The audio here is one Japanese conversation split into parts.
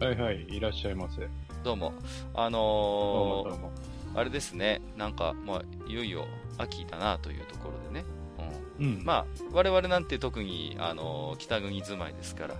はいはい、いらっしゃいませ。どうも。あの。ー、あれですね、なんか、まあ、いよいよ秋だなというところでね。うん。うん。まあ、我々なんて特に、あのー北国住まいですから、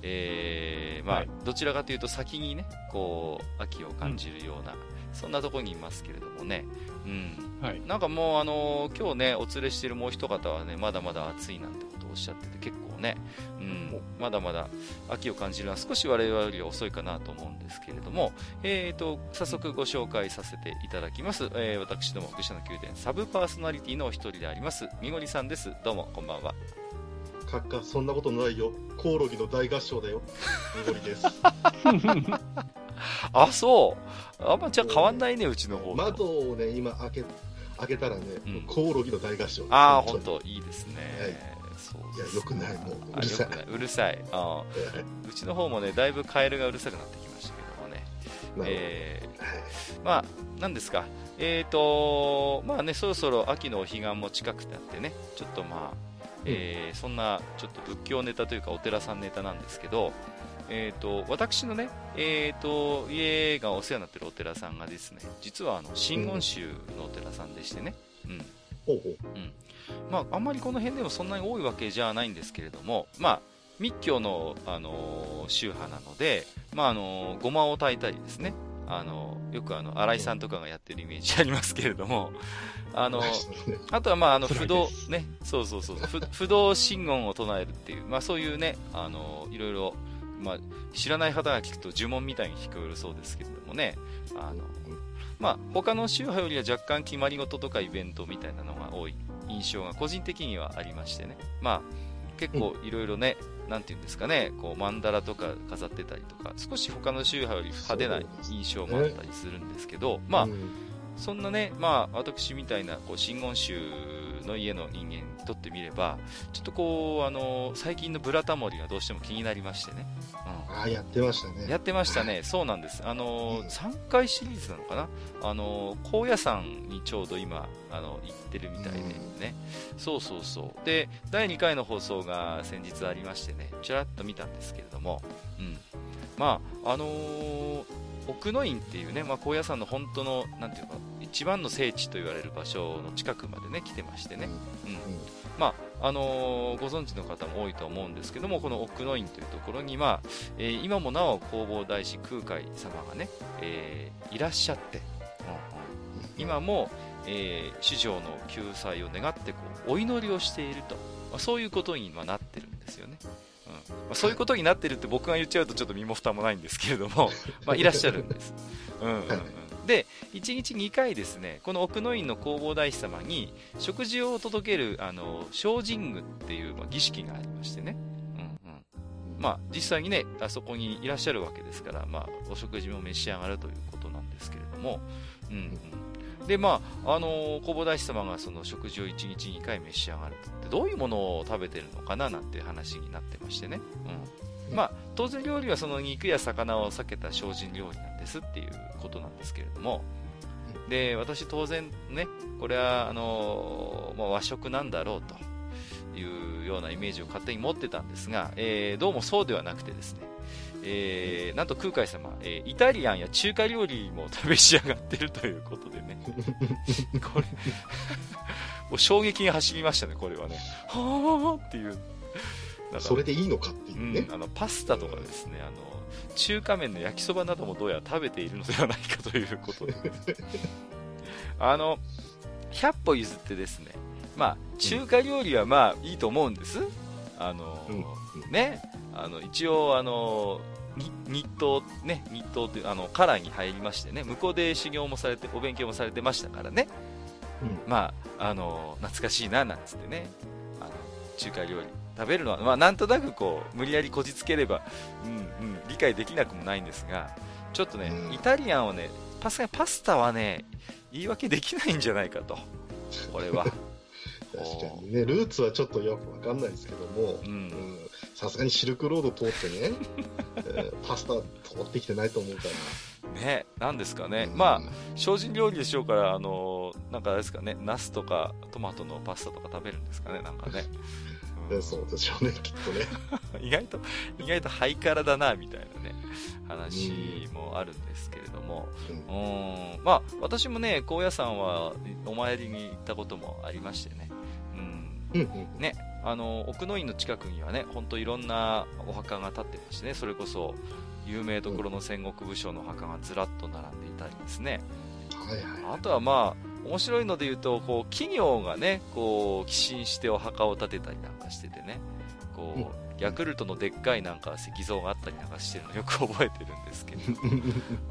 えー、まあ、はいどちらかというと先にね、こう、秋を感じるような、そんなところにいますけれどもね。うん。はい。なんかもう、あのー今日ね、お連れしているもう一方はね、まだまだ暑いなんてっしゃってて、結構ね、うん、まだまだ秋を感じるのは少し我々より遅いかなと思うんですけれども、えーと、早速ご紹介させていただきます。えー私ども、愚者の宮殿サブパーソナリティのお一人であります、みごりさんです。どうも、こんばんは。かっか、そんなことないよ。コオロギの大合唱だよ。みごりです。あ、そう。あんまじゃあ変わんないね、うちの方と窓をね、今開け、開けたらね、うんコオロギの大合唱。ああ、本当本当いいですね。そうにいや、よくない、もう。あうるさい。うるさい。あー。うちの方もねだいぶカエルがうるさくなってきましたけどもね、えーまあ何ですか。えーとまあねそろそろ秋のお彼岸も近くなってねちょっとまあ、えーそんなちょっと仏教ネタというかお寺さんネタなんですけどえー、と私のね、えー、と家がお世話になっているお寺さんがですね実はあの真言宗のお寺さんでしてね、うん、ほうほう。まあ、あんまりこの辺でもそんなに多いわけじゃないんですけれども、まあ、密教の、あのー宗派なので、まああのーごまを炊いたりですね、あのーよくあの新井さんとかがやってるイメージありますけれども、あのー あとはまああの不動ね、そうそうそう。不 不動真言を唱えるっていう、まあそういうね、あのいろいろまあ知らない方が聞くと呪文みたいに聞こえるそうですけれどもね、あのまあ他の宗派よりは若干決まり事とかイベントみたいなのが多い印象が個人的にはありましてね、まあ結構いろいろね、なんていうんですかね、こうマンダラとか飾ってたりとか、少し他の宗派より派手な印象もあったりするんですけど、まあうん。そんなね、まあ、私みたいな、こう、真言宗の家の人間にとってみれば、ちょっとこう、あの、最近のブラタモリがどうしても気になりましてね。ああ、やってましたうん。ね。やってましたね。そうなんです。あのう、ん3回シリーズなのかな？あの、高野山にちょうど今、あの、行ってるみたいでね。そうそうそう。で、第2回の放送が先日ありましてね、ちらっと見たんですけれども、うん。まあ、あのー奥の院っていうね、まあ、高野山の本当の、なんていうか、一番の聖地と言われる場所の近くまでね、来てましてね。うん。まあ、あのーご存知の方も多いと思うんですけども、この奥の院というところに、まあ、えー今もなお弘法大師空海様がね、えーいらっしゃって、うんうん。今も、えー主情の救済を願ってこうお祈りをしていると、まあ、そういうことにまあなってるんですよね、うんまあ、そういうことになってるって僕が言っちゃうとちょっと身も蓋もないんですけれども、まあ、いらっしゃるんです、うんうんうん、で1日2回ですねこの奥の院の弘法大師様に食事を届けるあの精進具っていう、まあ、儀式がありましてね、うんうん。まあ、実際にねあそこにいらっしゃるわけですから、まあ、お食事も召し上がるということなんですけれども、うんうん、でまああのー弘法大師様がその食事を1日2回召し上がるってどういうものを食べてるのかななんて話になってましてね、うん。まあ、当然料理はその肉や魚を避けた精進料理なんですっていうことなんですけれども。で私当然ねこれはあのまあ、和食なんだろうというようなイメージを勝手に持ってたんですが、えーどうもそうではなくてですね、えーなんと空海様、えーイタリアンや中華料理も食べ仕上がってるということでね。これ もう衝撃が走りましたねこれはね。はあっていう。なんかそれでいいのかっていうね。うん、。あのパスタとかですね、あの中華麺の焼きそばなどもどうやら食べているのではないかということで、あの100歩譲ってですね、まあ、中華料理はまあいいと思うんです、あのうん。ね、あの一応あのに日東ね日東というあのカラーに入りましてね向こうで修行もされてお勉強もされてましたからね、うん。まああの懐かしいななんつってね。あの中華料理食べるのは、まあ、なんとなくこう無理やりこじつければ、うんうん、理解できなくもないんですがちょっとね、うん。イタリアンをねパスパスタはね言い訳できないんじゃないかと。これは。確かにね、ルーツはちょっとよくわかんないですけども、ううんんさすがにシルクロード通ってね、えーパスタ通ってきてないと思うから。ねなんですかね、うん。まあ精進料理でしょうからあのなんかあれですかね。ナスとかトマトのパスタとか食べるんですかね。なんかね、うん。ねそうでしょうね、きっとね。意外と意外とハイカラだなみたいなね。話もあるんですけれども、うん。ん。まあ私もね高野山はお参りに行ったこともありましてね、うん、うんうん。ねあの奥の院の近くにはね本当いろんなお墓が建ってましてねそれこそ有名どころの戦国武将の墓がずらっと並んでいたりですね、はいはい。あとはまあ面白いので言うとこう企業がねこう寄進してお墓を建てたりなんかしててねこう、ヤクルトのでっかいなんか石像があったりなんかしてるのよく覚えてるんですけど。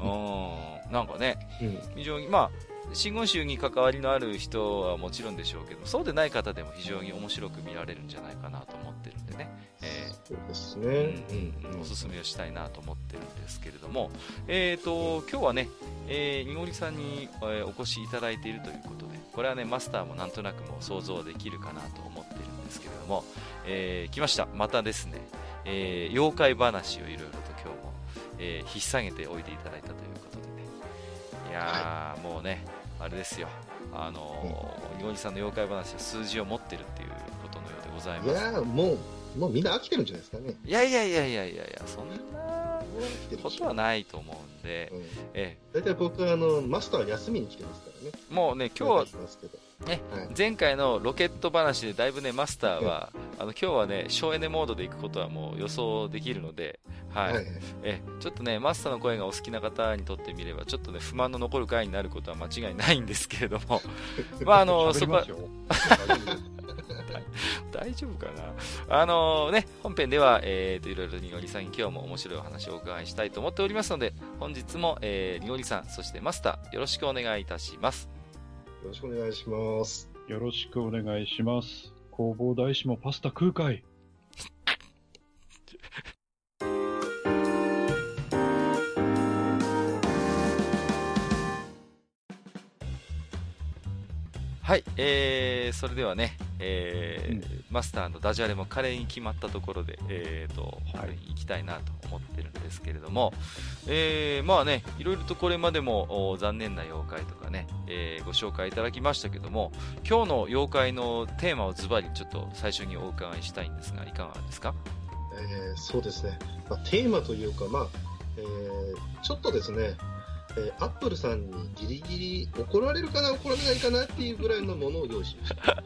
うん。なんかねうん。非常にまあ真言宗に関わりのある人はもちろんでしょうけどそうでない方でも非常に面白く見られるんじゃないかなと思ってるんでね、えそうですーね。うんうんおすすめをしたいなと思ってるんですけれども、えー、と今日はね、えー、にごりさんに、えーお越しいただいているということでこれはねマスターもなんとなくもう想像できるかなと思ってるんですけれども、えー来ました。またですね、えー妖怪話をいろいろと今日も、えー引っ提げておいていただいたということでね。いやー、もうねあれですよ。あのー、にごりさんの妖怪話は数字を持ってるっていうことのようでございいます。やーもう、もうみんな飽きてるんじゃないですかね。いやいやいやいやいやいやそんなことはないと思うんで、うん。え大体僕はあの、マスターは休みに来てますからね。えもうね、今日はね。はい。前回のロケット話でだいぶね、マスターは、あの今日はね、省エネモードで行くことはもう予想できるので、はい、はい。はいええちょっとね、マスターの声がお好きな方にとってみれば、ちょっとね、不満の残る回になることは間違いないんですけれども、まああの、そこは。大丈夫かな？あのね、本編では、えー、と、いろいろにごりさんに今日も面白いお話をお伺いしたいと思っておりますので、本日も、えー、にごりさん、そしてマスター、よろしくお願いいたします。よろしくお願いします。よろしくお願いします。工房大師もパスタ空海はい、えー、それではね、えーうん。マスターのダジャレも華麗に決まったところで、えー、と本編に行きたいなと思ってるんですけれども、えーまあね、いろいろとこれまでもお残念な妖怪とかね、えーご紹介いただきましたけども、今日の妖怪のテーマをズバリちょっと最初にお伺いしたいんですが、いかがですか？えーそうですね、まあ、テーマというか、まあえーちょっとですね、えーアップルさんにギリギリ怒られるかな、怒られないかなっていうぐらいのものを用意しました。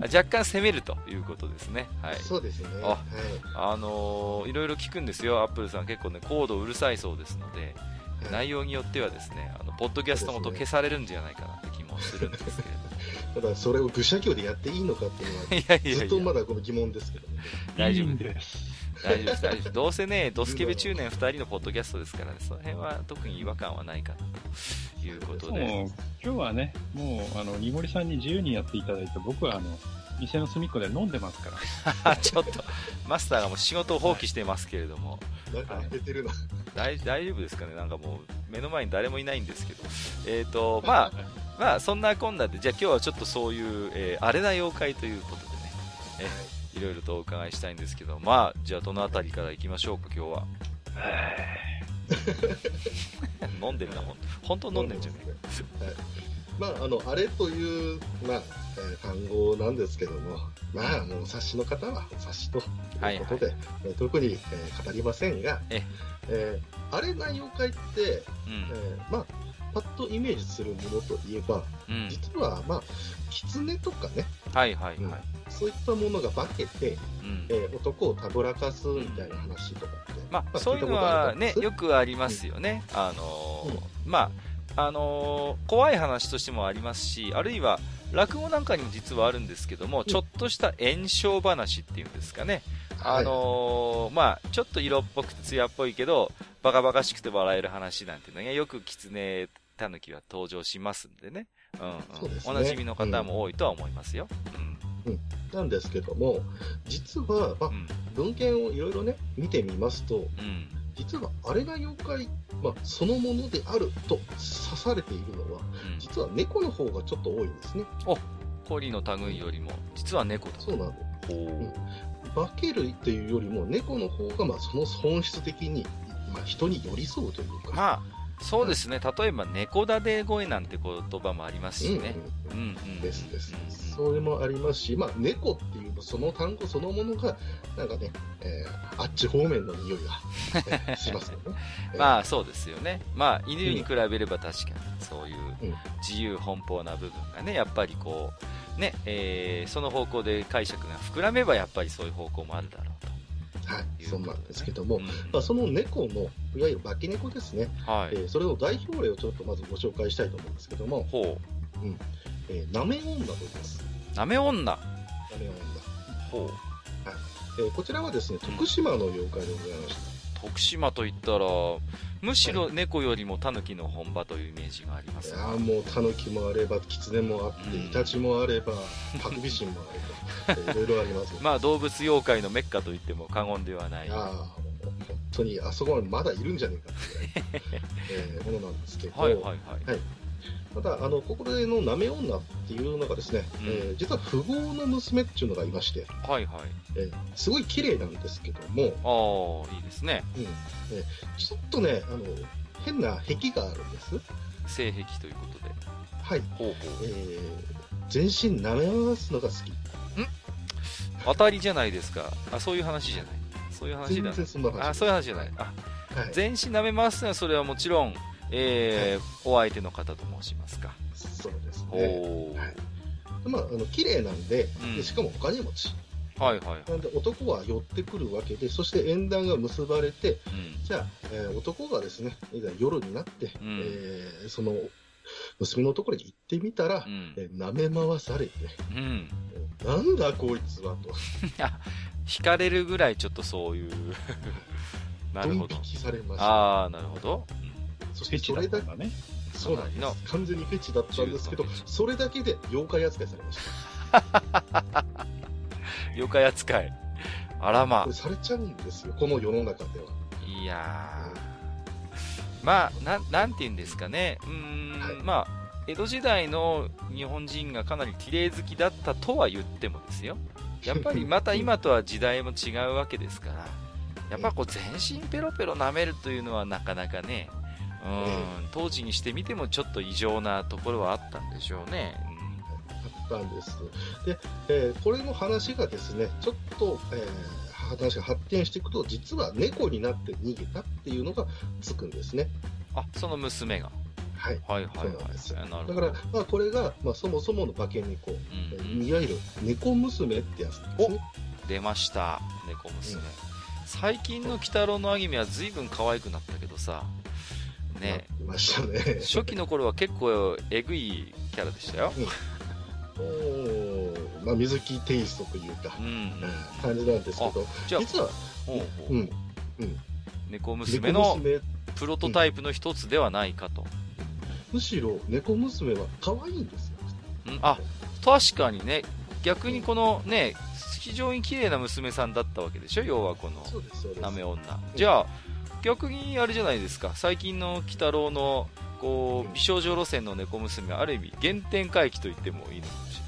あ若干攻めるということですね。はい。そうですね。あはいあのーいろいろ聞くんですよ、アップルさん結構ね、コードうるさいそうですので、はい内容によってはですね、あの、ポッドキャストごと消されるんじゃないかなって気もするんですけれ ただ、それを愚者教でやっていいのかっていうのは、ども。いやいやずっとまだこの疑問ですけどね。大丈夫です。大丈夫です、大丈夫です。どうせね、ドスケベ中年2人のポッドキャストですからね、その辺は特に違和感はないかなということで。もう、今日はね、もう、あの、にもりさんに自由にやっていただいて、僕は、あの、店の隅っこで飲んでますから。ちょっと、マスターがもう仕事を放棄してますけれども、なんか開けてるな。大大丈夫ですかね？なんかもう、目の前に誰もいないんですけど。えっ、と、まあ、まあ、そんなこんなで、じゃあ今日はちょっとそういう、えー、あれな妖怪ということでね、えいろいろとお伺いしたいんですけど、まあ、じゃあどのあたりから行きましょうか、今日は。飲んでるな、ほん本当飲んでんじゃねえはいまあ、あの、あれという、まあ、えー単語なんですけども、まあ、あの、お察しの方はお察しということで、えー特に、えー語りませんが、ええーあれな妖怪って、うえーまあ、パッとイメージするものといえば、ん。うん。実は、まあ、狐とかね、はいはいはい。うんそういったものが化けて、うんえ。ー男をたぶらかすみたいな話とかって、まあ、そういうのはね、よくありますよね。あのーうんまあ、あのー怖い話としてもありますし、あるいは、落語なんかにも実はあるんですけども、ちょっとした炎症話っていうんですかね。あのーまあ、ちょっと色っぽくて艶っぽいけど、バカバカしくて笑える話なんていうのがよく狐、タヌキは登場しますんでね。うん、うんそうですねおなじみの方も多いとは思いますよ。うん。なんですけども、実は、まあう、ん。文献をいろいろね、見てみますと、うん。実はあれが妖怪、まあ、そのものであると指されているのは、うん実は猫の方がちょっと多いんですね。コの類よりも、実は猫だ。そうなんです。ほう。化け類っていうよりも、猫の方が、まあ、その本質的に、まあ、人に寄り添うというか。まあ、そうですね。例えば、猫だで声なんて言葉もありますしね。ですですそれもありますし、まあ、猫っていうその単語そのものが、なんかね、えーあっち方面の匂いが、えーしますよね。まあそうですよね。まあ犬に比べれば確かにそういううん自由奔放な部分がね、やっぱりこう、ね、えーその方向で解釈が膨らめばやっぱりそういう方向もあるだろうと。はい、そうなんですけども、うんまあ、その猫の、いわゆる化け猫ですね、はい。えーそれの代表例をちょっとまずご紹介したいと思うんですけども、ほえー、なめ女と言います。う。なめ女。なめ女。ほう。えーこちらはですね、徳島の妖怪でございました。徳島といったら、むしろ猫よりもタヌキの本場というイメージがありますがいやーもうタヌキもあれば、キツネもあって、うんイタチもあれば、ハクビシンもあれば、え ーいろいろあります。まあ動物妖怪のメッカと言っても過言ではないいや。ーもう本当にあそこまでまだいるんじゃねえかっていう えーものなんですけど、はいはいはい。ただ、あの、ここでのなめ女っていうのがですね、うんえー実は富豪の娘っていうのがいまして、はいはい。えーすごい綺麗なんですけども、ああ、いいですね。うんえーちょっとね、あの、変な壁があるんです。性癖ということで。はい。ほうほう。えー全身舐め回すのが好き。当たりじゃないですか。あ、そういう話じゃない。そういう話だ全。然そんな話。あ、そういう話じゃない。あ、はい。全身舐め回すのはそれはもちろん、えーお相手の方と申しますか。そうですおね。ー。はいまあ、あの、綺麗なんで、うんでしかもお金持ち。はいはいはい。なんで男は寄ってくるわけで、そして縁談が結ばれて、うん。じゃあ、えー男がですね、夜になって、んえーその、娘のところに行ってみたら、うんえー舐め回されて、うん。えーなんだこいつはと、惹かれるぐらいちょっとそういう。なるほど。ああ、なるほど。そしてそれだけ。そうなんです。完全にフェチだったんですけどそれだけで妖怪扱いされました。妖怪扱い。あらまこれされちゃうんですよ、この世の中では。あ。いやー。まあ、なん、なんて言うんですかね。うーん、はいまあ、江戸時代の日本人がかなり綺麗好きだったとは言ってもですよ。やっぱり また今とは時代も違うわけですから、やっぱこう全身ペロペロ舐めるというのはなかなかね、うんえ、当時にしてみてもちょっと異常なところはあったんでしょうね。あったんです。で、えーこれの話がですね、ちょっと、えー話が発展していくと、実は猫になって逃げたっていうのがつくんですね。あ、その娘が。はい。はいはいそうなんですはい。なるほど。だから、まあ、これが、まあ、そもそもの化け猫、うんえうんーいわゆる猫娘ってやつですね。出ました猫娘、最近の鬼太郎のアニメは随分可愛くなったけどさね。いましたね。初期の頃は結構えぐいキャラでしたよ。おー。まあ、水木テイストというか。う、ん感じなんですけど、じゃあ実は、ほうほう。うん、猫娘のプロトタイプの一つではないかと、むしろ猫娘は可愛いんですよ。うん。あ確かにね。逆にこのね非常に綺麗な娘さんだったわけでしょ？要はこの。なめ女。じゃあ逆にあれじゃないですか。最近の鬼太郎のこう美少女路線の猫娘はある意味原点回帰と言ってもいいのかもし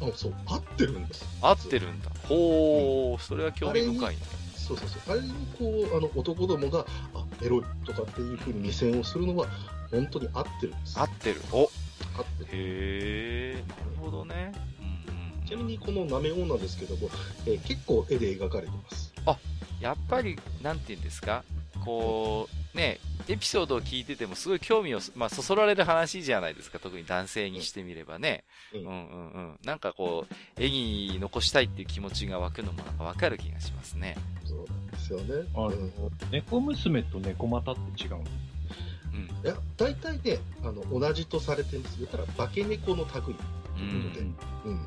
れない。あそう、合ってるんです。合ってるんだ。ほうそれは興味深いね。そうそうそう。あれにこう、あの、男どもが、あ、エロいとかっていうふうに目線をするのは、本当に合ってるんです。合ってる。お。合ってる。へえなるほどね。うんうんちなみにこのなめ女ですけども、えー結構絵で描かれてます。やっぱりなんて言うんですか？こうねエピソードを聞いててもすごい興味を、まあ、そそられる話じゃないですか。特に男性にしてみればね、ううんん、うんうん。なんかこう絵に残したいっていう気持ちが湧くのもなんかわかる気がしますね。そうなんですよね。あのうん、猫娘と猫股って違うのうん。いや、大体ね、あの、同じとされてるんです。言ったら、化け猫の類。うん。でうん。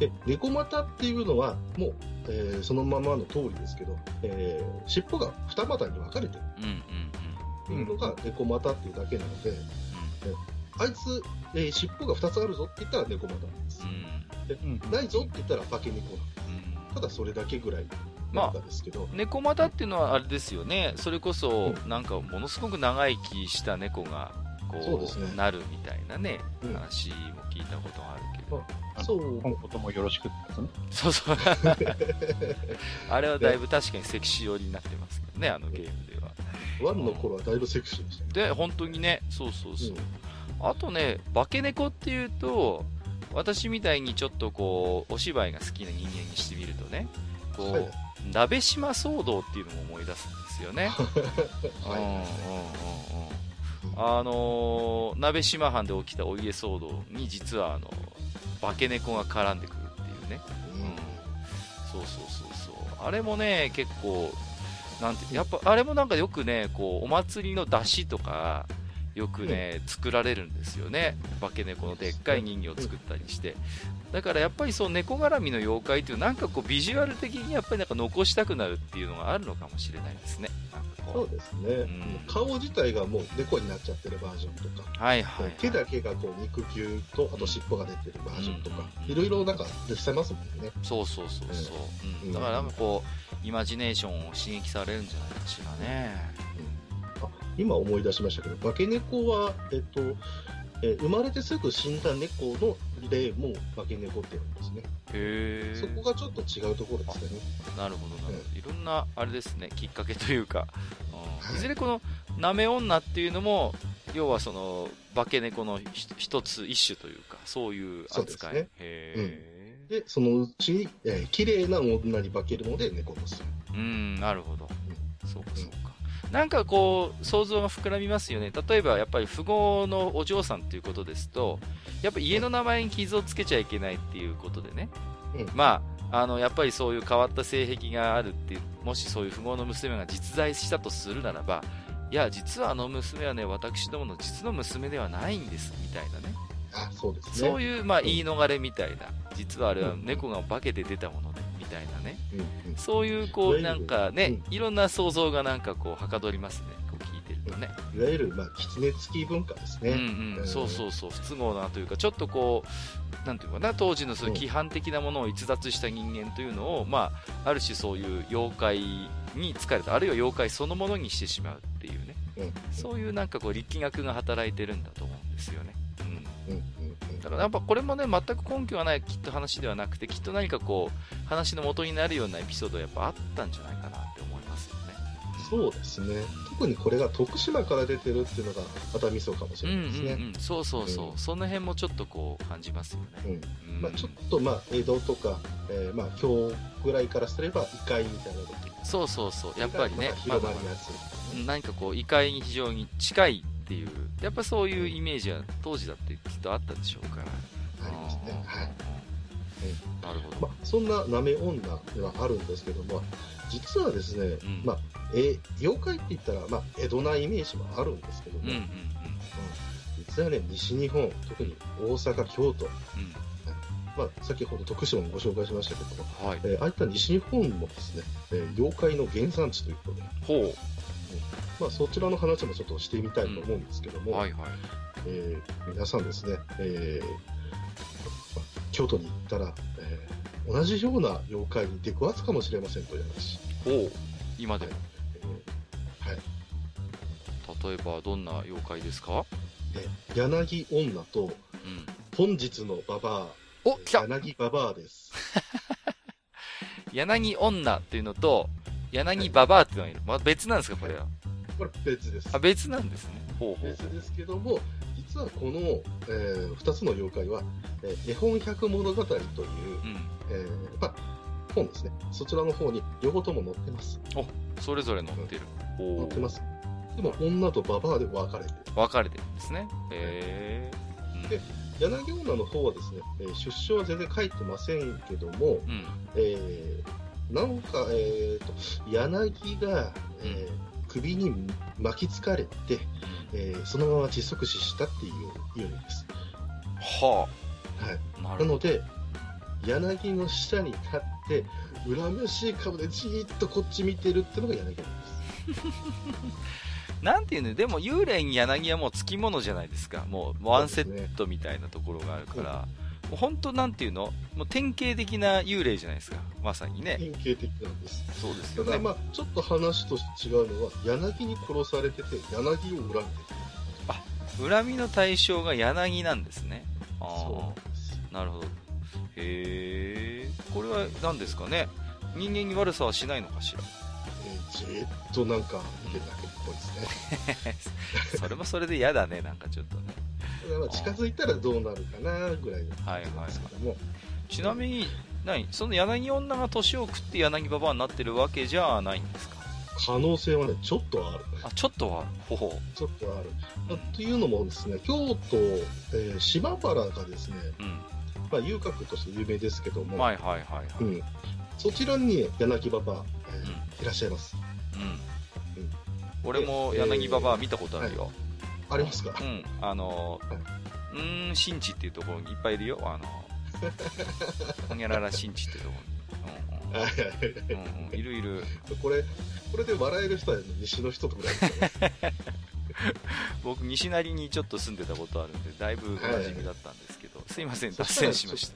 で、猫股っていうのは、もう、えーそのままの通りですけど、えー尻尾が二股に分かれてる。うんうんっていうのが猫股っていうだけなので、うん。あいつ、えー尻尾が二つあるぞって言ったら猫股なんです。う。ん。うん。ないぞって言ったら化け猫なのうん。ただそれだけぐらいまあなんですけど、猫股っていうのはあれですよね、それこそ、うなんかものすごく長生きした猫が、こそうですねなるみたいなね、うん話も聞いたことがあるけど。あのそう今後ともよろしくってね。そうそう。あれはだいぶ確かにセクシー寄りになってますけどね、あのゲームでは。ワンの頃はだいぶセクシーでしたね。で、本当にね、そうそうそう。うんあとね、化け猫っていうと、私みたいにちょっとこう、お芝居が好きな人間にしてみるとね、こう、はい鍋島騒動っていうのも思い出すんですよね。うんうんうんうんあのー鍋島藩で起きたお家騒動に実はあの化け猫が絡んでくるっていうね、うん。そうそうそうそう。あれもね結構なんてやっぱあれもなんかよくねこうお祭りの出汁とかよくね、作られるんですよね。化け猫のでっかい人形を作ったりして、だからやっぱりそう猫絡みの妖怪っていうなんかこうビジュアル的にやっぱりなんか残したくなるっていうのがあるのかもしれないですね。そうですね、ん顔自体がもう猫になっちゃってるバージョンとか、うはいはい、はい、手だけがこう肉球とあと尻尾が出てるバージョンとか、うん。いろいろなんか出せますもんね。そうそうそうそう、うん。うん。だからなんかこうイマジネーションを刺激されるんじゃないかしらね。あ今思い出しましたけど、化け猫は、えっと、えー生まれてすぐ死んだ猫の例も化け猫って言うんですね。へえそこがちょっと違うところですよね。なるほどなるほど、いろんなあれですねきっかけというか、うん。はいい、ずれこのなめ女っていうのも要はその化け猫のひ一つ一種というかそういう扱い。そうですね。へで、そのうちに、えー綺麗な女に化けるので猫です。えうんなるほど、そうかそうか、なんかこう想像が膨らみますよね。例えばやっぱり富豪のお嬢さんということですとやっぱ家の名前に傷をつけちゃいけないっていうことでね、うんまああのやっぱりそういう変わった性癖があるっていうもしそういう富豪の娘が実在したとするならばいや実はあの娘はね私どもの実の娘ではないんですみたいなね。あ、そうですね。そういう、まあ、ん。言い逃れみたいな実はあれはうん猫が化けて出たもので。みたいなね。うんうん。そういうこうなんかね、ういろんな想像がなんかこうはかどりますね。こう聞いてるとね、いわゆる、まあ、狐付き文化ですね。うんうん。うん。そうそうそう。不都合なというかちょっとこうなんていうかな。当時のそういう規範的なものを逸脱した人間というのを、まあ、ある種そういう妖怪に疲れた。あるいは妖怪そのものにしてしまうっていうね。うん。そういうなんかこう力学が働いてるんだと思うんですよね、うん、うんうん。うんだからやっぱこれもね全く根拠がないきっと話ではなくてきっと何かこう話の元になるようなエピソードはやっぱあったんじゃないかなって思いますよね。そうですね。特にこれが徳島から出てるっていうのが、またミソかもしうんうんれないですね。うんそうそうそう、うん。その辺もちょっとこう感じますよね、うん。うん。まあ、ちょっと、まあ、江戸とか、えーまあ、今日ぐらいからすれば、異界みたいなそうそうそう。やっぱりねまた広まりやすい。何かこう異界に非常に近いっていうやっぱそういうイメージは当時だってきっとあったでしょうから。ありますね。はい。なるほど、まあ、そんななめ女ではあるんですけども、実はですね、ん。まあ、え妖怪って言ったら、まあ、江戸なイメージもあるんですけども、うんうんうん。実はね、西日本、特に大阪、京都、まあ、先ほど徳島もご紹介しましたけども、うんはい。えーああいった西日本もですね、えー妖怪の原産地ということで、ほうまあ、そちらの話もちょっとしてみたいと思うんですけども、はいはい。えー皆さんですね、えーまあ京都に行ったら、えー同じような妖怪に出くわすかもしれませんという話。ほう今でも、えーはい、例えばどんな妖怪ですか？えー柳女とうん。本日のババア、お来た。柳ババアです。柳女っていうのと柳ババアっていうのがいる、まあ、別なんですかこれはこれ別です。あ。別なんですね。ほうほう。別ですけども、実はこの、えー2つの妖怪は、えー絵本百物語という、うん。えーまあ、本ですね。そちらの方に両方とも載ってます。それぞれ載ってる。ほう載ってます。でも、女とババアで分かれてる。分かれてるんですね。へえで柳女の方はですね、えー出生は全然書いてませんけども、うん、うんえーなんか、えーと、柳が、えー首に巻きつかれて、えーそのまま窒息死したっていう意味です。ははい。あななので、柳の下に立って、恨めしい顔でじーっとこっち見てるっていうのが柳です。なんていうの？でも幽霊に柳はもうつきものじゃないですか。もうワンセットみたいなところがあるから、本当なんていうの？もう典型的な幽霊じゃないですか。まさにね。典型的なんです。そうですよね。ただまあ、ちょっと話と違うのは、柳に殺されてて、柳を恨んでる。恨みの対象が柳なんですね。あそうなんあです。なるほど。へえ。これは何ですかね？人間に悪さはしないのかしら？えーじーっとなんか見てるだけっぽいですね。それもそれで嫌だね、なんかちょっとね。近づいたらどうなるかなぐらいですけども、ちなみに、何？その柳女が年を食って柳ババアになってるわけじゃないんですか？可能性はね、ちょっとある。あ、ちょっとは、ほほちょっとある。まあというのもですね、京都、えー島原がですね、う。まあ、遊郭として有名ですけども、うん。はいはいはいはい。ううん。ん、そちらに柳ババア、えーいらっしゃいます。俺も柳ババア見たことあるよ。ありますか、うん。あのはいうーん、新地っていうところにいっぱいいるよ。あの、ほにゃらら新地っていうところに。はいはいはいうんうん。いるいる。これ、これで笑える人は西の人とぐらいですよね。僕、西成にちょっと住んでたことあるんで、だいぶお馴染みだったんですけど、すいません、脱線しました。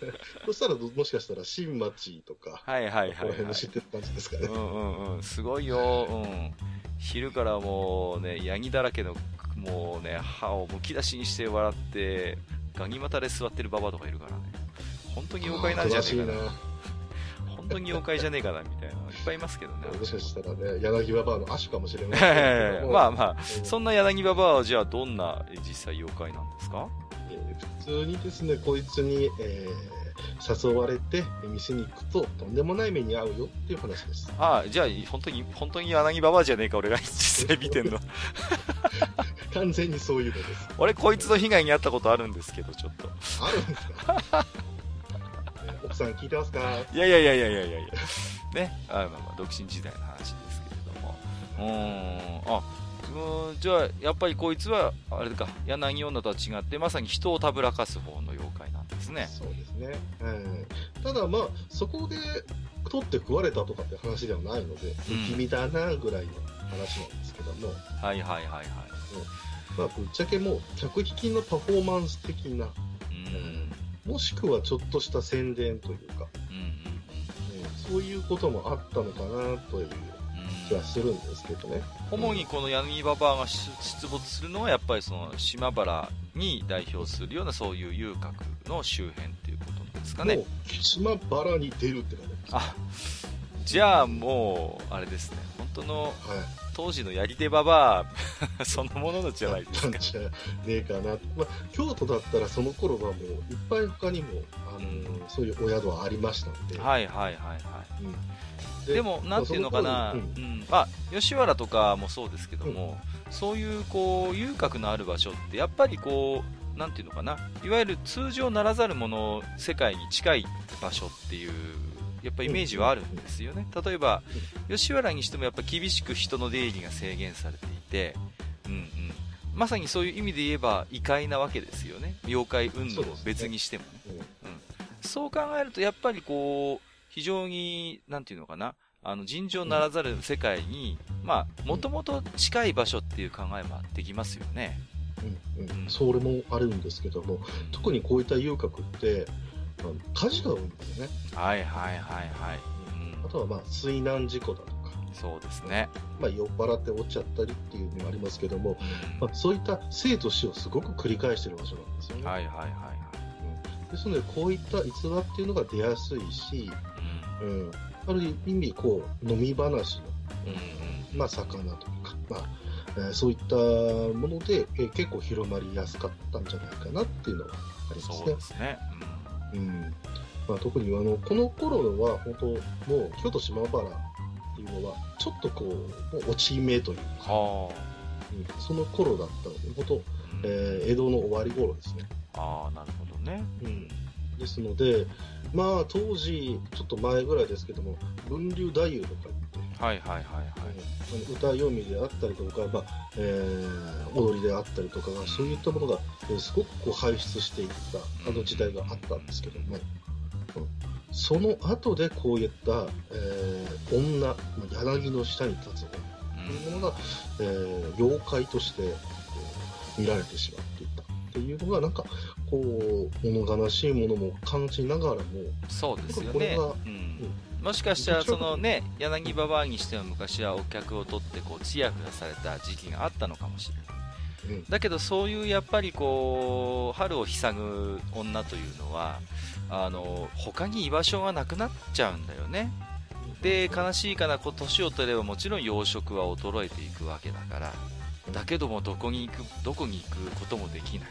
た。そしたら、もしかしたら新町とか、はいはいこの辺はい、はい。の知ってる感じですかね。うんうんうん、すごいよ、うん。昼からもうね、ヤギだらけの、もうね、歯をむき出しにして笑って、ガニ股で座ってるババアとかいるからね。本当に妖怪なんじゃねえかな。本当に妖怪じゃねえかな、みたいなのいっぱいいますけどね。もしかしたらね、柳ババアの亜種かもしれないはい まあまあ、うんそんな柳ババアはじゃあどんなえ実際妖怪なんですか？えー普通にですね、こいつに、えー誘われて店に行くととんでもない目に遭うよっていう話です。ああ、じゃあ本当に、本当に柳ババアじゃねえか、俺が実際見てんの。完全にそういうのです。俺こいつの被害に遭ったことあるんですけど、ちょっと。あるんですか？えー奥さん聞いてますか？いやいやいやいやいやいや。ね。あまあまあ、独身時代の話ですけれども。うーん。あ、うーんじゃあ、やっぱりこいつは、あれか、柳女とは違って、まさに人をたぶらかす方の妖怪なんですね。そうですね。うん。ただまあ、そこで取って食われたとかって話ではないので、うん。不気味だなぐらいの話なんですけども、はいはいはいはい。まあ、ぶっちゃけもう客引きのパフォーマンス的な、うーん。もしくはちょっとした宣伝というか、うんうんうん。そういうこともあったのかなという。うん気はするんですけどね。主にこの柳ババアが出出没するのはやっぱりその島原に代表するようなそういう遊郭の周辺っていうことなんですかねもう、島原に出るって感じです。あじゃあもうあれですね。本当のはい。当時のやり手ババアそのもののじゃないですか？じゃねえかな。まあ、京都だったらその頃はもういっぱい他にも、あのうん。そういうお宿はありましたので。はいはいはいはい。うん。でもなんていうのかな、まあうその頃ん。まあ、吉原とかもそうですけども、そういうこう遊郭のある場所ってやっぱりこうなんていうのかな。いわゆる通常ならざるもの世界に近い場所っていうやっぱイメージはあるんですよね、例えば吉原にしてもやっぱ厳しく人の出入りが制限されていて、うんうん、まさにそういう意味で言えば異界なわけですよね。妖怪云々を別にしてもね。うん。そう考えると、やっぱりこう、非常に、なんていうのかな、あの、尋常ならざる世界に、まあ、もともと近い場所っていう考えはできますよね。うんうんうん。それもあるんですけども、特にこういった遊郭って、あの火事が多いんですよね。はいはいはいはい。うん、あとはまあ水難事故だとか、そうですね。まあ、酔っ払って落ちちゃったりっていうのもありますけども、うんまあ、そういった生と死をすごく繰り返してる場所なんですよね。はいはいはいはい。ですので、こういった逸話っていうのが出やすいし、うんうん、ある意味、こう、飲み話の、うんまあ、魚とか、まあ、えーそういったもので、えー結構広まりやすかったんじゃないかなっていうのはありますねそうで。すね。うんまあ、特にあのこの頃は本当もう京都島原っていうのはちょっとこうもう落ち目といううん、か、はうんその頃だったので本当、あ、うん。えー江戸の終わり頃ですね、ああ、なるほどね。うん、ですのでまあ当時ちょっと前ぐらいですけども文流太夫とかはいはいはいはい。歌読みであったりとか、まあえー踊りであったりとかがそういったものが、えーすごくこう輩出していったあの時代があったんですけども、うん。その後でこういった、えー女まあ柳の下に立つ女というものが、えー妖怪として見られてしまっていった。っていうのがなんかこう、物悲しいものも感じながらも、そうですよね、これがうん、もしかしたら そのね柳ババアにしては昔はお客を取ってこうチヤホヤされた時期があったのかもしれない。うん。だけどそういうやっぱりこう春をひさぐ女というのはあの他に居場所がなくなっちゃうんだよね。で悲しいかなこう年を取ればもちろん養殖は衰えていくわけだから。だけどもどこに行くどこに行くこともできない。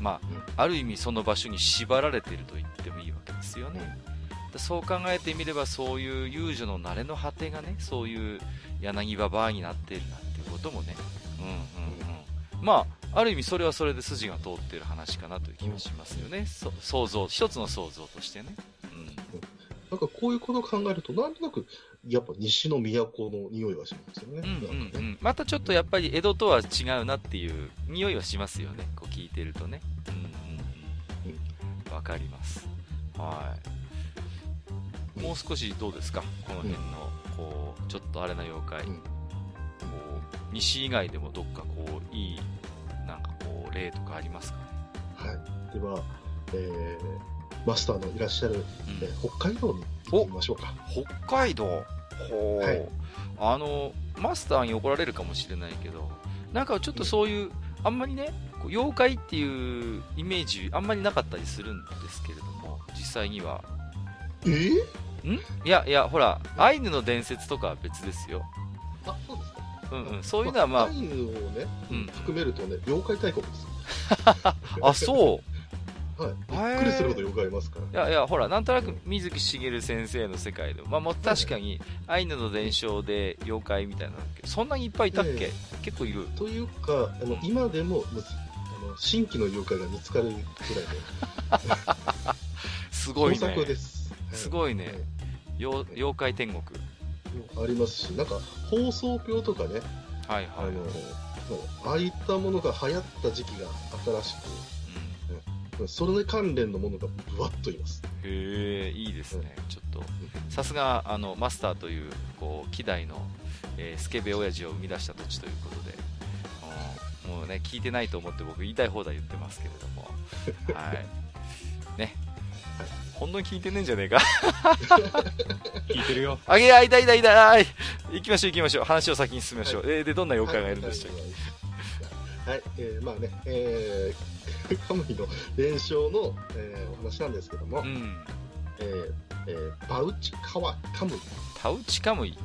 まあある意味その場所に縛られていると言ってもいいわけですよね。でそう考えてみればそういう遊女の慣れの果てがねそういう柳ババアになっているなんていうこともねうんうんうんまあある意味それはそれで筋が通っている話かなという気がしますよね、そ想像一つの想像としてね、うん、なんかこういうことを考えると、なんとなく、やっぱ西の都の匂いがしますよね。うんうんなんかねうん、またちょっとやっぱり江戸とは違うなっていう匂いはしますよね、こう聞いてるとね。うんうんうん。わかります。はい。もう少しどうですか、この辺の、こう、ちょっとあれな妖怪。うん。こう、西以外でもどっかこう、いい、なんかこう、例とかありますか？ね。はい。では、えー、マスターのいらっしゃる、うん。えー北海道に行ってみましょうか。北海道？ほう、はい。あのマスターに怒られるかもしれないけどなんかちょっとそういう、あんまりね妖怪っていうイメージあんまりなかったりするんですけれども実際には。えー、ん？いやいやほらアイヌの伝説とかは別ですよ、あ、そうですか？うんうん、そういうのはまあ、アイヌをね、うん。含めるとね、妖怪大国です。あそう？はい。びっくりするほど妖怪いますから。いやいやほらなんとなく水木しげる先生の世界でも、まあ、もう確かにアイヌの伝承で妖怪みたいなそんなにいっぱいいたっけ、え結構いる。というか、あの今でもあの新規の妖怪が見つかるぐらいの すごいね。す。ごいね妖妖怪天国。ありますし、なんか放送病とかね、はいはい、あのああいったものが流行った時期があったらしく、それ関連のものがぶわっといます。うん、へえいいですね。ちょっと。さすがあのマスターというこう希代の、えースケベ親父を生み出した土地ということで、うん。もうね聞いてないと思って僕言いたい放題言ってますけれども。はい。ねほんのに聞いてねえんじゃねえか？聞いてるよ。あげあいたいたいたあい。行きましょう行きましょう。話を先に進めましょう、えーでどんな妖怪がいるんでしたっけ、はい、えーまあね、えー、カムイの伝承の、えーお話なんですけども、うん。えーえーバウチカワカムイ、タウチカムイ？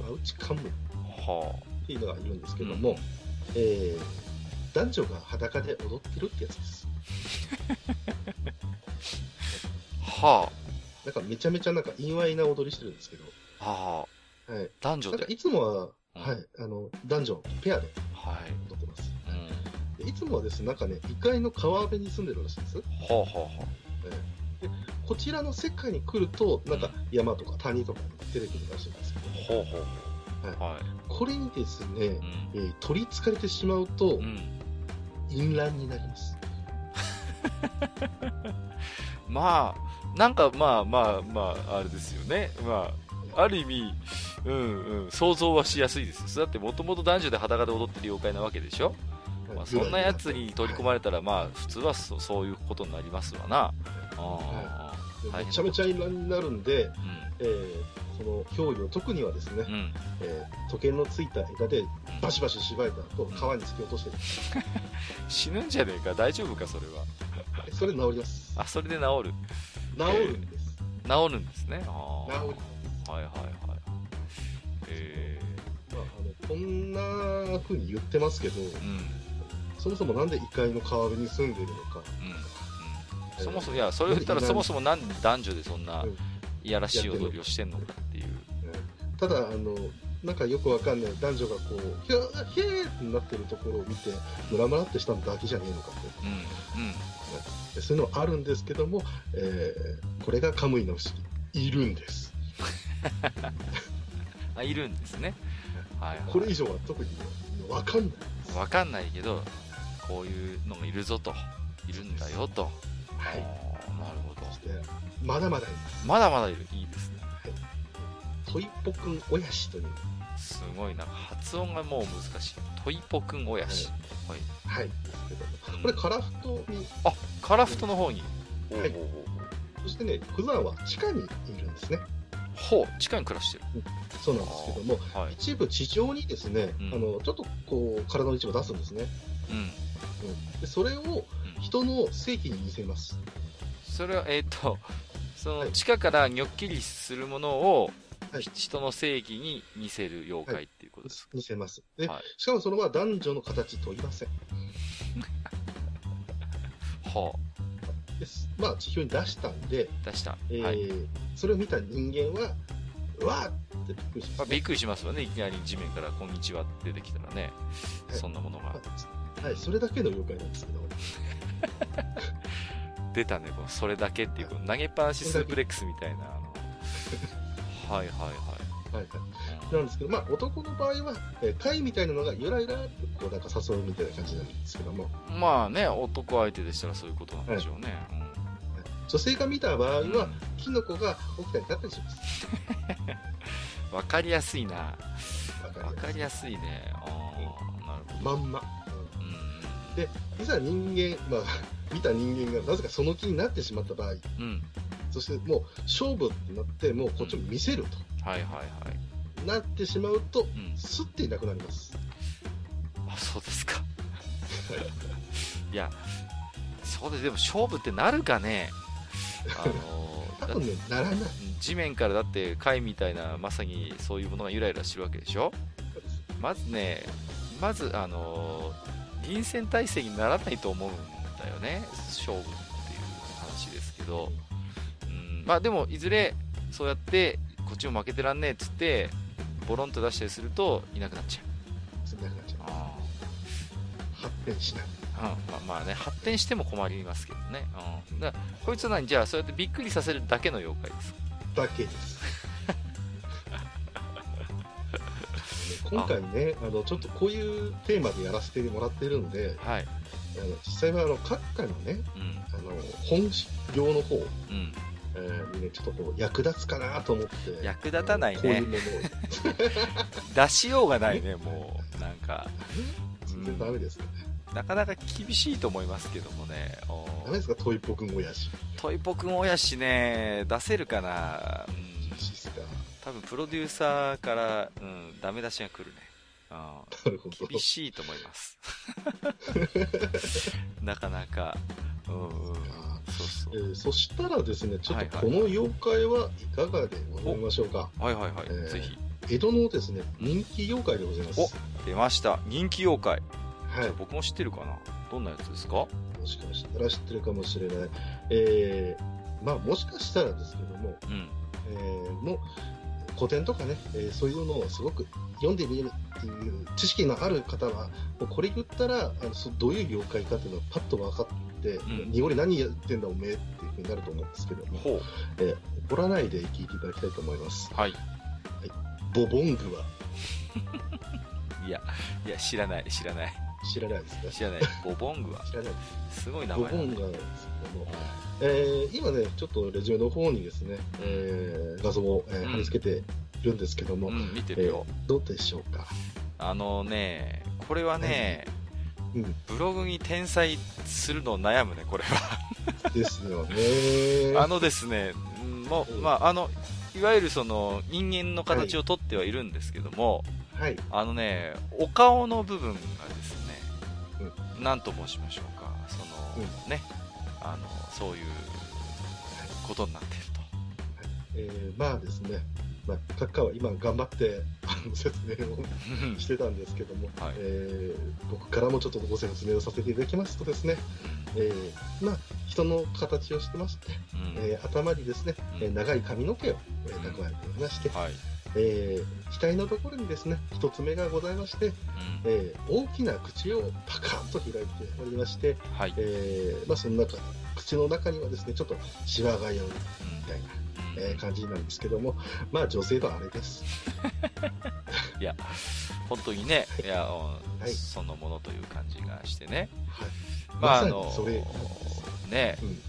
バウチカムイ。っはていうのがいるんですけどうん。も、えー男女が裸で踊ってるってやつです。あ。はなんかめちゃめちゃなんか意外な踊りしてるんですけど、あはあ。はい。男女で。なんかいつもは、うん。はい、あの、男女ペアではい。踊ってます。うん。でいつもはですね、なんかね、異界の川辺に住んでるらしいんです。はあはあはこちらの世界に来ると、なんか山とか谷とかに出てくるらしいんですけど、あほうほはい。これにですね、うん。えー取りつかれてしまうとう、ん。淫乱になります。まあなんかまあまあまああれですよね。まあある意味うんうん想像はしやすいです。よだってもともと男女で裸で踊ってる妖怪なわけでしょ、まあ、そんなやつに取り込まれたらまあ普通はそそういうことになりますわな。あめちゃめちゃになるんで、うえーその表裏を特にはですね、んうん。えー時計のついた枝でバシバシ縛いた後、川に突き落としてる。死ぬんじゃねえか。大丈夫かそれはそれ治ります。あそれで治る？治るんです。治るんですね。治りはいはいはい。えまあ、あのこんな風に言ってますけど、ー、うん。そもそもなんで異界の川辺に住んでいるのか、うんうん。そもそもいやそれを言ったらそもそもなんで男女でそんなうん。いやらしい踊りをしてんのかっていう。ただあの、なんかよくわかんない。男女がこう、ヒャーヒェーってなってるところを見て、ムラムラってしただけじゃねえのかってうんうん。でそういうのあるんですけども、えーこれがカムイの不思議。いるんです。あいるんですね。はい、はい、これ以上は特にわかんないです。わかんないけどこういうのがいるぞと。いるんだよと。はい。なるほど。まだまだいます。まだまだいる。いいですね。トイポくんおやしという、すごいなんか発音がもう難しいトイポくんおやし、はい。はい。ですけども。うんこれ、カラフトに、あ、カラフトの方に。はいそしてね、クザンは地下にいるんですね。ほう、地下に暮らしてる。そうなんですけども、はい。一部地上にですね、うんあの、ちょっとこう、体の一部出すんですね。うん。うんでそれをうん人の正規に見せます。それは、えっ、と、そはいの地下からニョッキリするものを、はい人の正義に見せる妖怪っていうことです見せます。で、はいしかもそれは男女の形といません。か。はですまあ、地表に出したんで、あ、出した。えーはい。それを見た人間は、うわーってびっくりします、まあ、びっくりしますよね。いきなり地面から、こんにちはって出てきたらね。はいそんなものが。はい、それだけの妖怪なんですけど、出たね、このそれだけっていう、投げっぱなしスープレックスみたいな、あの、はいはいはい。はいはい、なんですけど、まあ、男の場合は、えー貝みたいなのがゆらゆらってこうなんか誘うみたいな感じなんですけども、うんまあね、男相手でしたらそういうことなんでしょうね。女性が見た場合うんは、キノコが起きたり立ったりします。わかりやすいな。わわかりやすいね。ああ、なるほど。まんま。うんで、いざ人間、まあ、見た人間がなぜかその気になってしまった場合、うん。そしてもう勝負ってなって、もうこっちも見せるはいはいはい。となってしまうと、うん。すっていなくなります。あ、そうですか。いや、そうです。でも勝負ってなるかね。あの だ多分ね、ならない。地面からだって貝みたいなまさにそういうものがゆらゆらしてるわけでしょ？まずねまずあの臨戦態勢にならないと思うんだよね勝負っていう話ですけど、うん、まあでもいずれそうやってこっちも負けてらんねえっつってボロンと出したりするといなくなっちゃう。すぐなくなっちゃう。あ。発展しない。ー、うん。まあ、まあね発展しても困りますけどね、うん、だからこいつは何じゃあそうやってびっくりさせるだけの妖怪です。だけです。今回ね、あの、ちょっとこういうテーマでやらせてもらってるんで、はい。あの実際はあの、各家のね、うん。あの、本業の方、うんえーにね、ちょっとこう、役立つかなと思って。役立たないね。こういうものを。出しようがないねもうなんか。全然ダメですかね。なかなか厳しいと思いますけどもね。おダメですか？トイポくんもやし。トイポくん親しね出せるかな、うん。厳しいっすか。多分プロデューサーから、うん、ダメ出しが来るね。あなるほど。厳しいと思います。なかなか。うんうんそうそえう。ーそしたらですね、ちょっとこの妖怪はいかがでございましょうか？はいはいはい、えーぜひ。江戸のですね、人気妖怪でございます。お出ました。人気妖怪。はい。僕も知ってるかな？どんなやつですか？もしかしたら知ってるかもしれない。えー、まあもしかしたらですけども、うん。えー、もう古典とかね、えーそういうのをすごく読んでみるっていう知識のある方は、もうこれ言ったら、あのそどういう妖怪かっていうのがパッと分かって、ん。濁り何やってんだおめえっていうふうになると思うんですけども、ほえー怒らないで聞いていただきたいと思います。うはい。ボボングは？いやいや知らない知らない。知らないですか知らない。ボボングは？知らないです。すごい名ボ前だ。ねボンガなんですけども、えー今ね、ちょっとレジュメの方にですね、えー画像を、えーうん。貼り付けているんですけども、うん見てえーるよ、どうでしょうか？あのねこれはね、うん、ブログに転載するの悩むねこれは。ですよね。あのですねうんもううん。まああのいわゆるその人間の形をとってはいるんですけども、はい、あのねお顔の部分がですね、何と申しましょうか。その、ねあのそういうことになっているえーまあですね、まあ、閣下は今頑張ってあの説明をとしてたんですけども、はい。えー僕からもちょっとご説明をさせていただきますとですね、えーまあ、人の形をしてまして、うん。えー頭にですね、うん。えー長い髪の毛を、えー蓄えておりまして、はい、えー額のところにですね一つ目がございまして、うん。えー大きな口をパカンと開いておりまして、はい。えーまあ、その中に口の中にはですねちょっとシワが寄るみたいな、うん。えー感じなんですけどもまあ女性のあれです。いや本当にねい。や、うんはい。そのものという感じがしてね。はい。まああのそれねうん。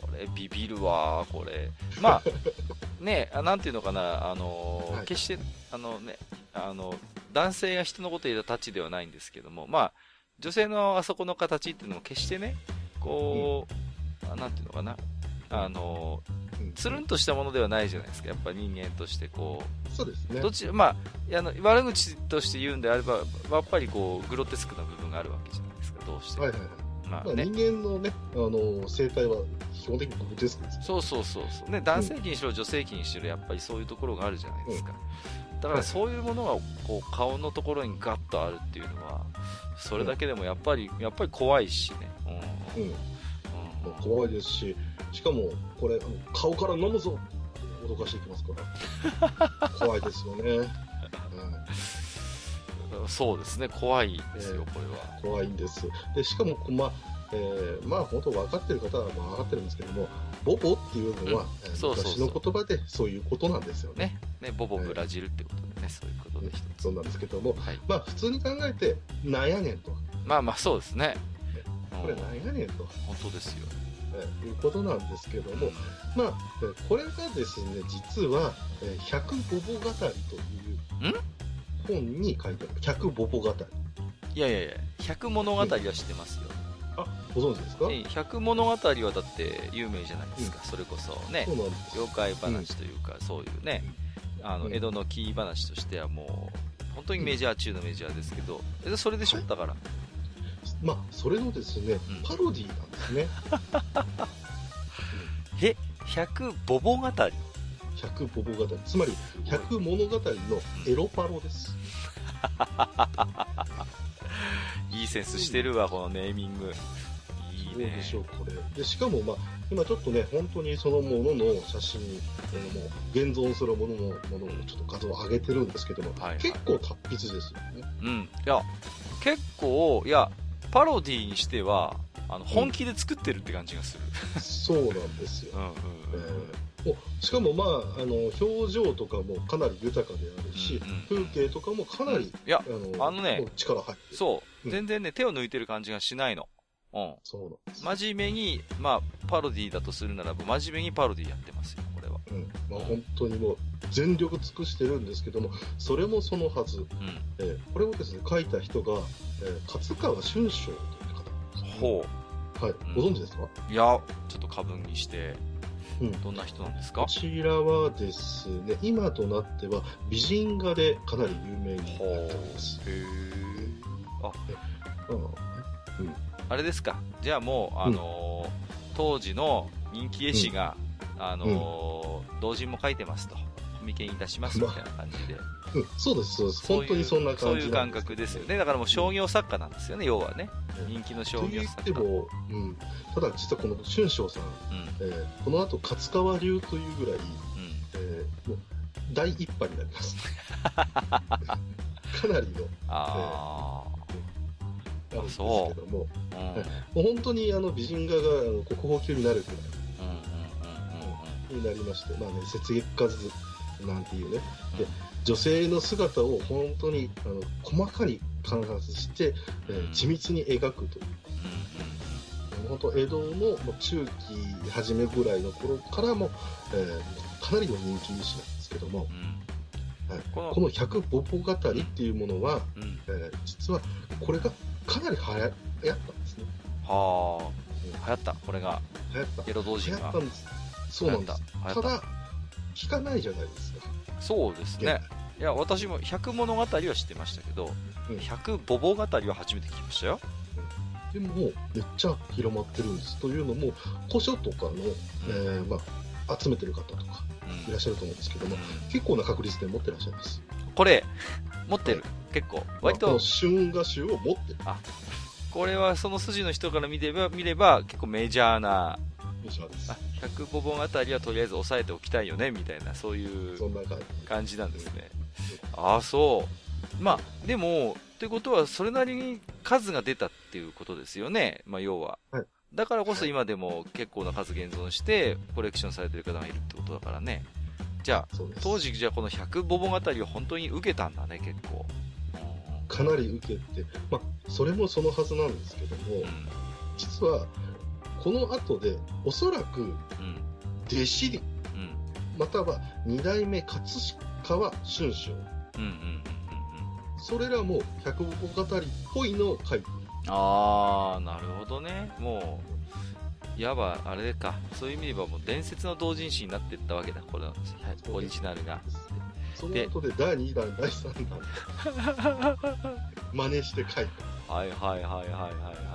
これビビるわこれ。まあねあなんていうのかなあの、はい。決してあのねあの男性が人のことを言ったタッチではないんですけどもまあ女性のあそこの形っていうのも決してね、こう、あなんていうのかな、あの、うんつるんとしたものではないじゃないですか、やっぱ人間としてこそうですねう、どっち、まあ、あの悪口として言うんであれば、やっぱりこう、グロテスクな部分があるわけじゃないですか、どうしても。はいはいはいまあ、まあね人。間のね、あの生態は基本的にグロテスクですそうそうそうそう。ね、男性器にしろ女性器にしろ、やっぱりそういうところがあるじゃないですか。だからそういうものが、こう、顔のところにガッとあるっていうのは、それだけでもやっぱり、やっぱり怖いしね。うん。うん、うんもう怖いですし、しかもこれ、顔から飲むぞ脅かしていきますから、怖いですよね、うん、そうですね、怖いですよ、えこれは。怖いんです。でしかも、まあえーまあ、本当分かってる方はまあ分かってるんですけども、ボボっていうのは、えーそうそうそう昔の言葉でそういうことなんですよね。ね、ね、ボボブラジルってことでね、そういうことで一つ。そうなんですけども、はい。まあ、普通に考えて、なんやねんと、まあまあ、そうですね。これうんなんやねんと、本当ですよ。えーいうことなんですけども、まあ、えーこれがですね、実は、えー100ボボ語りという本に書いてある、100ボボ語り。いやいやいや、百物語は知ってますよ。あ、ご存知ですか？え百物語はだって有名じゃないですか、それこそねそう、なんです。妖怪話というか、そういうね、あのうん。江戸の木話としてはもう、本当にメジャー中のメジャーですけど、えそれでしょ、はい。だから。まあ、それのですね、んパロディーなんですね。え、百ボボ語り？100ボボ語り。つまり、100物語のエロパロです。いいセンスしてるわ、このネーミング。いいねどうで。しょう、これ。で、しかも、まあ、今ちょっとね、本当にそのものの写真、あのもう現存するもののものをちょっと画像を上げてるんですけども、はいはい結構達筆ですよね。うん。いや、結構、いや、パロディにしては、あの、本気で作ってるって感じがする。そうなんですよ。うんうんうん。えーおしかも、まあ、あの表情とかもかなり豊かであるし、うんうん風景とかもかなり、いや、あのね力入ってる。そう、うん全然ね、手を抜いてる感じがしないの。うん。そうなん。真面目に、まあ、パロディだとするならば、真面目にパロディやってますよ、こ。うん。まあ、本当にもう全力尽くしてるんですけども、それもそのはず、うん。えーこれをですね書いた人が、えー勝川春章という方。ほはい、うん。ご存知ですか、う。いや、ちょっと過分にして、うん。どんな人なんですか？こちらはですね、今となっては美人画でかなり有名になっております。へー。うん。あれですか。じゃあもう、あのー当時の人気絵師が、あのー同人も書いてますと。コミケに出しますみたいな感じで。うん、そうです、そうです。本当にそんな感じそういう感覚ですよね。だからもう商業作家なんですよね、要はね。うん人気の商業作家。ても、うん、ただ実はこの春章さん、うん。えーこの後勝川流というぐらい、うん。えーもう大一派になります。かなりのああるんですけども、あ。うん。もう本当にあの美人画が国宝級になるぐらい。うん。になりまして、まあね、雪月花図なんていうね、で女性の姿を本当にあの細かに観察して、えー緻密に描くという、本当、江戸の中期初めぐらいの頃からも、えーかなりの人気石なんですけども、うん。はい、このこの百ボボ語りっていうものは、うん。うん。えー実はこれがかなりはや流行ったんですね。はあ。流行った。これが、流行った。エロ同流人が行った。んです。そうなんです。流行った。だ、聞かないじゃないですか。た。そうですね。いや、私も百物語は知ってましたけど、うん百ボボ語は初めて聞きましたよ。でももうめっちゃ広まってるんです。というのも、古書とかの、えーまあ、集めてる方とかうんいらっしゃると思うんですけども、うん結構な確率で持ってらっしゃいます。これ、持ってる。結構。割とまあ春画集を持ってる。これはその筋の人から見れば、見れば結構メジャーな、メジャーですあ。百ボボ語はとりあえず押さえておきたいよね、みたいな、そういう感じ。なんですね。ああ、そう。まあ、でも、ということは、それなりに数が出たっていうことですよね。まあ、要は。はいだからこそ今でも結構な数現存して、コレクションされてる方がいるってことだからね。じゃあ。当時じゃあこの100ボボ語りは本当に受けたんだね、結構。かなり受けて、まあ、それもそのはずなんですけども、うん。実は、この後で、おそらく、うん。弟子入り、うん。または二代目葛川春章、うん。うん。うん。それらも百語語りっぽいのを書いて。ああなるほどねもういわばあれかそういう意味ではもう伝説の同人誌になっていったわけだこオリジナルがその後で第2弾、第3弾、真似して書いた。はいはいはいはいはいはい。はい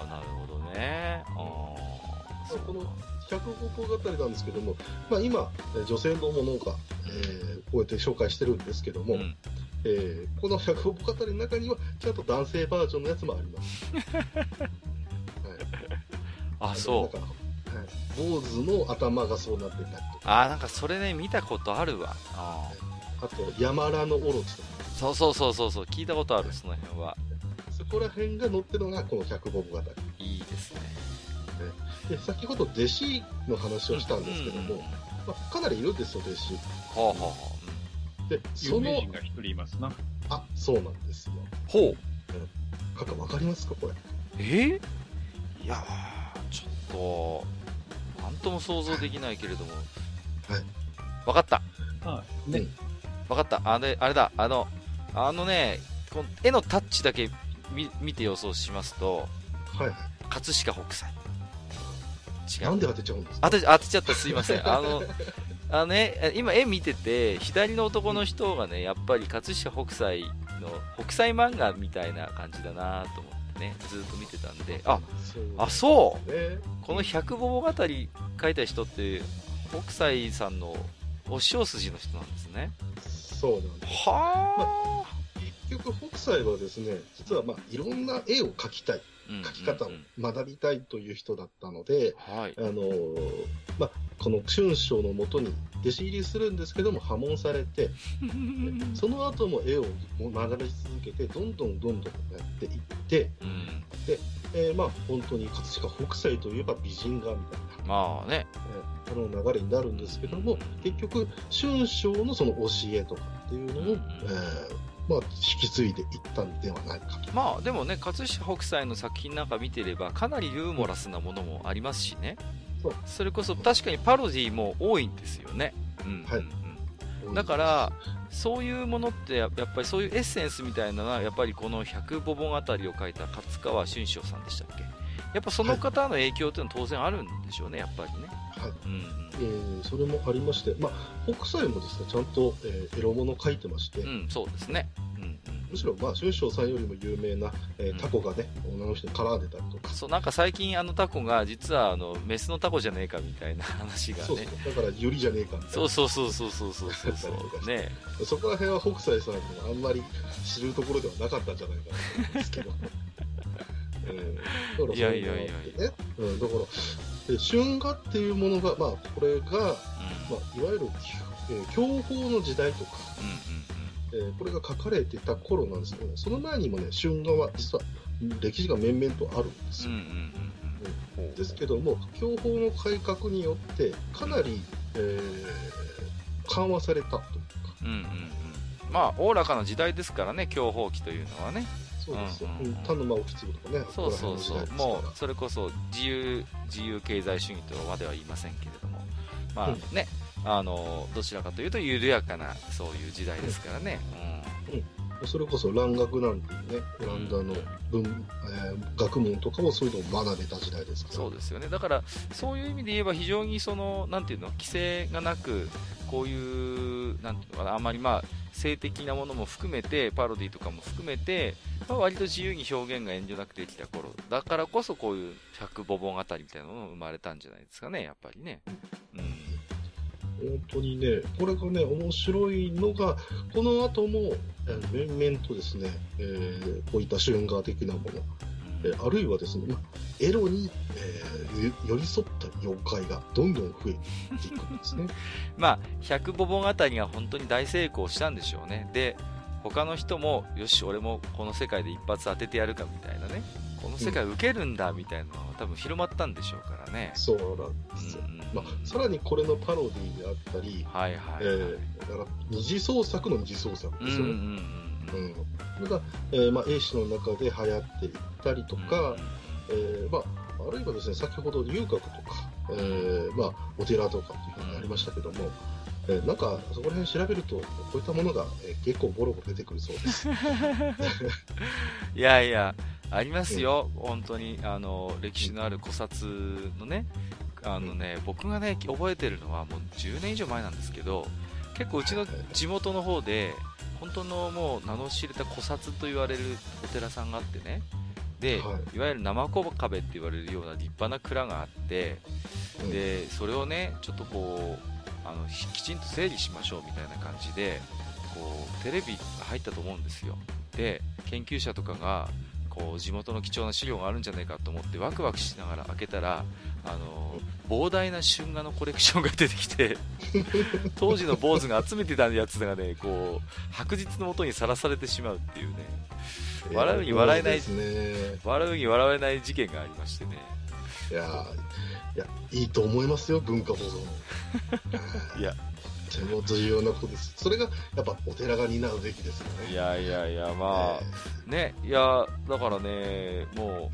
あなるほどね。ああこの百五個語りなんですけども、まあ、今、えー女性のものが、えーこうやって紹介してるんですけども、うん。えーこの百五個語りの中には、ちゃんと男性バージョンのやつもあります。はい、あそう坊主の頭がそうなってたりとか、あーなんかそれね見たことあるわ。ああと、山良のオロチとか、ー。そうそうそうそうそう聞いたことあるその辺は。そこら辺が載ってるのがこの百五個語り。いいですね。で先ほど弟子の話をしたんですけども、うんまあ、かなりいるんですよ、弟子。ほうほうほう。で、有その名人、が一人いますな。あ、そうなんですよ。ほう。かかわかりますか、これ。えいやーちょっとなんとも想像できないけれども。はい。わかった。はい。ね、わかった。あれあれだ。あのあのねこの絵のタッチだけ見見て予想しますとはい。はい。葛飾北斎。違う。なんで当てちゃうんですか？当て当てちゃった。すいません。あのあのね、え今絵見てて左の男の人がねやっぱり葛飾北斎の北斎漫画みたいな感じだなと思ってねずっと見てたんで。ああそうね。この百桃語り書いた人って北斎さんのお塩筋の人なんですね。そうなんです。は結局、北斎はですね、実はまあ、いろんな絵を描きたい、あ描き方をうん学びたいという人だったので、はい。あのーまあ、この春章のもとに弟子入りするんですけども、破門されて、その後も絵を学び続けて、どんどんどんどんやっていって、うん。えーまあ、本当に葛飾北斎といえば美人画みたいな、まあね。えーこの流れになるんですけども、結局、春章のその教えとかっていうのを、うん。えーまあ、引き継いでいったんではないかと。まあでもね葛飾北斎の作品なんか見てればかなりユーモラスなものもありますしね。そう。それこそ確かにパロディも多いんですよね、うんだから、そういうものってややっぱりそういうエッセンスみたいなのはやっぱりこの百母本あたりを書いた勝川春章さんでしたっけ？やっぱその方の影響っていうのは当然あるんでしょうねやっぱりね、はい。うんえーそれもありまして、まあ、北斎もですね、ちゃんと、えーエロ物を書いてまして、うん、うん、そうですね、うんうん。むしろ、まあ、春章さんよりも有名な、えーうん。タコがね、女の人に絡んでたりとか、そうなんか最近あのタコが実はあのメスのタコじゃねえかみたいな 話がそうねそう、だから、ユリじゃねえかみたいな。そうそうそうそうそうそうそうそうねそこら辺は北斎さんもあんまり知るところではなかったんじゃないかなと思うんですけど。えーだからいやいやいやいやねうん、だから、で春画っていうものが、まあ、これが、まあ、いわゆる、えー享保の時代とか、うんうんえーこれが書かれてた頃なんですけど、ね、その前にもね、春画は実は歴史が面々とあるんですよ。うんうんうんうん。うん。ですけども、享保の改革によって、かなり、えー緩和されたというか、うんうんうん。まあおおらかな時代ですからね享保期というのはねそうですよ、うんうんうん。田沼意次とかね、そうそうそう。もうう、それこそ自由自由経済主義とまでは言いませんけれども。まあうん。ね、あのどちらかというと緩やかなそういう時代ですからね、それこそ蘭学なんていうね、オランダの文、えー学問とかもそういうのを学べた時代ですから、そうですよね。だからそういう意味で言えば非常にそのなんていうの規制がなくこういうなんていうのかなあまりまあ性的なものも含めてパロディとかも含めて、まあ、割と自由に表現が遠慮なくできた頃だからこそこういう百母本あたりみたいなのが生まれたんじゃないですかねやっぱりね、うん、本当にね、これがね、面白いのが、この後も、えー面々とですね、えーこういった春画的なもの、えーあるいはですね、まあ、エロに、えーよ寄り添った妖怪がどんどん増えていくんですね。まあ百母本あたりが本当に大成功したんでしょうね。で他の人もよし俺もこの世界で一発当ててやるかみたいなね。この世界受けるんだみたいなのが多分広まったんでしょうからね、そうなんですよ。うん。うんうんまあ、さらにこれのパロディであったり、はいはい、えはい。ーだから二次創作の二次創作うんですよね。うんうんうんうん。それが、えーまあ、英史の中で流行っていったりとか、えーまあ、あるいはですね、先ほど遊郭とか、えーまあ、お寺とかっていうふうにありましたけども、えーなんか、そこら辺調べると、こういったものが、えー結構ボロボロ出てくるそうです。いやいやありますよ、本当にあの歴史のある古刹のね、あのね僕がね覚えてるのはもう10年以上前なんですけど、結構うちの地元の方で、本当のもう名の知れた古刹と言われるお寺さんがあってね、で、はい。い、わゆる生小壁って言われるような立派な蔵があって、うん。でそれをねちょっとこうあのひきちんと整理しましょうみたいな感じでこうテレビが入ったと思うんですよ。で研究者とかがこう地元の貴重な資料があるんじゃないかと思ってワクワクしながら開けたらあの膨大な春画のコレクションが出てきて 当時の坊主が集めてたやつがねこう白日のもとにさらされてしまうっていうね笑うに笑えないそうですね。笑うに笑えない事件がありましてねいやーいや、いいと思いますよ、文化保存。いやとても重要なことです。それが、やっぱ、お寺が担うべきですよね。いやいやいやまあ、ね、いや、だからね、も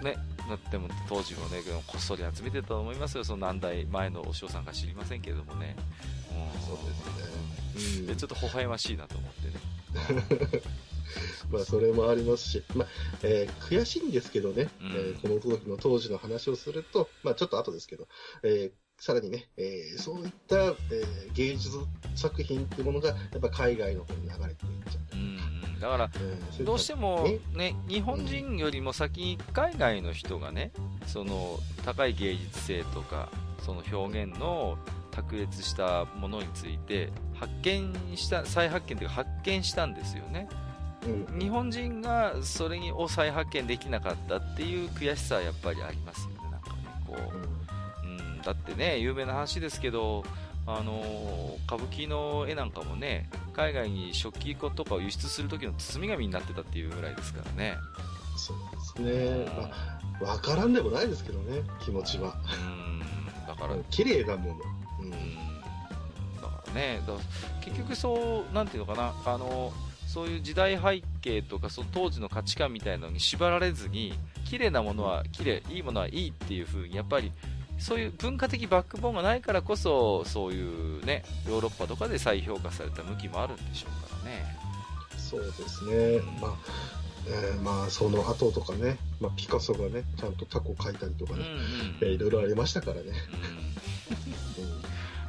う、ね、なっても当時もね、こっそり集めてたと思いますよ、その何代前のお師匠さんか知りませんけれどもね。うんそうですね。うん。でちょっと微笑ましいなと思ってね。まあ、それもありますし、まあえー悔しいんですけどね、うん。えーこの時の当時の話をすると、まあ、ちょっと後ですけど、えーさらにね、えーそういった、えー芸術作品っていうものが、やっぱ海外の方に流れていっちゃだから、どうしてもえ？ね、日本人よりも先に海外の人がね、その高い芸術性とか、その表現の卓越したものについて発見した、再発見というか発見したんですよね。うん日本人がそれを再発見できなかったっていう悔しさはやっぱりありますよね、なんかね、こう。うん、だってね、有名な話ですけど、あのー歌舞伎の絵なんかもね、海外に食器とかを輸出する時の包み紙になってたっていうぐらいですからね。そうですね。まあ、わからんでもないですけどね、気持ちは。うん、だから、うん、綺麗なもの。うんだからね、だから結局そう、なんていうのかな、あのそういう時代背景とか、その当時の価値観みたいなのに縛られずに、綺麗なものは綺麗、いいものはいいっていう風に、やっぱり、そういう文化的バックボーンがないからこそ、そういうね、ヨーロッパとかで再評価された向きもあるんでしょうからね。そうですね。まあ、えーまあ、その後とかね、まあ、ピカソがね、ちゃんとタコ描いたりとかうんうね、んえーいろいろありましたからね。うんうん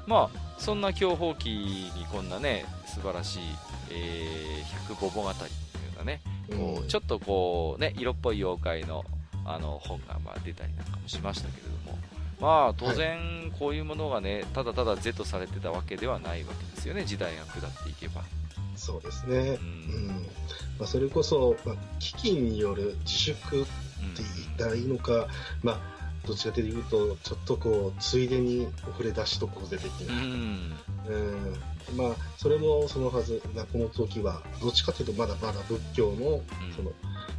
まあ、そんな享保期にこんなね、素晴らしい、えー、百母語語っていうようなね、こうちょっとこうね、色っぽい妖怪のあの本がまあ出たりなんかもしましたけれども、まあ当然こういうものがね、ただただ是とされてたわけではないわけですよね、時代が下っていけば。そうですね。ううん。んまあ、それこそ、まあ、危機による自粛って言ったらいいのか、まあ、どっちかというと、ちょっとこう、ついでに遅れ出しとこうぜ的うな。ん、うん。まあ、それもそのはず、まあ、この時は、どっちかというと、まだまだ仏教の、その、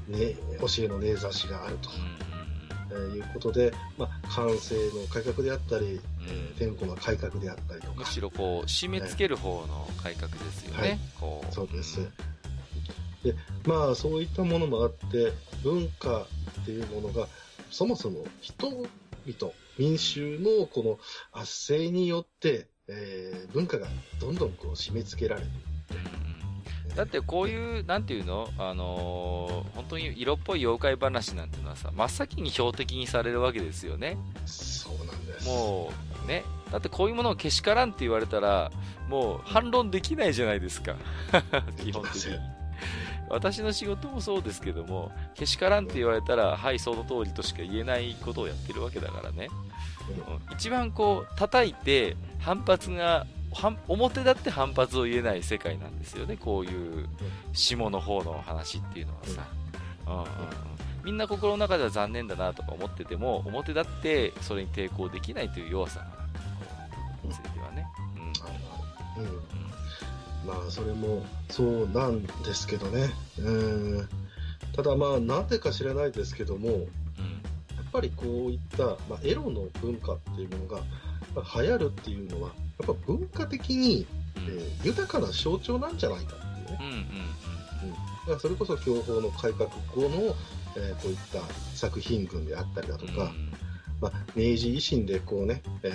ね、教えの根ざしがあると、えーいうことで、まあ、感性の改革であったり、えー天候の改革であったりとか、むしろこう締め付ける方の改革ですよね、はい。そうです。で、まあ、そういったものもあって、文化っていうものが、そもそも人々、民衆のこの圧政によって、えー文化がどんどんこう締め付けられてうんだってこういう、なんていうの、あのー本当に色っぽい妖怪話なんていうのはさ、真っ先に標的にされるわけですよね。そうなんです。もう、ね。だってこういうものをけしからんって言われたら、もう反論できないじゃないですか。基本的に。私の仕事もそうですけども、けしからんって言われたら、はい、その通りとしか言えないことをやってるわけだからね。うん一番こう、叩いて、反発が、反表立って反発を言えない世界なんですよね、こういう下の方の話っていうのはさ。うんうんうんみんな心の中では残念だなとか思ってても、表立ってそれに抵抗できないという弱さが、ついてはね。うんうんまあ、それもそうなんですけどね。うん。ただまあ、なんでか知らないですけども、やっうんぱりこういった、まあ、エロの文化っていうものが、まあ流行るっていうのは、やっぱ文化的に、うん。えー豊かな象徴なんじゃないかっていうね。うんうんだからそれこそ享保の改革後の、えーこういった作品群であったりだとか、うんまあ、明治維新でこうね、え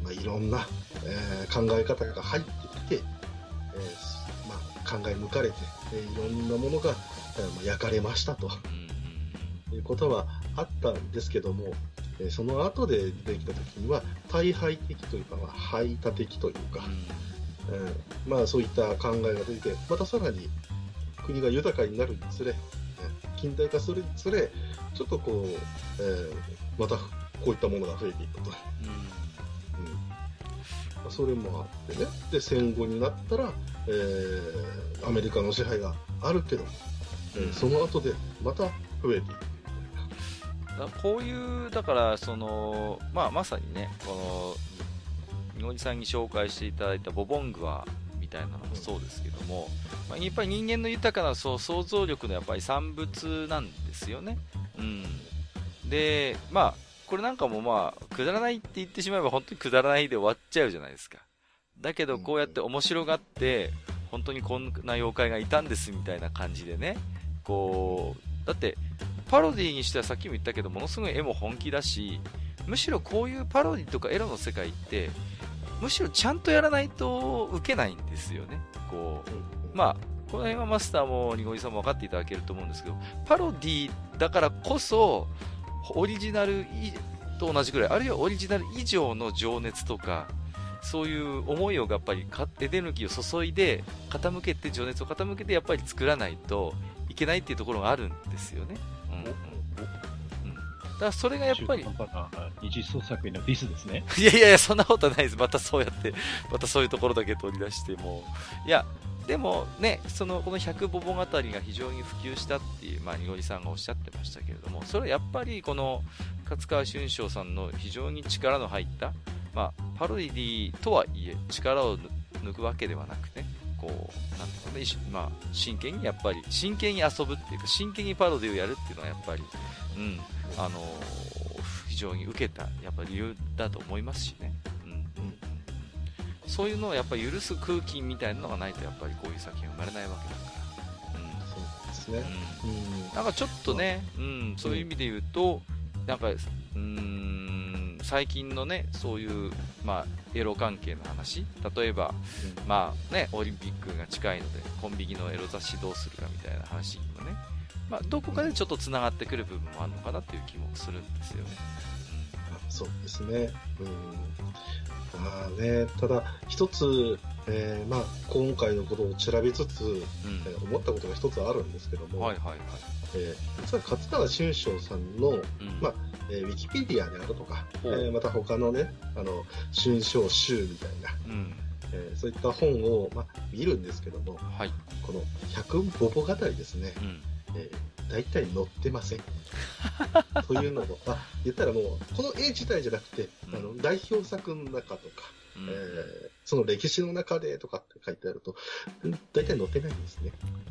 ーまあ、いろんな、えー考え方が入ってきて、えーまあ、考え抜かれて、えーいろんなものが、えーまあ、焼かれましたと、うんうん。いうことはあったんですけども、えーその後で出てきた時には、大敗的というか、まあ、排他的というか、えーまあそういった考えが出て、またさらに国が豊かになるにつれ、えー近代化するにつれ、ちょっとこう、えーまたこういったものが増えていくと。うん。まあそれもあってね、で戦後になったら、えーアメリカの支配があるけど、えーその後でまた増えていく。だこういう、だから、その、まあ、まさにね、この、みごじさんに紹介していただいたボボングアみたいなのもそうですけども、まあ、やっぱり人間の豊かなそう想像力のやっぱり産物なんですよね。うん。で、まあ、これなんかもまあ、くだらないって言ってしまえば本当にくだらないで終わっちゃうじゃないですか。だけど、こうやって面白がって、本当にこんな妖怪がいたんですみたいな感じでね、こう、だって、パロディにしてはさっきも言ったけど、ものすごい絵も本気だし、むしろこういうパロディとかエロの世界って、むしろちゃんとやらないと受けないんですよね。こう、まあ、この辺はマスターもニゴリさんも分かっていただけると思うんですけど、パロディだからこそ、オリジナルいと同じぐらい、あるいはオリジナル以上の情熱とか、そういう思いをやっぱりかエネルギーを注いで、傾けて、情熱を傾けてやっぱり作らないといけないっていうところがあるんですよね。だからそれがやっぱり、二次創作へのディスですね。い やいやいや、そんなことないです。またそうやって、またそういうところだけ取り出しても。いや、でもね、その、この100ボボ語りが非常に普及したっていう、まあ、にごりさんがおっしゃってましたけれども、それはやっぱりこの、勝川春章さんの非常に力の入った、まあ、パロディとはいえ、力を抜くわけではなくて、こう、なんていうのまあ、真剣にやっぱり、真剣に遊ぶっていうか、真剣にパロディをやるっていうのはやっぱり、うん、あの非常に受けた、やっぱ理由だと思いますしね。うん。そういうのをやっぱり許す空気みたいなのがないと、やっぱりこういう作品は生まれないわけだから。そうですね。うん。うんなんかちょっとね、うん、そういう意味で言うと、なんか、うーん、最近のね、そういう、まあ、エロ関係の話、例えば、まあね、オリンピックが近いので、コンビニのエロ雑誌どうするかみたいな話にもね、まあ、どこかでちょっと繋がってくる部分もあるのかなっていう気もするんですよね。そうですね。うん。まあね、ただ、一つ、えーまあ、今回のことを調べつつ、うん。えー思ったことが一つあるんですけども、はいはいはい。えー実は勝川春章さんの、うん。まあえーウィキペディアであるとか、えーまた他のね、あの、春章集みたいな、うん。えーそういった本を、まあ、見るんですけども、はい。この百ボボ語りですね、うん。えー大体載ってません。というのも、あ、言ったらもう、この絵自体じゃなくて、うんあの、代表作の中とか、うんえーその歴史の中でとかって書いてあると、うん大体載ってないんですね。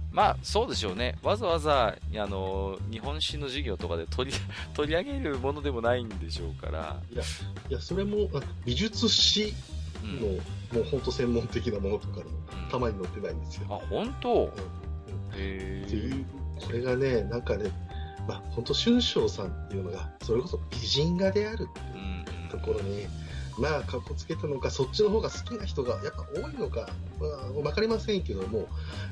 まあ、そうでしょうね。わざわざ、あの、日本史の授業とかで取り、取り上げるものでもないんでしょうから。いや、それも、あ美術史うん。の、もう本当専門的なものとかでも、うんたまに載ってないんですよ。あ、本当？うんへっていえ。う、これがね、なんかね、まあ、本当春章さんっていうのが、それこそ美人画であるってういうんところに、まあ、かっこつけたのか、そっちの方が好きな人がやっぱ多いのか、まあ、わかりませんけども、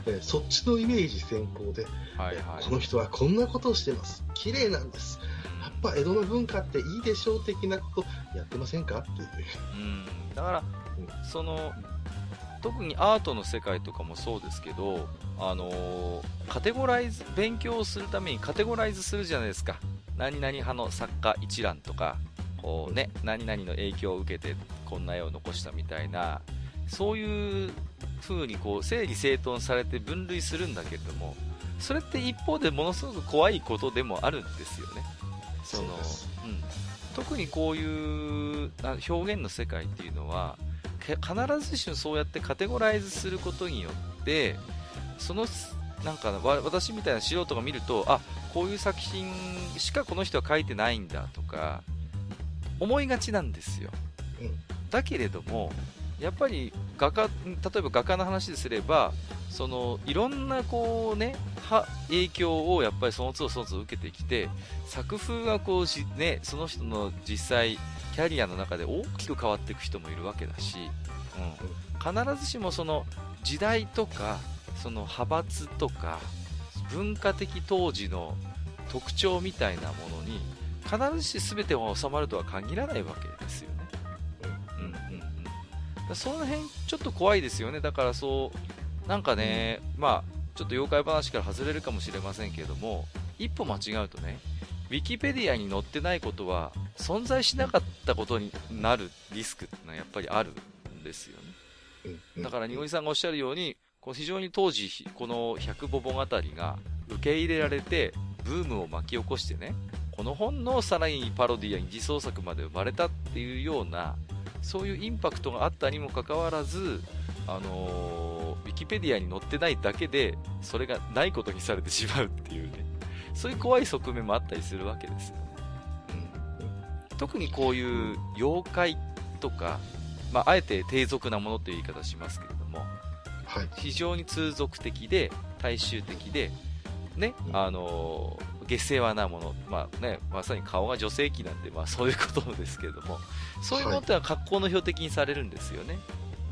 えーそっちのイメージ先行で、うん。はいはい。この人はこんなことをしてます。綺麗なんです。やっぱ江戸の文化っていいでしょう的なことやってませんかっていう。うん。だから、その、特にアートの世界とかもそうですけど、あのーカテゴライズ、勉強するためにカテゴライズするじゃないですか。何々派の作家一覧とか、こうね、何々の影響を受けてこんな絵を残したみたいな、そういう風にこう整理整頓されて分類するんだけれども、それって一方でものすごく怖いことでもあるんですよね。そのそうん、特にこういうあ表現の世界っていうのはけ必ずしもそうやってカテゴライズすることによってそのなんかわ私みたいな素人が見るとあこういう作品しかこの人は書いてないんだとか思いがちなんですよ、うん。だけれどもやっぱり画家例えば画家の話ですればそのいろんなこうねは影響をやっぱりその都度その都度受けてきて作風がこうし、ね、その人の実際キャリアの中で大きく変わっていく人もいるわけだし、うん、必ずしもその時代とかその派閥とか文化的当時の特徴みたいなものに、必ずし全てが収まるとは限らないわけですよね。うんうんうん。だその辺、ちょっと怖いですよね。だからそう、なんかね、まあ、ちょっと妖怪話から外れるかもしれませんけれども、一歩間違うとね、ウィキペディアに載ってないことは、存在しなかったことになるリスクってのはやっぱりあるんですよね。うんだから、ニゴリさんがおっしゃるように、こう非常に当時、この百ボボ語りが受け入れられて、ブームを巻き起こしてね、この本のさらにパロディや二次創作まで生まれたっていうような、そういうインパクトがあったにもかかわらず、あのーウィキペディアに載ってないだけで、それがないことにされてしまうっていうね、そういう怖い側面もあったりするわけですよね。特にこういう妖怪とか、まあ、あえて低俗なものという言い方をしますけれども、はい。非常に通俗的で、大衆的で、ね、うんあのー下世話なもの、まあね、まさに顔が女性器なんで、まあそういうことですけれども、そういうものってのは格好の標的にされるんですよね。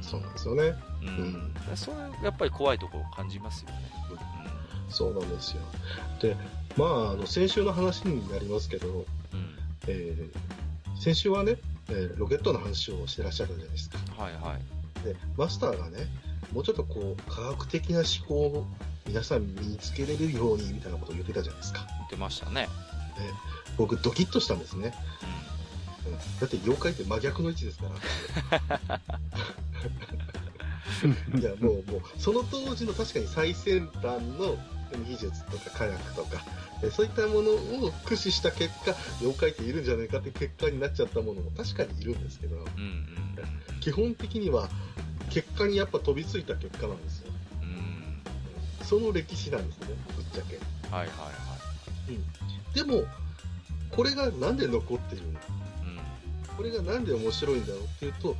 そうなんですよね。うん。んそれやっぱり怖いところを感じますよね。そうなんですよ。で、まあ、あの、先週の話になりますけど、うん。うん。えー先週はね、えーロケットの話をしてらっしゃるじゃないですか。はいはい。で、マスターがね、もうちょっとこう、科学的な思考を皆さん身につけれるようにみたいなことを言ってたじゃないですか。言ってましたね。僕、ドキッとしたんですね。うんだって妖怪って真逆の位置ですから。いや、もう、もう、その当時の確かに最先端の技術とか科学とか、えそういったものを駆使した結果、妖怪っているんじゃないかって結果になっちゃったものも確かにいるんですけど、うん。うんうん基本的には結果にやっぱ飛びついた結果なんですよ。うん。うん。その歴史なんですね、ぶっちゃけ。はいはいはい。でも、これがなんで残ってるの？か。うん。これがなんで面白いんだろうっていうと、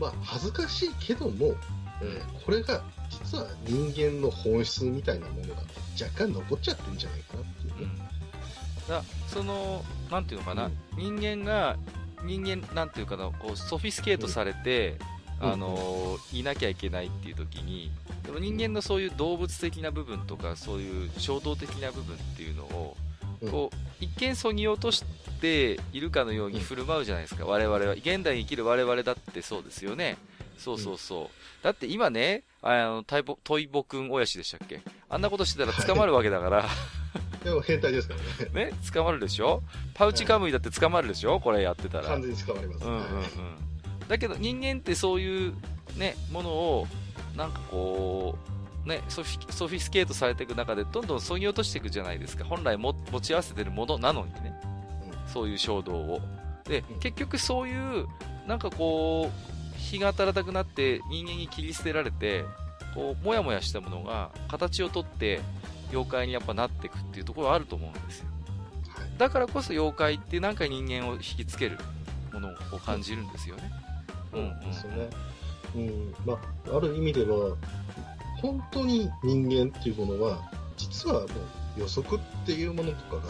まあ、恥ずかしいけども、えーこれが実は人間の本質みたいなものが若干残っちゃってるんじゃないかなっていうね。だその、なんていうのかな、人間が、人間、なんていうかな、こう、ソフィスケートされて、うん。あのーいなきゃいけないっていう時に、でも人間のそういう動物的な部分とか、そういう衝動的な部分っていうのを、うん。こう、一見そぎ落としているかのように振る舞うじゃないですか。我々は、現代に生きる我々だってそうですよね。そうそうそう。だって今ね、あの、トイボ、トイボくん親父でしたっけ？あんなことしてたら捕まるわけだから、でも変態ですからね。ね、捕まるでしょ？パウチカムイだって捕まるでしょ？これやってたら。完全に捕まります。うんうんうん。だけど人間ってそういうね、ものを、なんかこう、ね、ソフィソフィスケートされていく中でどんどん削ぎ落としていくじゃないですか。本来も持ち合わせてるものなのにね。そういう衝動を。でうん、結局そういう、なんかこう、日が当たらなくなって人間に切り捨てられて、こう、もやもやしたものが形をとって、妖怪にやっぱなっていくっていうところはあると思うんですよ。はいだからこそ妖怪ってなんか人間を引きつけるものを感じるんですよね。うんですよね。うん。まあ、ある意味では、本当に人間っていうものは、実はもう予測っていうものとかが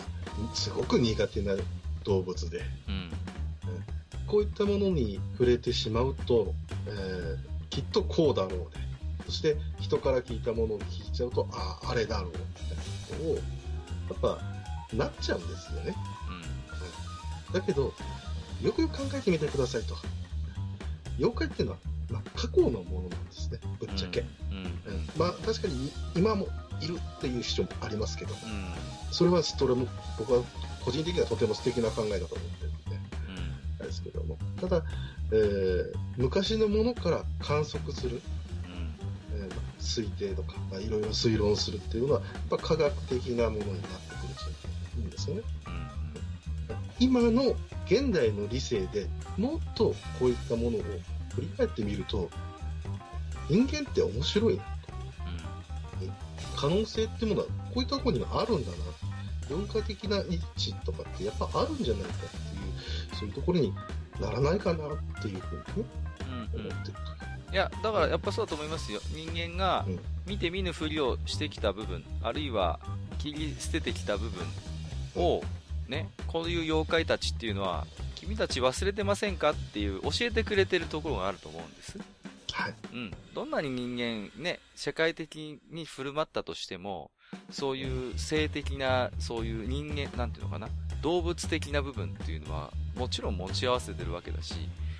すごく苦手な動物で、うん。こういったものに触れてしまうと、えーきっとこうだろうね。そして人から聞いたものを聞いちゃうと、ああ、あれだろうみたいなことを、やっぱ、なっちゃうんですよね。だけど、よくよく考えてみてくださいと。妖怪っていうのは、まあ、過去のものなんですね、ぶっちゃけ。うん。うん。うんまあ、確かに今もいるっていう主張もありますけど、うん。それはそれも僕は個人的にはとても素敵な考えだと思ってるんで、すけども。ただ、えー昔のものから観測する、えーまあ推定とか、まあ、いろいろ推論するっていうのは、やっぱ科学的なものになってくるんですよね。今の現代の理性でもっとこういったものを振り返ってみると、人間って面白いな。可能性っていうものはこういったところにもあるんだな。文化的な一致とかってやっぱあるんじゃないかそういうところにならないかなっていうふうにね、うん。うん。思ってるいや、だからやっぱそうだと思いますよ。人間がうん見て見ぬふりをしてきた部分、あるいは切り捨ててきた部分を、ね、こういう妖怪たちっていうのは、君たち忘れてませんかっていう教えてくれてるところがあると思うんです。はい。うん。どんなに人間ね、社会的に振る舞ったとしても、そういう性的な、そういう人間、なんていうのかな、動物的な部分っていうのは、もちろん持ち合わせてるわけだし、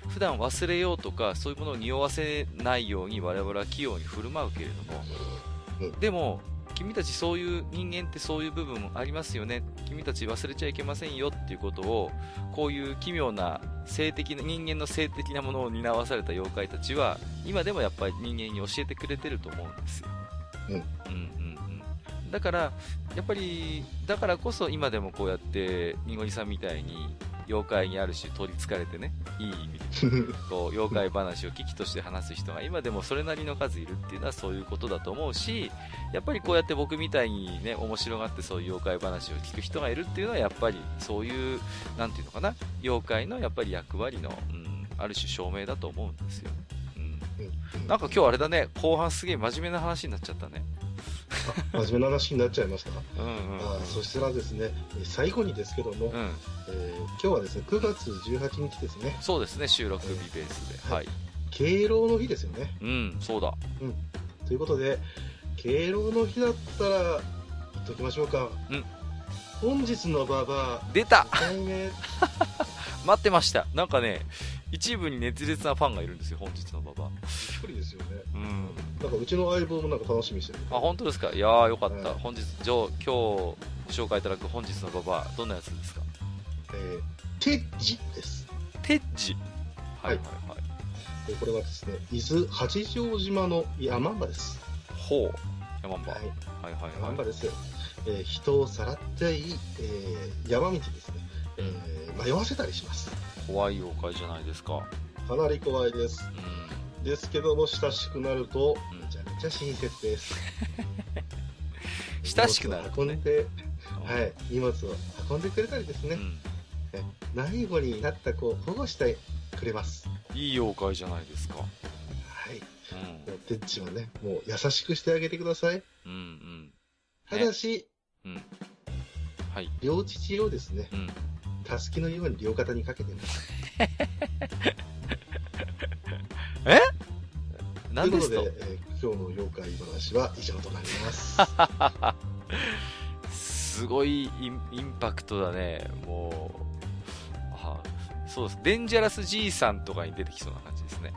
普段忘れようとか、そういうものを匂わせないように我々は器用に振る舞うけれども、うんでも、君たちそういう人間ってそういう部分もありますよね。君たち忘れちゃいけませんよっていうことを、こういう奇妙な性的な、人間の性的なものを担わされた妖怪たちは、今でもやっぱり人間に教えてくれてると思うんですよ。うんうんうんうん。だから、やっぱり、だからこそ今でもこうやって、にごりさんみたいに、妖怪にある種取り憑かれてね、いい意味で、こう、妖怪話を危機として話す人が今でもそれなりの数いるっていうのはそういうことだと思うし、やっぱりこうやって僕みたいにね、面白がってそういう妖怪話を聞く人がいるっていうのはやっぱりそういう、なんていうのかな、妖怪のやっぱり役割の、うん、ある種証明だと思うんですよ。うん。なんか今日あれだね、後半すげえ真面目な話になっちゃったね。真面目な話になっちゃいました。うんうん。そしたらですね、えー最後にですけども、うん。えー今日はですね、9月18日ですね、そうですね、収録日ベースで。はい。敬老の日ですよね。うん、そうだ。ということで、敬老の日だったら、言っときましょうか。うん本日のババ出たア、1回目。待ってました。なんかね、一部に熱烈なファンがいるんですよ、本日のババ一人ですよね。ア。うん。なんかうちの相棒もなんか楽しみにしてる。あ、本当ですか？いやーよかった。うん本日、じゃあ今日ご紹介いただく本日のババア、どんなやつですか？えー、テッジです。テッジ。はいはいはい。えーこれはですね、伊豆八丈島の山場です。ほう。山んば。ははいい、はいはい。山場です。えー人をさらっていい、えー山道ですね、えー迷わせたりします。怖い妖怪じゃないですか。かなり怖いです。うですけども、親しくなると、うんめちゃめちゃ親切です。ん。親しくなるとね。運んで、はい、荷物を運んでくれたりですね、うん。迷子になった子を保護してくれます。いい妖怪じゃないですか。はい。うん。テッチはね、もう優しくしてあげてください。うんうん。ただし、うん。はい。両父をですね、うん。たすきのように両肩にかけてます。何ですと？ということで、えー今日の妖怪話は以上となります。すごいインインパクトだね。もう、あそうです。デンジャラス爺さんとかに出てきそうな感じですね。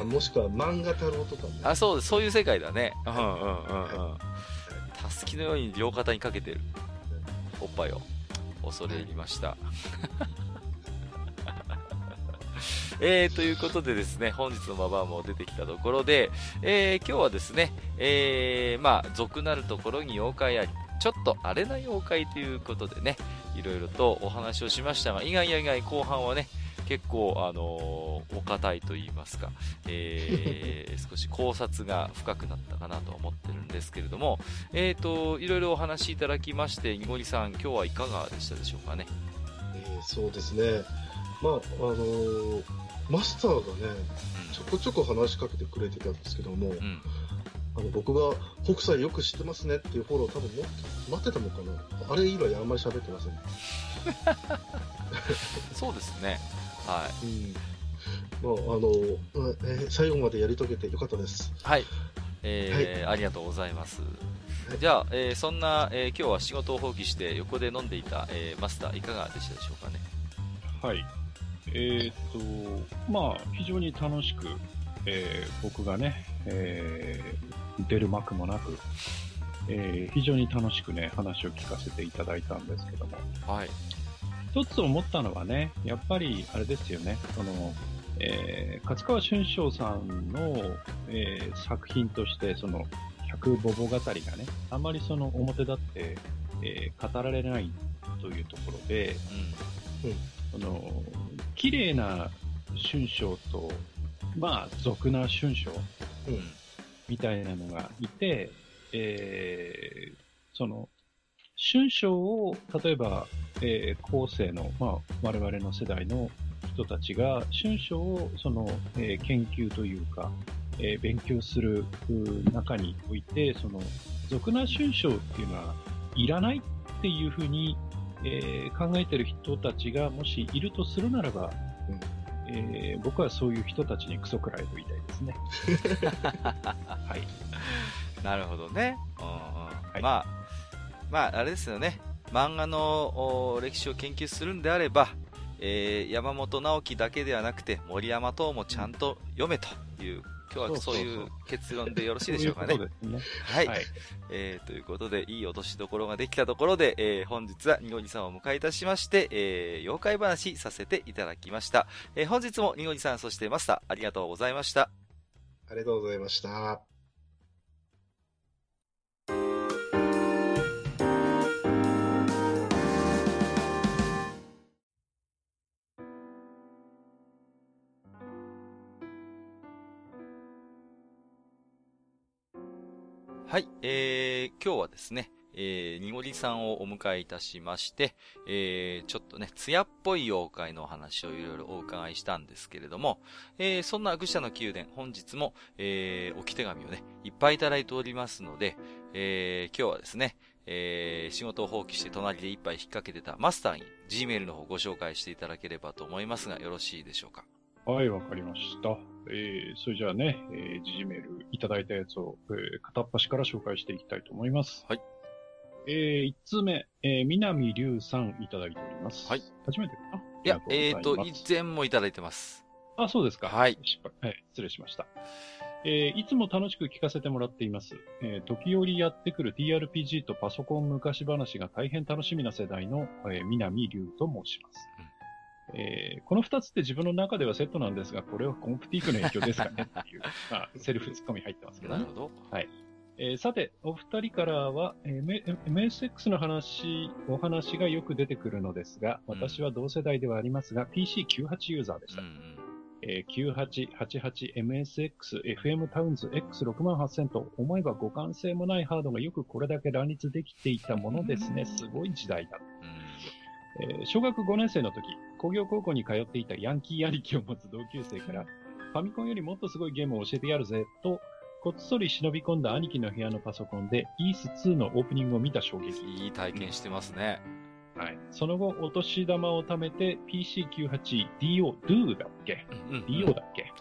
あもしくは漫画太郎とかね。あ、そうです。そういう世界だね。うんうんうんうん。たすきのように両肩にかけてる。おっぱいを。恐れ入りました。えー、ということでですね、本日のババアも出てきたところで、えー、今日はですね、えー、まあ、俗なるところに妖怪あり、ちょっと荒れな妖怪ということでね、いろいろとお話をしましたが、意外や意外後半はね、結構、あのーお堅いと言いますか、えー 少し考察が深くなったかなと思ってるんですけれども、えーと、いろいろお話しいただきまして、にごりさん、今日はいかがでしたでしょうかね？えーそうですね。まあ、あのーマスターがね、ちょこちょこ話しかけてくれてたんですけども、うん。うん。あの僕が北斎よく知ってますねっていうフォロー多分も待ってたのかなあれ以来あんまり喋ってません。そうですね。はうん。まあ、あの、うんえー最後までやり遂げてよかったです。い。はい。えーありがとうございます。はいじゃあ、えーそんな、えー今日は仕事を放棄して横で飲んでいた、えーマスターいかがでしたでしょうかね？はい。えーっと、まあ、非常に楽しく、えー僕がね、えー出る幕もなく、えー非常に楽しくね、話を聞かせていただいたんですけども、はい。一つ思ったのはね、やっぱりあれですよね、その、えー勝川春章さんの、えー作品として、その、百母語語がね、あまりその表立って、えー語られないというところで、その、綺麗な春章と、まあ、俗な春章うん。うん。みたいなのがいて、えーその、春章を、例えば、えー後世の、まあ、我々の世代の人たちが、春章を、その、えー研究というか、えー勉強する中において、その、俗な春章っていうのはいらないっていうふうに、えー考えてる人たちがもしいるとするならば、えー僕はそういう人たちにクソくらいと言いたいですね。はい。なるほどね。うんうんいまあ、まあ、あれですよね。漫画のお歴史を研究するんであれば、えー山本直樹だけではなくて、森山等もちゃんと読めという、今日はそういう結論でよろしいでしょうかね。はい、はい。えーということで、いい落としどころができたところで、えー本日はニゴリさんをお迎えいたしまして、えー妖怪話させていただきました。えー本日もニゴリさん、そしてマスター、ありがとうございました。ありがとうございました。はい、えー、今日はですね、えー、にごりさんをお迎えいたしまして、えー、ちょっとね、艶っぽい妖怪のお話をいろいろお伺いしたんですけれども、えー、そんな愚者の宮殿、本日も、えー、置き手紙をね、いっぱいいただいておりますので、えー、今日はですね、えー、仕事を放棄して隣で一杯引っ掛けてたマスターに Gmail の方ご紹介していただければと思いますが、よろしいでしょうか？はい、わかりました。えー、それじゃあね、えー、G メールいただいたやつを、えー片っ端から紹介していきたいと思います。はい。えー、一つ目、えー、南龍さんいただいております。はい。初めてかな？いや、えーと、以前もいただいてます。あ、そうですか。はい。失敗。はい、失礼しました。えーいつも楽しく聞かせてもらっています。えー時折やってくる TRPG とパソコン昔話が大変楽しみな世代の、えー南龍と申します。えーこの二つって自分の中ではセットなんですが、これはコンプティークの影響ですかねっていう、まあ、セルフツッコミ入ってますけどねなる。ほど。えーさて、お二人からは、えー MSX の話、お話がよく出てくるのですが、うん私は同世代ではありますが、PC98 ユーザーでしたうん。うん。えー 9888MSX、FM タウンズ X68000 と思えば互換性もないハードがよくこれだけ乱立できていたものですね。すごい時代だ。うんえー小学5年生の時、工業高校に通っていたヤンキー兄貴を持つ同級生から、ファミコンよりもっとすごいゲームを教えてやるぜ、と、こっそり忍び込んだ兄貴の部屋のパソコンで、イース2のオープニングを見た衝撃。いい体験してますね。はい。その後、お年玉を貯めて PC98DO、DO だっけ ?DO だっけ？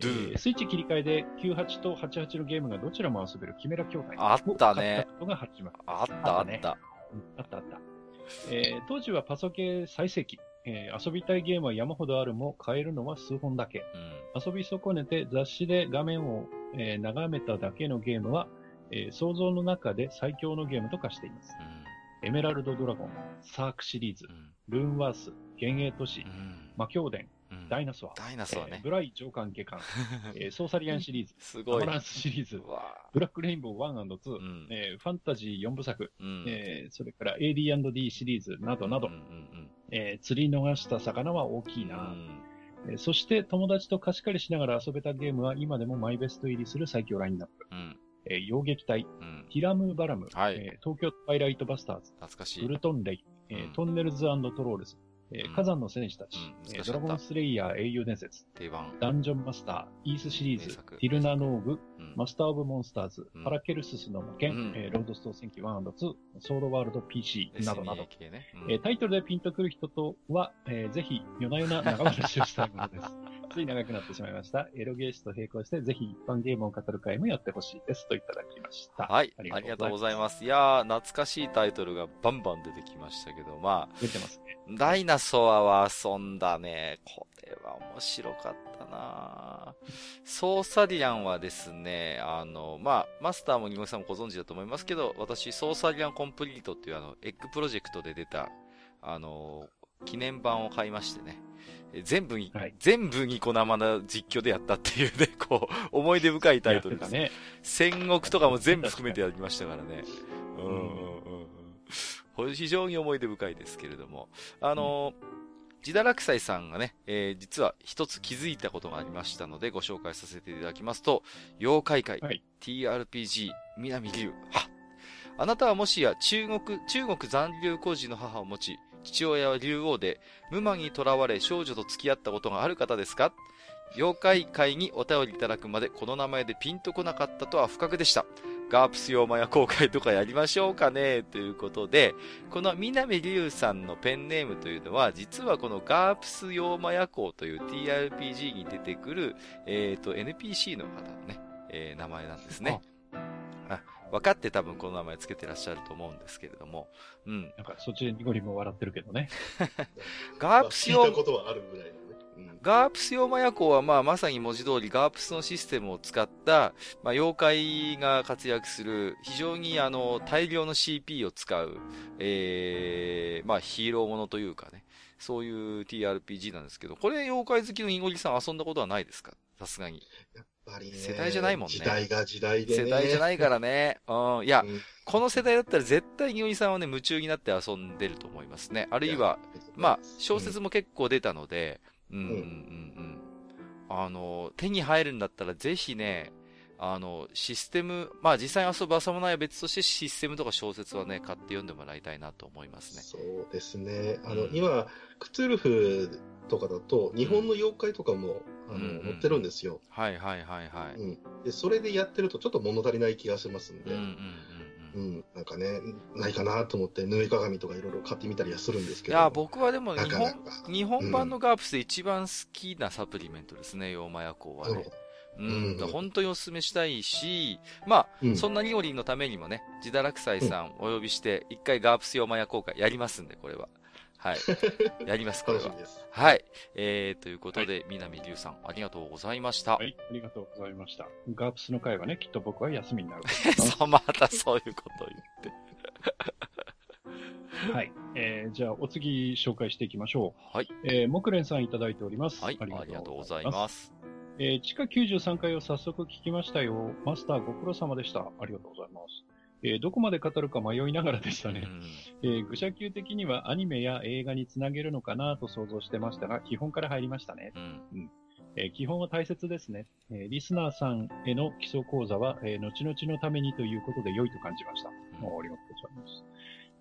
ドゥえースイッチ切り替えで98と88のゲームがどちらも遊べるキメラ筐体あったねを買ったことが始まる。あったあった。うんあったあった。えー当時はパソケ最盛期。えー遊びたいゲームは山ほどあるも買えるのは数本だけ。うん。遊び損ねて雑誌で画面を、えー眺めただけのゲームは、えー想像の中で最強のゲームと化しています。エメラルドドラゴン、サークシリーズう、ん。ルーンワース、幻影都市う、ん。魔教伝、うん。ダイナソア、ダイナソアね。えーブ。ライ上官下官、えーソーサリアンシリーズ、すごい。アマランスシリーズ。ブラックレインボー 1&2、うん。えーファンタジー4部作、うん。えーそれから AD&D シリーズなどなど、うんうんえー釣り逃した魚は大きいな、ん。えーそして友達と貸し借りしながら遊べたゲームは今でもマイベスト入りする最強ラインナップ。うん。えー、洋撃隊、うん。ティラムーバラム、はい。えー東京トワイライトバスターズ、懐かしい。ウルトンレイ、えーうん。トンネルズトロールズ、えーうん。火山の戦士たち、うんドラゴンスレイヤー英雄伝説、定番。ダンジョンマスター、イースシリーズ。ティルナノーグ、うん。マスターオブモンスターズ、うん。パラケルススの魔剣、うん。えーロードストー戦記 1&2、ソードワールド PC などなど。ね。うん。えータイトルでピンとくる人とは、えーぜひ、夜な夜な長話をしたいものです。つい長くなってしまいました。エロゲースと並行して、ぜひ一般ゲームを語る会もやってほしいです。といただきました。はい。あありがとうございます。いやー、懐かしいタイトルがバンバン出てきましたけど、ま出てますね。あ、ダイナソアは遊んだね。これは面白かったなソーサリアンはですね、あの、まあ、マスターもニゴさんもご存知だと思いますけど、私、ソーサリアンコンプリートっていうあの、エッグプロジェクトで出た、あの、記念版を買いましてね。え全部に、はい全部ニコ生な実況でやったっていうね、こう、思い出深いタイトルです。ね。戦国とかも全部含めてやりましたからね。うんうんうん非常に思い出深いですけれども。あのー、ジダラクサイさんがね、えー実は一つ気づいたことがありましたのでご紹介させていただきますと、妖怪界、はい TRPG、南流、はあなたはもしや中国、中国残留孤児の母を持ち、父親は竜王で、無魔に囚われ少女と付き合ったことがある方ですか？妖怪界にお便りいただくまでこの名前でピンとこなかったとは不覚でした。ガープス妖魔や公開とかやりましょうかね？ということで、この南龍さんのペンネームというのは、実はこのガープス妖魔夜行という TRPG に出てくる、えっ、と、NPC の方のね、えー名前なんですね。分かって多分この名前つけてらっしゃると思うんですけれども、うん。なんかそっちでニゴリも笑ってるけどね。ガープス用まあ聞いたことはあるぐらいのね。うんガープス用麻薬は、まあ、まさに文字通りガープスのシステムを使った、まあ、妖怪が活躍する、非常にあの、大量の CP を使う、えー、まあ、ヒーローものというかね、そういう TRPG なんですけど、これ妖怪好きのイゴリさん遊んだことはないですか？さすがに。ぱりね。世代じゃないもんね時代が時代でね。世代じゃないからね。うん。いやう、んこの世代だったら絶対イゴリさんはね、夢中になって遊んでると思いますね。あるいは、まあ、小説も結構出たので、うん、うん、うん、うん。あの、手に入るんだったらぜひね、あの、システム、まあ実際に遊ぶ遊ばないは別としてシステムとか小説はね、買って読んでもらいたいなと思いますね。そうですね。あの、うん今、クトゥルフとかだと、日本の妖怪とかも、あの、うんうん載ってるんですよ。はいはいはいはい。うん。で、それでやってるとちょっと物足りない気がしますんで、うんうんうんううん。ん、なんかね、ないかなと思って、縫い鏡とかいろいろ買ってみたりはするんですけど。いや、僕はでも日本日本版のガープスで一番好きなサプリメントですね、妖魔夜行はね。ううんん、本当にお勧めしたいし、まあ、うんそんなニゴリンのためにもね、ジダラクサイさんお呼びして、一回ガープス妖魔夜行会やりますんで、これは。はい。やります、これは。はい。えー、ということで、南龍さん、ありがとうございました。はい、ありがとうございました。ガープスの会はね、きっと僕は休みになる。そう、またそういうことを言って。はい。えー、じゃあ、お次紹介していきましょはい。う。えー、木蓮さんいただいております。はい、ありがとうございます。す。えー、地下93回を早速聞きましたよ。マスターご苦労様でした。ありがとうございます。えー、どこまで語るか迷いながらでしたね。うんえー、愚者級的にはアニメや映画につなげるのかなと想像してましたが、基本から入りましたね。うん。えー基本は大切ですね、えーリスナーさんへの基礎講座は、えー後々のためにということで良いと感じました。うんおありがとうございます。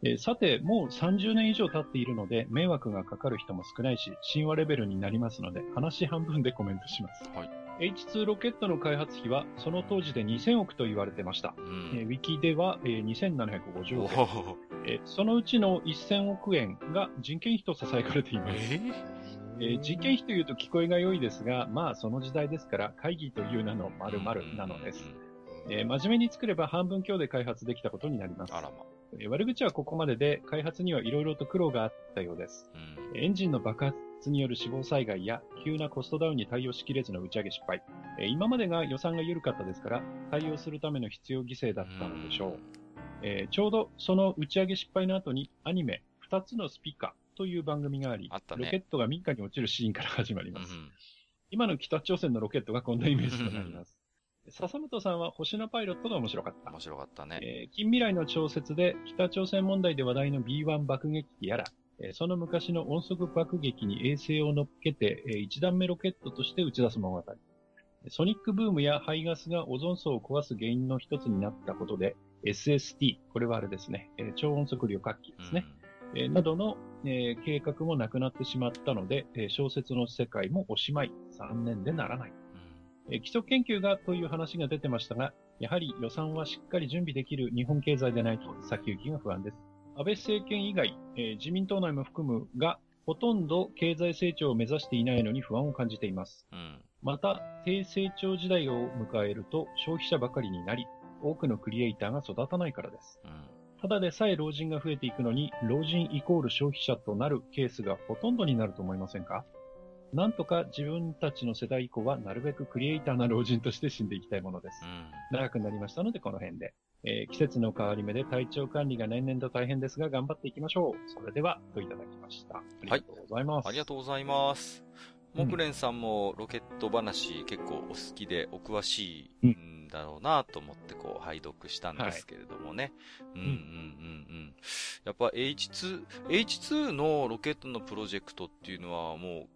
えーさて、もう30年以上経っているので、迷惑がかかる人も少ないし、神話レベルになりますので、話半分でコメントします。はい H2 ロケットの開発費は、その当時で2000億と言われてました。うえーウん。ィキでは、えー2750お億円、ーえーそのうちの1000億円が人件費と囁かれています。えー？えー人件費というと聞こえが良いですが、まあその時代ですから会議という名の〇〇なのです。えー真面目に作れば半分強で開発できたことになります悪口はここまでで、開発にはいろいろと苦労があったようです。うん。エンジンの爆発による死亡災害や急なコストダウンに対応しきれずの打ち上げ失敗。えー今までが予算が緩かったですから、対応するための必要犠牲だったのでしょう。えーちょうどその打ち上げ失敗の後にアニメ、二つのスピカという番組があり、あねロケットが民家に落ちるシーンから始まりうん。ます。今の北朝鮮のロケットがこんなイメージとなります。笹本さんは星のパイロットが面白かった面。白かったね。えー近未来の小説で北朝鮮問題で話題の B1 爆撃機やら、えーその昔の音速爆撃に衛星を乗っけて、え1段目ロケットとして打ち出す物語。ソニックブームや排ガスがオゾン層を壊す原因の一つになったことで、SST、これはあれですね、えー超音速旅客機ですね、えーなどの、えー計画もなくなってしまったので、えー小説の世界もおしまい、残念でならない。うん。えー基礎研究がという話が出てましたが、やはり予算はしっかり準備できる日本経済でないと先行きが不安です。安倍政権以外、えー自民党内も含むが、ほとんど経済成長を目指していないのに不安を感じています。うん。また、低成長時代を迎えると消費者ばかりになり、多くのクリエイターが育たないからです。うん。ただでさえ老人が増えていくのに、老人イコール消費者となるケースがほとんどになると思いませんか？なんとか自分たちの世代以降はなるべくクリエイターな老人として死んでいきたいものです。うん。長くなりましたのでこの辺で。えー季節の変わり目で体調管理が年々と大変ですが頑張っていきましょう。それでは、といただきました。ありがとうございます。ありがとうございます。うん木蓮さんもロケット話結構お好きでお詳しういんだろうなと思ってこう拝読したんですけれどもね。うんうんうんうん。やっぱ H2、H2 のロケットのプロジェクトっていうのはも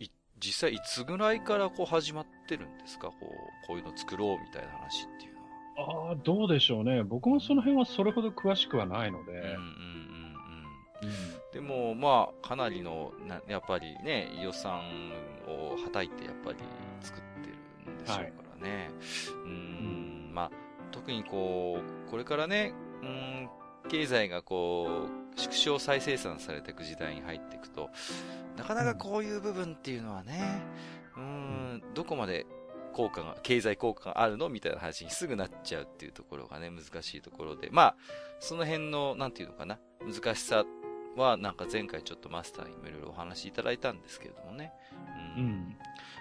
う、い実際いつぐらいからこう始まってるんですか？こう、こういうの作ろうみたいな話っていう。ああ、どうでしょうね。僕もその辺はそれほど詳しくはないので。うんうんうんうん。うんでも、まあ、かなりの、なやっぱりね、予算をはたいて、やっぱり作ってるんでしょうからね。うーん、まあ、特にこう、これからね、うーん、経済がこう、縮小再生産されていく時代に入っていくと、なかなかこういう部分っていうのはね、うーん、どこまで効果が、経済効果があるの？みたいな話にすぐなっちゃうっていうところがね、難しいところで。まあ、その辺の、なんていうのかな、難しさは、なんか前回ちょっとマスターにもいろいろお話しいただいたんですけれどもね。うん。うん。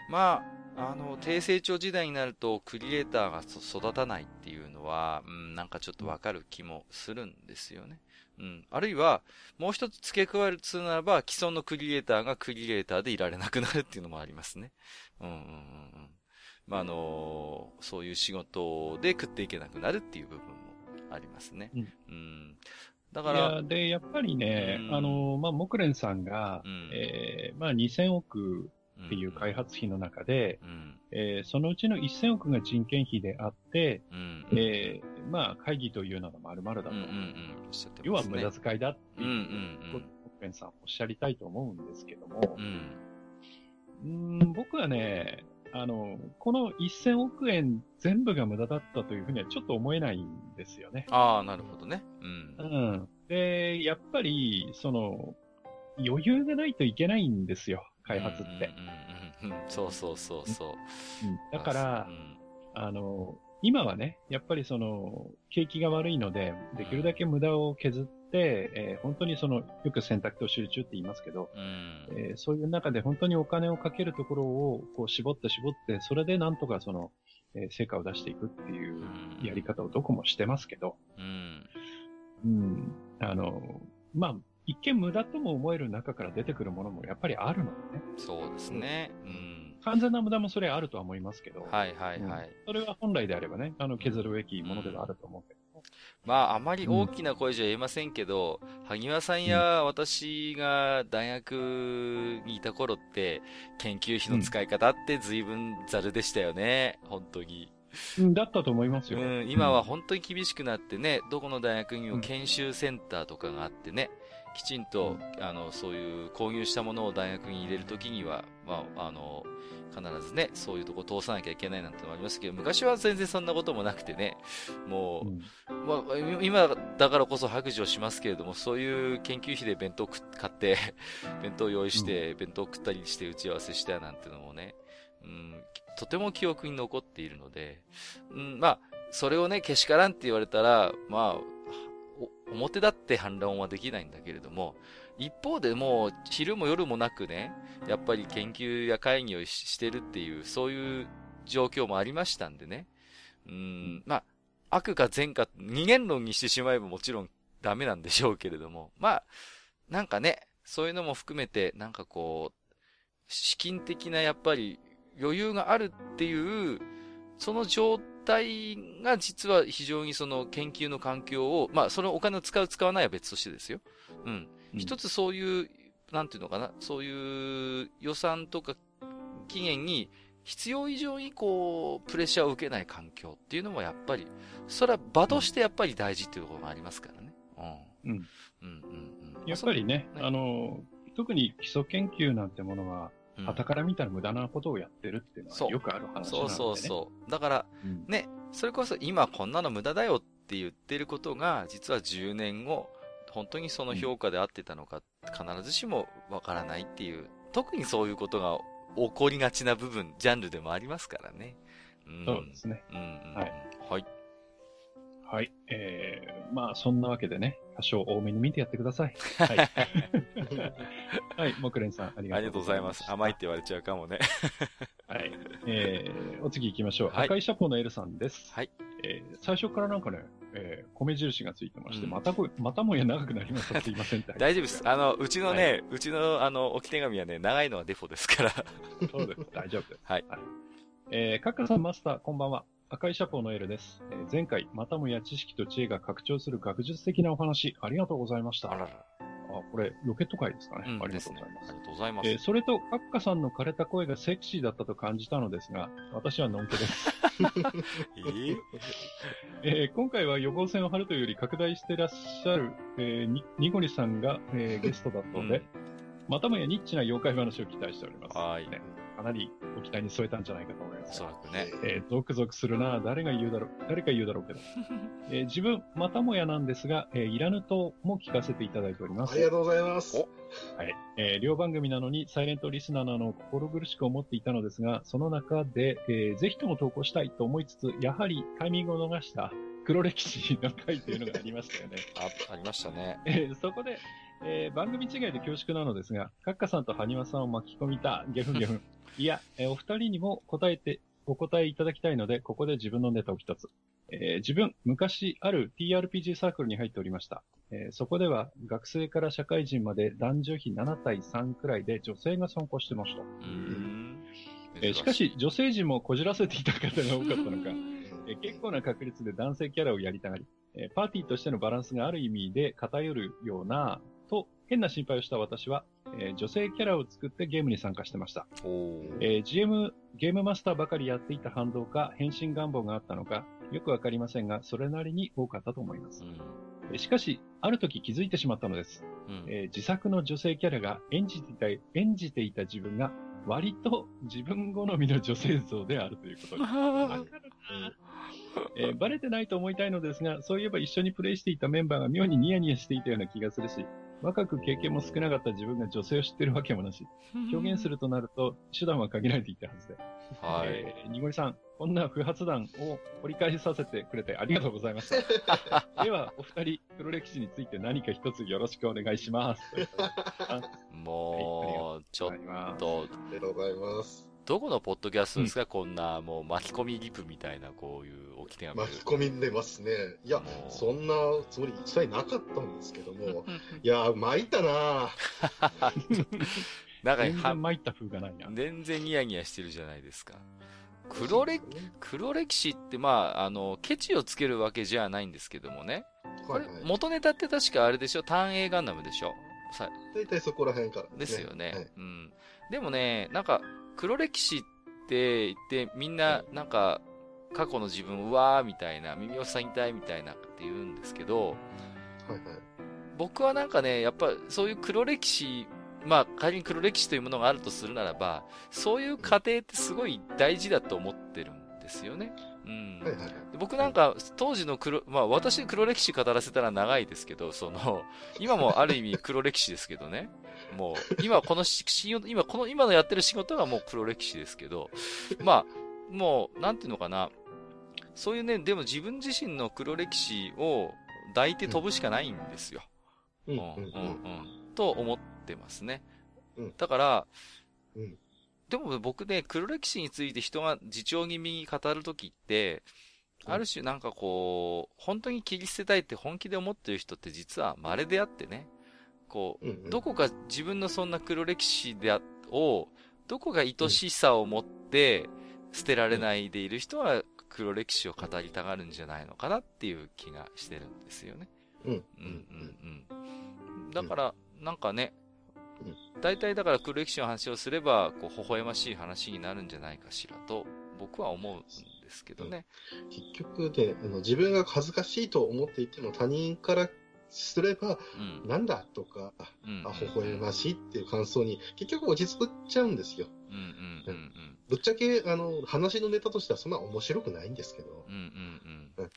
まあ、あの、低成長時代になると、クリエイターがそ育たないっていうのは、うん、なんかちょっとわかる気もするんですよね。うん。あるいは、もう一つ付け加えるとするならば、既存のクリエイターがクリエイターでいられなくなるっていうのもありますね。うんうんうんうん。まあ、あのそういう仕事で食っていけなくなるっていう部分もありますね。うんうん。だいからや、、で、やっぱりね、うんあの、まあ、木蓮さんが、うんえーまあ、2000億っていう開発費の中で、うん。えーそのうちの1000億が人件費であって、うん。えーまあ、会議というのが丸々だと。うんうんうん。おっしゃって要は。無駄遣いだってうんういう、ん木蓮さんおっしゃりたいと思うんですけどもうん。ん僕はね、あの、この1000億円全部が無駄だったというふうにはちょっと思えないんですよね。ああ、なるほどね。うんう。ん。で、やっぱり、その、余裕がないといけないんですよ、開発って。うんうんうんうん。そうそうそうそう。うんだからう、んあの、今はね、やっぱりその、景気が悪いので、できるだけ無駄を削って、えー本当にその、よく選択と集中って言いますけど、うん。えーそういう中で本当にお金をかけるところを、こう絞って絞って、それでなんとかその、えー成果を出していくっていうやり方をどこもしてますけど、うん。うん、あの、まあ、一見無駄とも思える中から出てくるものもやっぱりあるのでね。そうですね。うん。完全な無駄もそれはあるとは思いますけど、はいはいはい。それは本来であればね、あの、削るべきものではあると思うけど。まあ、あまり大きな声じゃ言えませんけど、萩和さんや私が大学にいた頃って、研究費の使い方って随分ざるでしたよね。本当に。うんだったと思いますよ。うん、今は本当に厳しくなってね、どこの大学にも研修センターとかがあってね、きちんと、あの、そういう購入したものを大学に入れるときには、まあ、あの、必ずね、そういうとこ通さなきゃいけないなんてのもありますけど、昔は全然そんなこともなくてね、もう、うん。まあ、今だからこそ白状しますけれども、そういう研究費で弁当買って、弁当用意して、弁当食ったりして打ち合わせしたなんてのもね、うん、とても記憶に残っているので、うん、まあ、それをね、けしからんって言われたら、まあ、お表だって反論はできないんだけれども、一方でもう昼も夜もなくね、やっぱり研究や会議をしてるっていう、そういう状況もありましたんでね。うん、まあ、悪か善か二元論にしてしまえばもちろんダメなんでしょうけれども、まあ、なんかね、そういうのも含めて、なんかこう、資金的なやっぱり余裕があるっていう、その状態が実は非常にその研究の環境を、まあそのお金を使う使わないは別としてですよ。うん。うん一つそういう、なんていうのかな、そういう予算とか期限に必要以上にこう、プレッシャーを受けない環境っていうのもやっぱり、それは場としてやっぱり大事っていうところがありますからね。うん。うん。うんうんうん。やっぱりね、ねあの、特に基礎研究なんてものは、うん、傍から見たら無駄なことをやってるっていうのはよくある話なので、ね。そうそうそう。だから、うん。ね、それこそ今こんなの無駄だよって言ってることが、実は10年後、本当にその評価で合ってたのか、必ずしもわからないっていう、特にそういうことが起こりがちな部分、ジャンルでもありますからね。うん。そうですね。うん。はい。はい。はい。えー、まあ、そんなわけでね、多少多めに見てやってください。はい。はい、木蓮さん、ありがとうございます。甘いっい。て言われちゃうかもね。はい。えー、お次行きましょう。はい赤いシャポーのエルさんです。はい。えー、最初からなんかね、えー、米印がついてまして、うんまたこ、またもや長くなりました。すいません。大丈夫です。あの、うちのね、はうちの、あの、置き手紙はね、長いのはデフォですから。そうです。大丈夫です。はい。えー、カッカさんマスター、こんばんは。赤いシャポーのエルです。えー前回、またもや知識と知恵が拡張する学術的なお話、ありがとうございました。あらら。あ、これ、ロケット会ですかね。うん、ありがとうございます。ありがとうございます。えーそれと、カッカさんの枯れた声がセクシーだったと感じたのですが、私はのんけです。えー？えー今回は予防線を張るというより拡大してらっしゃる、えーに、ニゴリさんが、えーゲストだったので、またもやニッチな妖怪話を期待しております。はいねかなりご期待に添えたんじゃないかと思います。おそらくね。えーゾクゾクするな誰が言うだろう、誰か言うだろうけど。えー自分、またもやなんですが、えーいらぬとも聞かせていただいております。ありがとうございます。おはい。えー両番組なのに、サイレントリスナーなのを心苦しく思っていたのですが、その中で、えーぜひとも投稿したいと思いつつ、やはりタイミングを逃した黒歴史の回というのがありましたよね。あ、ありましたね。えーそこで、えー番組違いで恐縮なのですが、カッカさんとハニワさんを巻き込みた、ゲフンゲフン。いや、えーお二人にも答えて、お答えいただきたいので、ここで自分のネタを一つ。えー自分、昔ある TRPG サークルに入っておりました。えーそこでは、学生から社会人まで男女比7対3くらいで女性が参加してました。えーしかし、女性陣もこじらせていた方が多かったのか、えー結構な確率で男性キャラをやりたがり、えーパーティーとしてのバランスがある意味で偏るような、と変な心配をした私は、えー女性キャラを作ってゲームに参加してました。えー GM、ゲームマスターばかりやっていた反動か、変身願望があったのか、よくわかりませんが、それなりに多かったと思います。うん。えーしかし、ある時気づいてしまったのです。うん。えー自作の女性キャラが演じていた、演じていた自分が、割と自分好みの女性像であるということです。わかるなえーバレてないと思いたいのですが、そういえば一緒にプレイしていたメンバーが妙にニヤニヤしていたような気がするし、若く経験も少なかった自分が女性を知ってるわけもなし、表現するとなると手段は限られていたはずで。はい。えー、にごりさん、こんな不発弾を掘り返させてくれてありがとうございました。では、お二人、黒歴史について何か一つよろしくお願いします。というう、ちょっと、ありがとうございます。どこのポッドキャストですか、こんな、もう巻き込みリプみたいな、こういう置き手紙。巻き込みんでますね。いやそんなつもり一切なかったんですけども、いや、参ったな なんか、全は然参った風がないな。全然ニヤニヤしてるじゃないですか。黒歴、黒歴史って、まあ、あの、ケチをつけるわけじゃないんですけどもね。これはいはい。元ネタって確かあれでしょ？単影ガンダムでしょ？さ大体そこら辺からですよね、はいうん。でもね、なんか、黒歴史って言って、みんな、なんか、過去の自分、うわーみたいな、耳を塞ぎたいみたいなって言うんですけど、はいはい。僕はなんかね、やっぱそういう黒歴史、まあ仮に黒歴史というものがあるとするならば、そういう過程ってすごい大事だと思ってるんですよね。うん。はいはい僕なんか、当時の黒、まあ私に黒歴史語らせたら長いですけど、その、今もある意味黒歴史ですけどね。もう、今このし仕事、今この、今のやってる仕事がもう黒歴史ですけど、まあ、もう、なんていうのかな。そういうね、でも自分自身の黒歴史を抱いて飛ぶしかないんですよ。うんうん、うん、うん。と思ってますね。うんだから、うんでも僕ね、黒歴史について人が自重気味に語るときって、うんある種なんかこう、本当に切り捨てたいって本気で思ってる人って実は稀であってね、こう、どこか自分のそんな黒歴史であを、どこが愛しさを持って捨てられないでいる人は黒歴史を語りたがるんじゃないのかなっていう気がしてるんですよね。うん。うん。うんうん。だから、なんかねうん、大体だから黒歴史の話をすれば、こう、微笑ましい話になるんじゃないかしらと、僕は思うんですけどね。結局ね、あの自分が恥ずかしいと思っていても他人からすれば、うん。なんだとか、うん。あ、微笑ましいっていう感想に結局落ち着くっちゃうんですよ。うんうんうんぶっちゃけ、あの、話のネタとしてはそんな面白くないんですけど。うん。うんうんうんうん。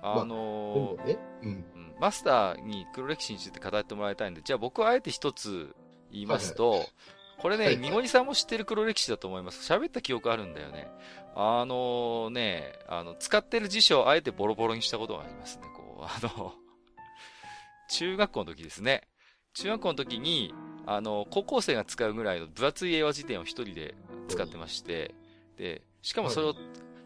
あでのね、うん。うんマスターに黒歴史について語ってもらいたいんで、じゃあ僕はあえて一つ言いますと、これね、はいはいみごりさんも知ってる黒歴史だと思います。喋った記憶あるんだよね。あのね、あの、使ってる辞書をあえてボロボロにしたことがありますね。こう、あの、中学校の時ですね。中学校の時に、あの、高校生が使うぐらいの分厚い英和辞典を一人で使ってまして、で、しかもそれを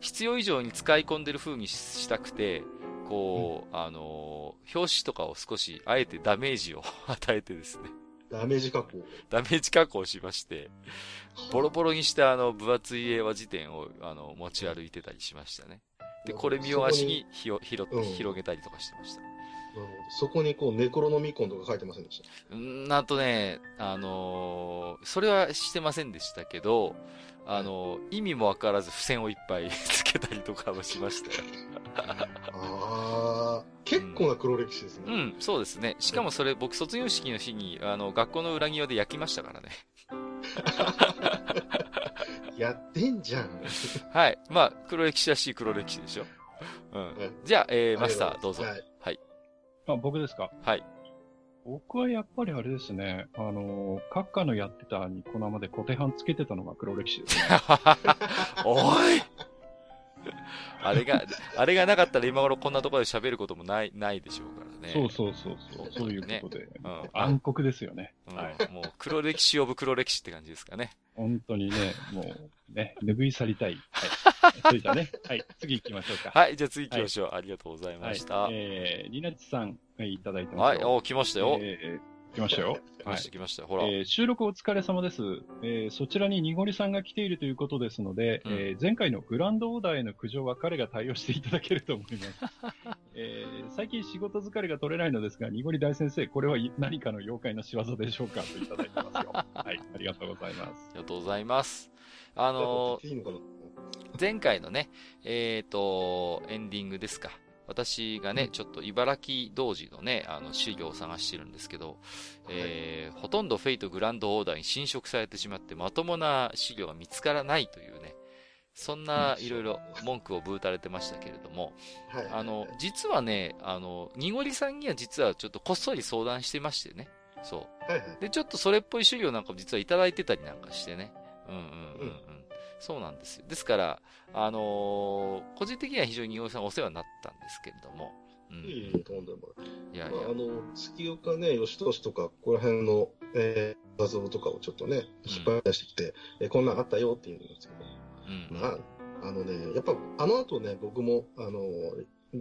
必要以上に使い込んでる風にししたくて、こう、あの、表紙とかを少し、あえてダメージを 与えてですね、ダメージ加工。ダメージ加工しまして、ボロボロにしたあの、分厚い英和辞典を、あの、持ち歩いてたりしましたね。で、これ見よがしにひよ拾ってうん広げたりとかしてました。なるほどそこにこう、ネクロノミコンとか書いてませんでした？ん、なんとね、あのーそれはしてませんでしたけど、あのー意味もわからず付箋をいっぱい つけたりとかもしましたよ。ああ、結構な黒歴史ですね。うん、そうですね。しかもそれ、僕卒業式の日に、あの、学校の裏庭で焼きましたからね。やってんじゃん。はい。まあ、黒歴史らしい黒歴史でしょ。うん。うんじゃあ、えー、マスター、どうぞ。はい。あ、僕ですか？はい。僕はやっぱりあれですね、あの、閣下のやってたニコ生で小手半つけてたのが黒歴史です。おい あれが、あれがなかったら今頃こんなところで喋ることもない、ないでしょうからね。そうそうそうそう、そういうことで、うん暗黒ですよね。うんはい。もう黒歴史呼ぶ黒歴史って感じですかね。本当にね、もうね、拭い去りたい。はい。それじゃあね、はい、次行きましょうか。はい、じゃあ次行きましょう。ありがとうございました。は、はいい、えー、リナッチさん、はい、いただいてますよ。お、来ましたよ。えー来ましたよ。はい来ました、。来ました。ほら。えー収録お疲れ様です、えーそちらにニゴリさんが来ているということですので、うんえー前回のグランドオーダーへの苦情は彼が対応していただけると思います。えー最近仕事疲れが取れないのですが、ニゴリ大先生、これはい何かの妖怪の仕業でしょうかといただいてますよ。はい、ありがとうございます。ありがとうございます。あのいいのかな前回のね、えっ、と、エンディングですか。私がね、ちょっと茨城同時のね、あの、資料を探してるんですけど、えーほとんどフェイトグランドオーダーに侵食されてしまって、まともな資料が見つからないというね、そんないろいろ文句をぶーたれてましたけれども、はい。あの、実はね、あの、にごりさんには実はちょっとこっそり相談してましてね、そう。で、ちょっとそれっぽい資料なんかも実はいただいてたりなんかしてね。うんうんうんうん。うんそうなんですよ。ですから、あのー個人的には非常に井上さんお世話になったんですけれども。うん。いいね、とんでもない。いやいやまあ、あ。の、月岡ね、吉俊とか、ここら辺の、えー画像とかをちょっとね、引っ張り出してきて、えーこんなんあったよっていうんですけど、うん。まあ、あのね、やっぱ、あの後ね、僕も、あの、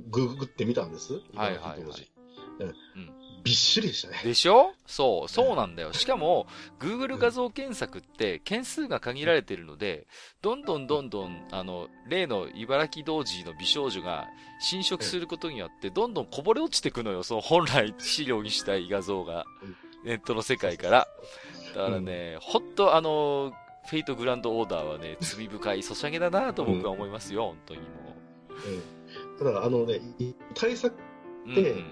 ググってみたんです。はいはいはい当時うんびっしりでしたね。でしょ？そう、そうなんだよ。しかも、Google 画像検索って件数が限られているので、どんどんどんどん、あの、例の茨城童子の美少女が侵食することによって、どんどんこぼれ落ちていくのよ。その本来資料にしたい画像がうん。ネットの世界から。だからね、ほんとあの、フェイトグランドオーダーはね、罪深いソシャゲだなと僕は思いますよ、本当にもうん。ただ、あのね、い対策、う。うんでうんうん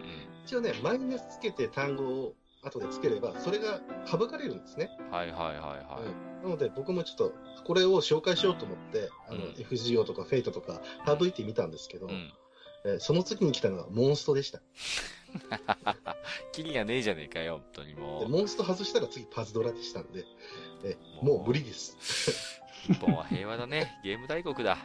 一応ね、マイナスつけて単語を後でつければ、それが省かれるんですね。はいはいはいはい。うんなので、僕もちょっと、これを紹介しようと思って、あの、うん FGO とかフェイトとか省いてみたんですけど、うん。えーその次に来たのがモンストでした。キリがねえじゃねえかよ、本当にもでう。モンスト外したら次パズドラでしたんで、えーもう無理です。日本は平和だね。ゲーム大国だ。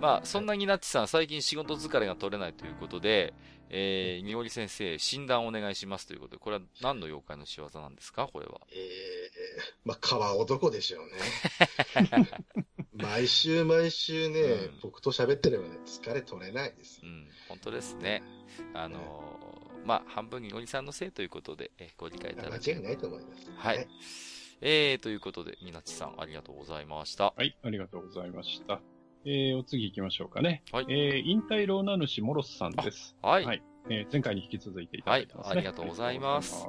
まあ、そんなになっちさん、最近仕事疲れが取れないということで、えー、みおり先生、診断お願いしますということで、これは何の妖怪の仕業なんですか？これは。えー、まあ、川男でしょうね。毎週毎週ね、うん僕と喋ってればね、疲れ取れないですう。ん、本当ですね。あのーまあ、半分みおりさんのせいということで、えーご理解いただき間違いないと思います。はい。えー、ということで、みなっちさん、ありがとうございました。はい、ありがとうございました。えー、お次行きましょうかね。はいえー、引退ローナ主モロスさんです。はい。はいえー前回に引き続いていただいてますね。はいありがとうございます。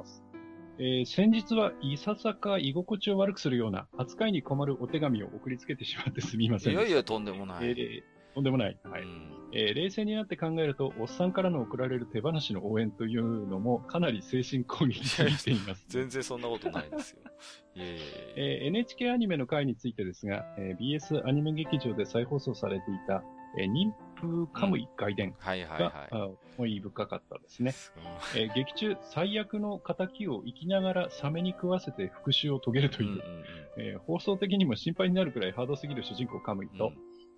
えー先日はいささか居心地を悪くするような扱いに困るお手紙を送りつけてしまってすみません。いやいや、とんでもない。えーとんでもない。はい。うんえー冷静になって考えると、おっさんからの送られる手放しの応援というのもかなり精神攻撃すぎています。全然そんなことないですよ。えー NHK アニメの回についてですが、えー BS アニメ劇場で再放送されていた、えー妊婦カムイ外伝はいはいが、はい。あ思い深かったですね。うんえー劇中、最悪の仇を生きながらサメに食わせて復讐を遂げるという、うんうんうんえー放送的にも心配になるくらいハードすぎる主人公カムイと、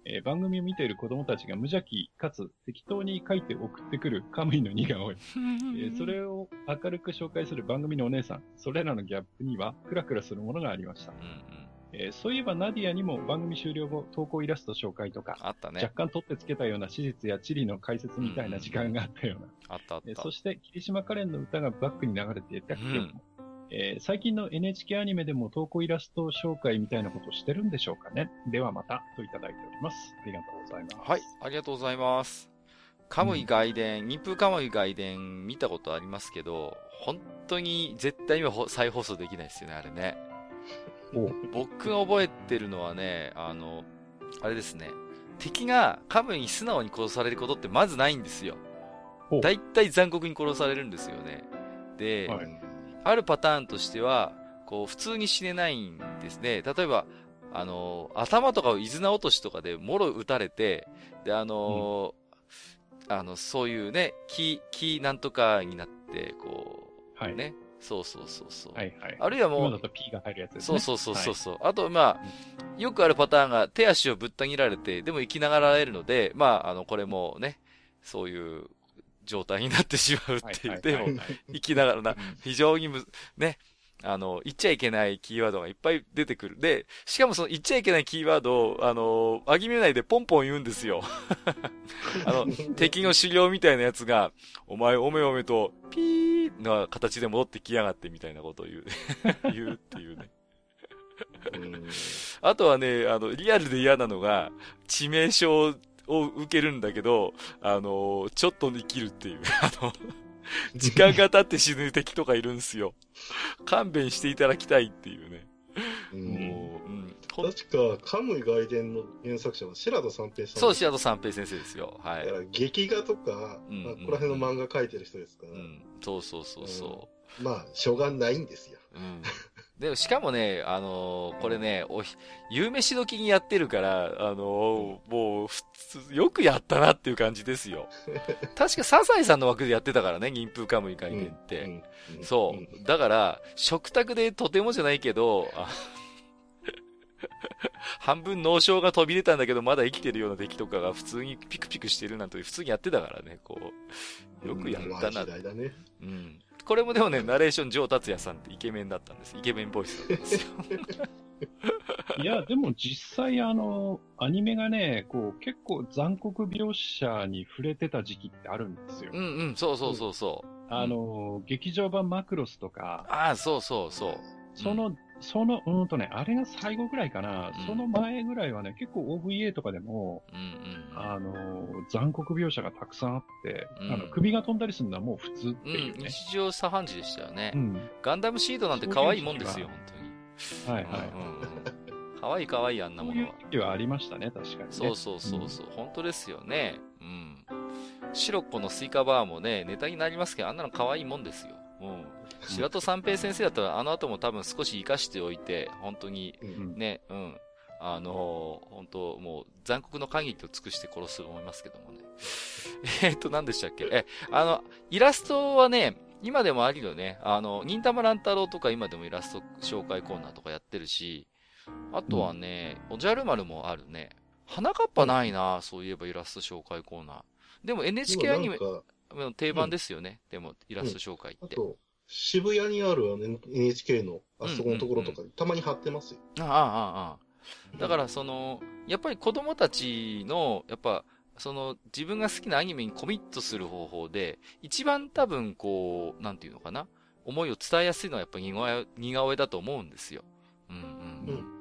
えー番組を見ている子供たちが無邪気かつ適当に書いて送ってくるカムイの似顔絵、えーそれを明るく紹介する番組のお姉さん、それらのギャップにはクラクラするものがありました。うんうんえーそういえばナディアにも番組終了後、投稿イラスト紹介とか、あったね若。干取ってつけたような史実や地理の解説みたいな時間があったような。あったあった。えーそして、霧島カレンの歌がバックに流れていた記憶も。うんえー最近の NHK アニメでも投稿イラスト紹介みたいなことしてるんでしょうかね。ではまた、といただいております。ありがとうございます。はい、ありがとうございます。カムイ外伝、日風カムイ外伝見たことありますけど、本当に絶対にはほ再放送できないですよね、あれね。お僕が覚えてるのはね、あの、あれですね。敵がカムイに素直に殺されることってまずないんですよ。大体残酷に殺されるんですよね。で、はいあるパターンとしては、こう、普通に死ねないんですね。例えば、あのー頭とかを伊豆名落としとかでもろ打たれて、で、あのーあの、そういうね、キー、キーなんとかになって、こう、はい。ね。そうそうそうそう。はいはい。あるいはもう今だ、と P が入るやつですね。そうそうそうそうそう、あと、まあ、よくあるパターンが手足をぶった切られて、でも生きながらえるので、まあ、あの、これもね、そういう状態になってしまうっていう、でも、生きながらな、非常にむ、ね、あの、言っちゃいけないキーワードがいっぱい出てくる。で、しかもその言っちゃいけないキーワードを、あの、あぎめないでポンポン言うんですよ。あの、敵の修行みたいなやつが、お前おめおめと、ピーの形で戻ってきやがってみたいなことを言う、言うっていうね。うんあとはね、あの、リアルで嫌なのが、致命傷を受けるんだけど、あの、ちょっと生きるっていう。あの、時間が経って死ぬ敵とかいるんですよ。勘弁していただきたいっていうね。うんもう、うん。ほん確か、カムイ外伝の原作者は白田三平さん。そう、シアト三平先生ですよ。はいだか。ら、劇画とか、うんまあここら辺の漫画描いてる人ですから、うん。そうそうそうそまあ、しょうがないんですよ。う。うん。でも、しかもね、あのーこれね、おひ、夕飯時にやってるから、あのーもう、普通、よくやったなっていう感じですよ。確か、サザエさんの枠でやってたからね、銀風カムイ会見って。そうう。だから、食卓でとてもじゃないけど、あ 半分脳症が飛び出たんだけど、まだ生きてるような敵とかが普通にピクピクしてるなんて普通にやってたからね、こう。よくやったなうんね。うん。これもでもね、ナレーション、ジョー達也さんってイケメンだったんです。イケメンボイスだったんですよ。いや、でも実際あの、アニメがね、こう、結構残酷描写に触れてた時期ってあるんですよ。うんうん、そうそうそうそう。あの、劇場版マクロスとか、ああ、そうそうそう。その、その、うんとね、あれが最後ぐらいかな、うんその前ぐらいはね、結構 OVA とかでも、うんうん。あの、残酷描写がたくさんあって、うんあの、首が飛んだりするのはもう普通ってうん、いうね。日常茶飯事でしたよね。うん。ガンダムシードなんて可愛いもんですよ、本当に。はいはい。うんうんうん可愛い可愛いあんなそういうものは。時はありましたね、確かにね。そうそうそうそう、本当ですよね。うん。シロッコのスイカバーもね、ネタになりますけど、あんなの可愛いもんですよ。うん。白戸三平先生だったら、あの後も多分少し活かしておいて、本当に、うんうん。ね、うん。あのー本当もう残酷の限りを尽くして殺すと思いますけどもね。えーっと、何でしたっけ？え、あの、イラストはね、今でもあるよね。あの、忍たま乱太郎とか今でもイラスト紹介コーナーとかやってるし、あとはね、おじゃる丸もあるね。花かっぱないな、そういえばイラスト紹介コーナー。でも NHK アニメの定番ですよね。でも、イラスト紹介って。あと、渋谷にある NHK のあそこのところとかにたまに貼ってますよ。ああ、ああ、ああ。だから、その、やっぱり子供たちの、やっぱ、その、自分が好きなアニメにコミットする方法で、一番多分、こう、なんていうのかな。思いを伝えやすいのはやっぱ似顔絵似顔絵だと思うんですよ。うんうん。うん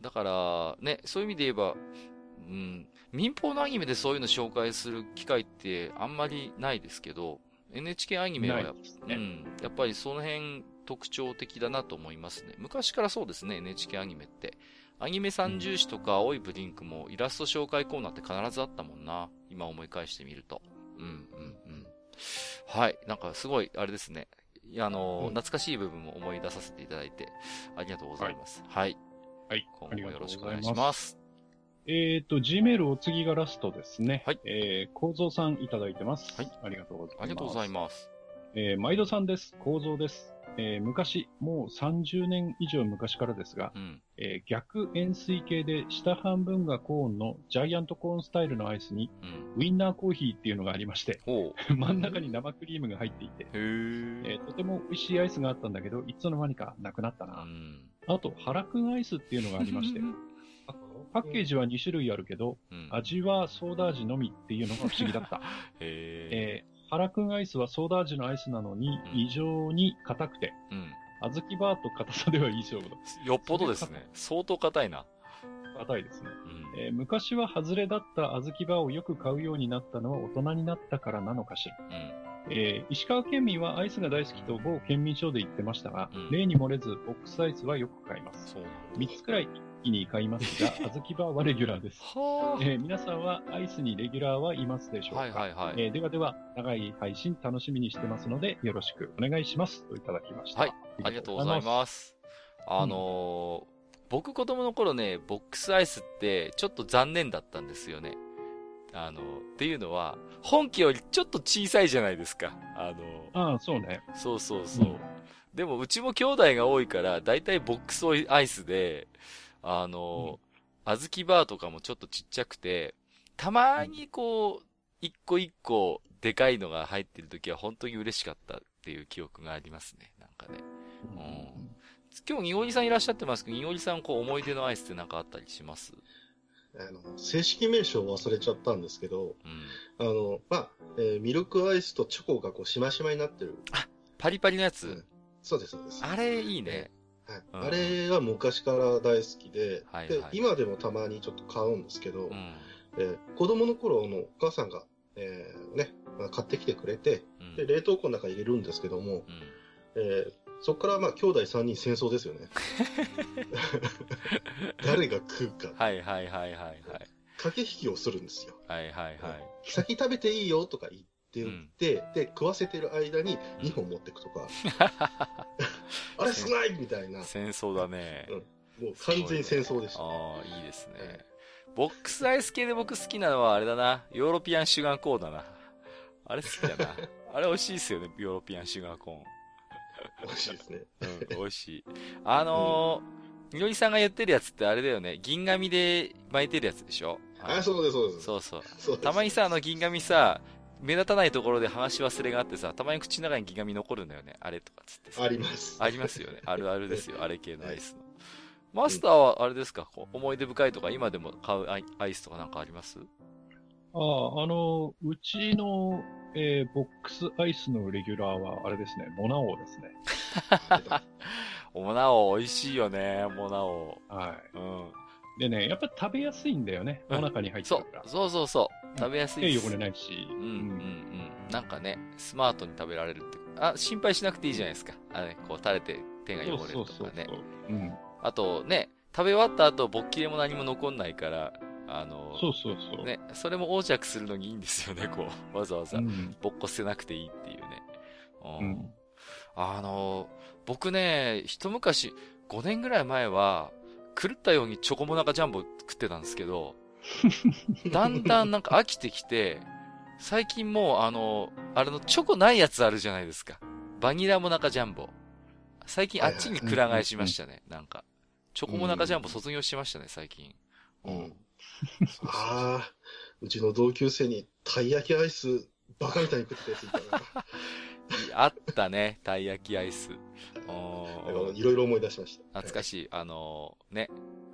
だから、ね、そういう意味で言えば、うん、民放のアニメでそういうの紹介する機会ってあんまりないですけど、NHK アニメはやねうん、やっぱりその辺特徴的だなと思いますね。昔からそうですね、NHK アニメって。アニメ三重視とか青いブリンクもイラスト紹介コーナーって必ずあったもんな。今思い返してみると。うん、うん、うん。はい。なんかすごい、あれですね。いやあのー、うん懐かしい部分も思い出させていただいて、ありがとうございます。はい。はい。今後もよろしくお願い。します。えっ、と、Gmail お次がラストですね。はい。えー、構造さんいただいてます。はい。ありがとうございます。ありがとうございます。えー、毎度さんです。構造です。えー、昔、もう30年以上昔からですが、うん。えー逆円錐形で下半分がコーンのジャイアントコーンスタイルのアイスにうん。ウィンナーコーヒーっていうのがありまして、ほ 真ん中に生クリームが入っていて。えーとても美味しいアイスがあったんだけど、いつの間にかなくなったうな。ん。あと、原くんアイスっていうのがありまして、パッケージは2種類あるけど、うん。味はソーダ味のみっていうのが不思議だった。へえー、原くんアイスはソーダ味のアイスなのにうん異常に硬くて、ー。うん。小豆バーと硬さでは以上だ。よっぽどですね。相当硬いな。硬いですね。うん。えー昔は外れだった小豆バーをよく買うようになったのは大人になったからなのかしら。うん。えー石川県民はアイスが大好きと某県民賞で言ってましたが、うん例に漏れずボックスアイスはよく買います。そうなんだ。3つくらい一気に買いますが、小豆バーはレギュラーです。はえー皆さんはアイスにレギュラーはいますでしょうあ。か？はいはいはい。えーではでは、長い配信楽しみにしてますので、よろしくお願いします。といただきました。はいありがとうございます。あのー僕子供の頃ね、ボックスアイスってちょっと残念だったんですよね。あの、っていうのは、本家よりちょっと小さいじゃないですか。あの、ああ、そうね。そうそうそう。うんでも、うちも兄弟が多いから、だいたいボックスアイスで、あの、小豆バーとかもちょっとちっちゃくて、たまにこう、一個一個でかいのが入ってる時は本当に嬉しかったっていう記憶がありますね。なんかね。うん今日、にごりさんいらっしゃってますけど、にごりさん、こう、思い出のアイスってなんかあったりします？あの正式名称を忘れちゃったんですけど、うん。あの、まあ、えーミルクアイスとチョコがこう、しましまになってる。パリパリのやつ、うんそうです、そうです。あれいいね。はいうんあれは昔から大好きで、はいはいで今でもたまにちょっと買うんですけど、うん。えー子供の頃のお母さんが、えーね、まあ買ってきてくれて、うん。で冷凍庫の中に入れるんですけども、うんえーそこからまあ兄弟3人戦争ですよね。誰が食うか、はいはいはいはいはい。駆け引きをするんですよ。はいはいはい。先食べていいよとか言って言って、で、食わせてる間にうん2本持ってくとか、あれ少ないみたいな、戦争だね。もう完全に戦争でした。ああ、いいですね。ボックスアイス系で僕好きなのはあれだな。ヨーロピアンシュガーコーンだな。あれ好きだな。あれ美味しいですよね、ヨーロピアンシュガーコ美味しいですね。ーン。うん、美味しい。あのー、みのりさんが言ってるやつってあれだよね。銀紙で巻いてるやつでしょ？あ、そうです、そうです。そうそう。そうたまにさ、あの銀紙さ、目立たないところで剥がし忘れがあってさ、たまに口の中に銀紙残るんだよね。あれとかっつってさあります。ありますよね。あるあるですよ。あれ系のアイスの。マスターはあれですか？こう思い出深いとか、今でも買うアイアイスとかなんかあります？ああ、あの、うちの、えーボックスアイスのレギュラーは、あれですね、モナオですね。モナオ美味しいよね、モナオ。はうん。い。でね、やっぱり食べやすいんだよね。うんお腹に入ってそうるから。、そうそうそう。食べやすいです。手汚れないし。うん、うん、うん。なんかね、スマートに食べられるって。あ、心配しなくていいじゃないですか。あれ、こう垂れて手が汚れるとかね。うん。あとね、食べ終わった後、勃起でも何も残んないから、あの、そうそうそう。ね、それも横着するのにいいんですよね、こう。わざわざう。ん。ぼっこ捨てなくていいっていうね。ううんん。あの、僕ね、一昔、5年ぐらい前は、狂ったようにチョコモナカジャンボ食ってたんですけど、だんだんなんか飽きてきて、最近もうあの、あれのチョコないやつあるじゃないですか。バニラモナカジャンボ。最近あっちにくら替えしましたね、なんか。チョコモナカジャンボ卒業しましたね、最近。うん。ああ、うちの同級生にたい焼きアイス、バカみたいに食ってたやついたな。あったね、たい焼きアイス。いろいろ思い出しました。懐かしい。あのね、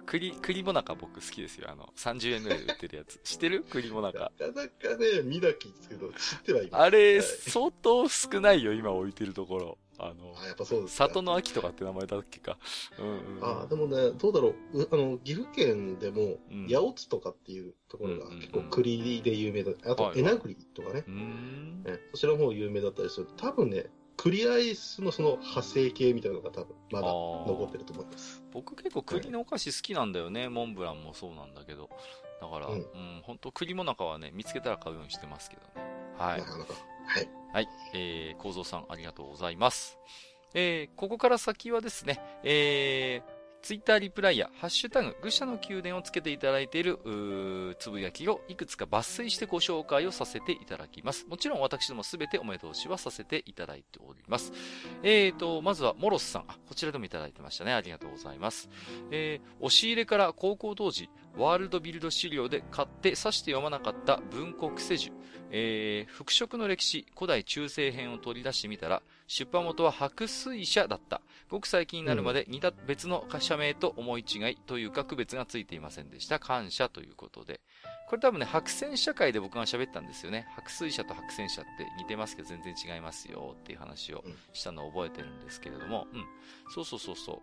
栗、栗もなか僕好きですよ。あの、30円ぐらいで売ってるやつ。知ってる？栗もなか。なかなかね、見なきですけど、知ってはい。あれ、はい相当少ないよ、今置いてるところ。あの、あ、やっぱそうですか。里の秋とかって名前だっけか。うんうん、うん。あでもね、どうだろう。うあの、岐阜県でもうん、八百津とかっていうところが結構栗で有名だ。あとは、いえな栗とかねう。ーん。ねそちらの方有名だったりする。多分ね、栗アイスのその派生系みたいなのが多分まだ残ってると思います。僕結構栗のお菓子好きなんだよね。モンブランもそうなんだけど。だから、ううんん、本当栗もなかはね、見つけたら買うようにしてますけどね。はいな。かなか。はい。はい。えー、構造さんありがとうございます。えー、ここから先はですね、えー、ツイッターリプライや、ハッシュタグ、愚者の宮殿をつけていただいている、うーつぶやきをいくつか抜粋してご紹介をさせていただきます。もちろん私どもすべてお目通しはさせていただいております。えーと、まずは、モロスさん。あ、こちらでもいただいてましたね。ありがとうございます。えー、押し入れから高校当時、ワールドビルド資料で買って刺して読まなかった文国世樹。えー、服飾の歴史、古代中世編を取り出してみたら、出版元は白水社だった。ごく最近になるまで似た別の社名と思い違いというか区別がついていませんでした。感謝ということで。これ多分ね、白線社会で僕が喋ったんですよね。白水社と白線社って似てますけど全然違いますよっていう話をしたのを覚えてるんですけれども、うん。そうそうそうそう。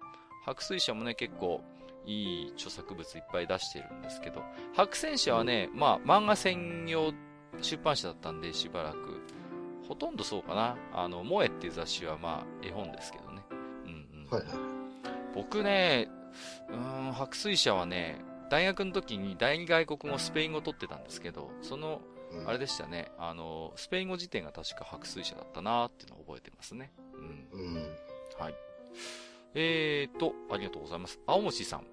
白水社もね、結構いい著作物いっぱい出してるんですけど、白線社はね、まあ漫画専用出版社だったんでしばらく、ほとんどそうかな。あの、萌えっていう雑誌はまあ絵本ですけどね。うんうん。はいはい。僕ね、うーん、白水社はね、大学の時に第二外国語スペイン語取ってたんですけど、その、うんあれでしたね、あの、スペイン語辞典が確か白水社だったなーっていうのを覚えてますね。うん。うん。はい。えーと、ありがとうございます。青虫さん。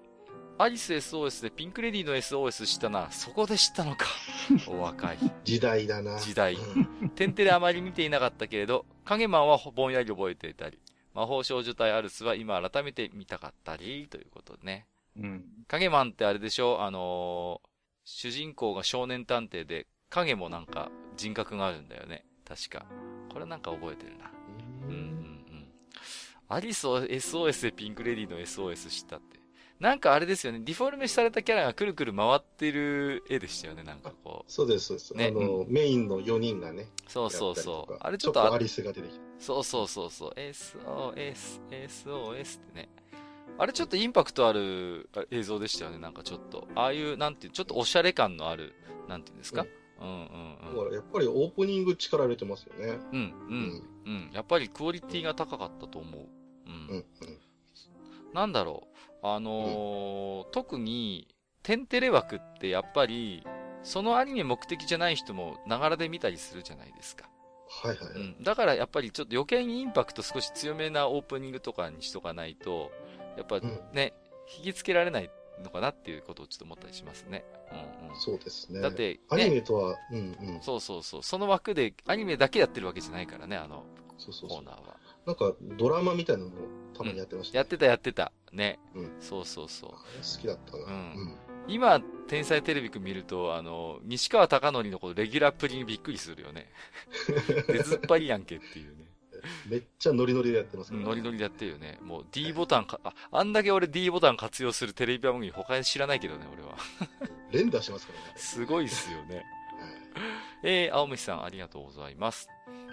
アリス SOS でピンクレディの SOS 知ったな。そこで知ったのか。お若い。時代だな。時代うんテンテレあまり見ていなかったけれど、影マンはぼんやり覚えていたり、魔法少女隊アルスは今改めて見たかったり、ということでね。うん。影マンってあれでしょ？あのー主人公が少年探偵で、影もなんか人格があるんだよね。確か。これなんか覚えてるな。うんうんうん。アリスを SOS でピンクレディの SOS 知ったって。なんかあれですよね、ディフォルメされたキャラがくるくる回ってる絵でしたよね、なんかこう。そうです、そうです。ねあの、メインの4人がね。そうそうそう。あれちょっとあアリスが出てきた。そうそうそうそう。SOS、SOS ってね。あれちょっとインパクトあるあ映像でしたよね、なんかちょっと。ああいう、なんていう、ちょっとおしゃれ感のある、なんていうんですか、うん、うんうんだからやっぱりオープニング力入れてますよね。うん。うん、うん、うん。やっぱりクオリティが高かったと思う。うん。うん、うん。なんだろう。あのー特に、テンテレ枠ってやっぱり、そのアニメ目的じゃない人もながらで見たりするじゃないですか。はいはい。うん。だからやっぱりちょっと余計にインパクト少し強めなオープニングとかにしとかないと、やっぱうんね、引きつけられないのかなっていうことをちょっと思ったりしますね。うんうん。そうですね。だって、アニね、メとは、うんうん。そうそうそう。その枠でアニメだけやってるわけじゃないからね、あのそうそうそうコーナ。ーは。なんか、ドラマみたいなのもたまにやってました、やってたやってた。ね。うんそうそうそう。好きだったな。うん今、天才テレビくん見ると、あの、西川貴教のこのレギュラーっぷりにびっくりするよね。出ずっぱりやんけっていうね。めっちゃノリノリでやってますから、ノリノリでやってるよね。もう D ボタンか、あ、あんだけ俺 D ボタン活用するテレビ番組他に知らないけどね、俺は。連打しますからね。すごいっすよね。はいえー、青虫さんありがとうございます。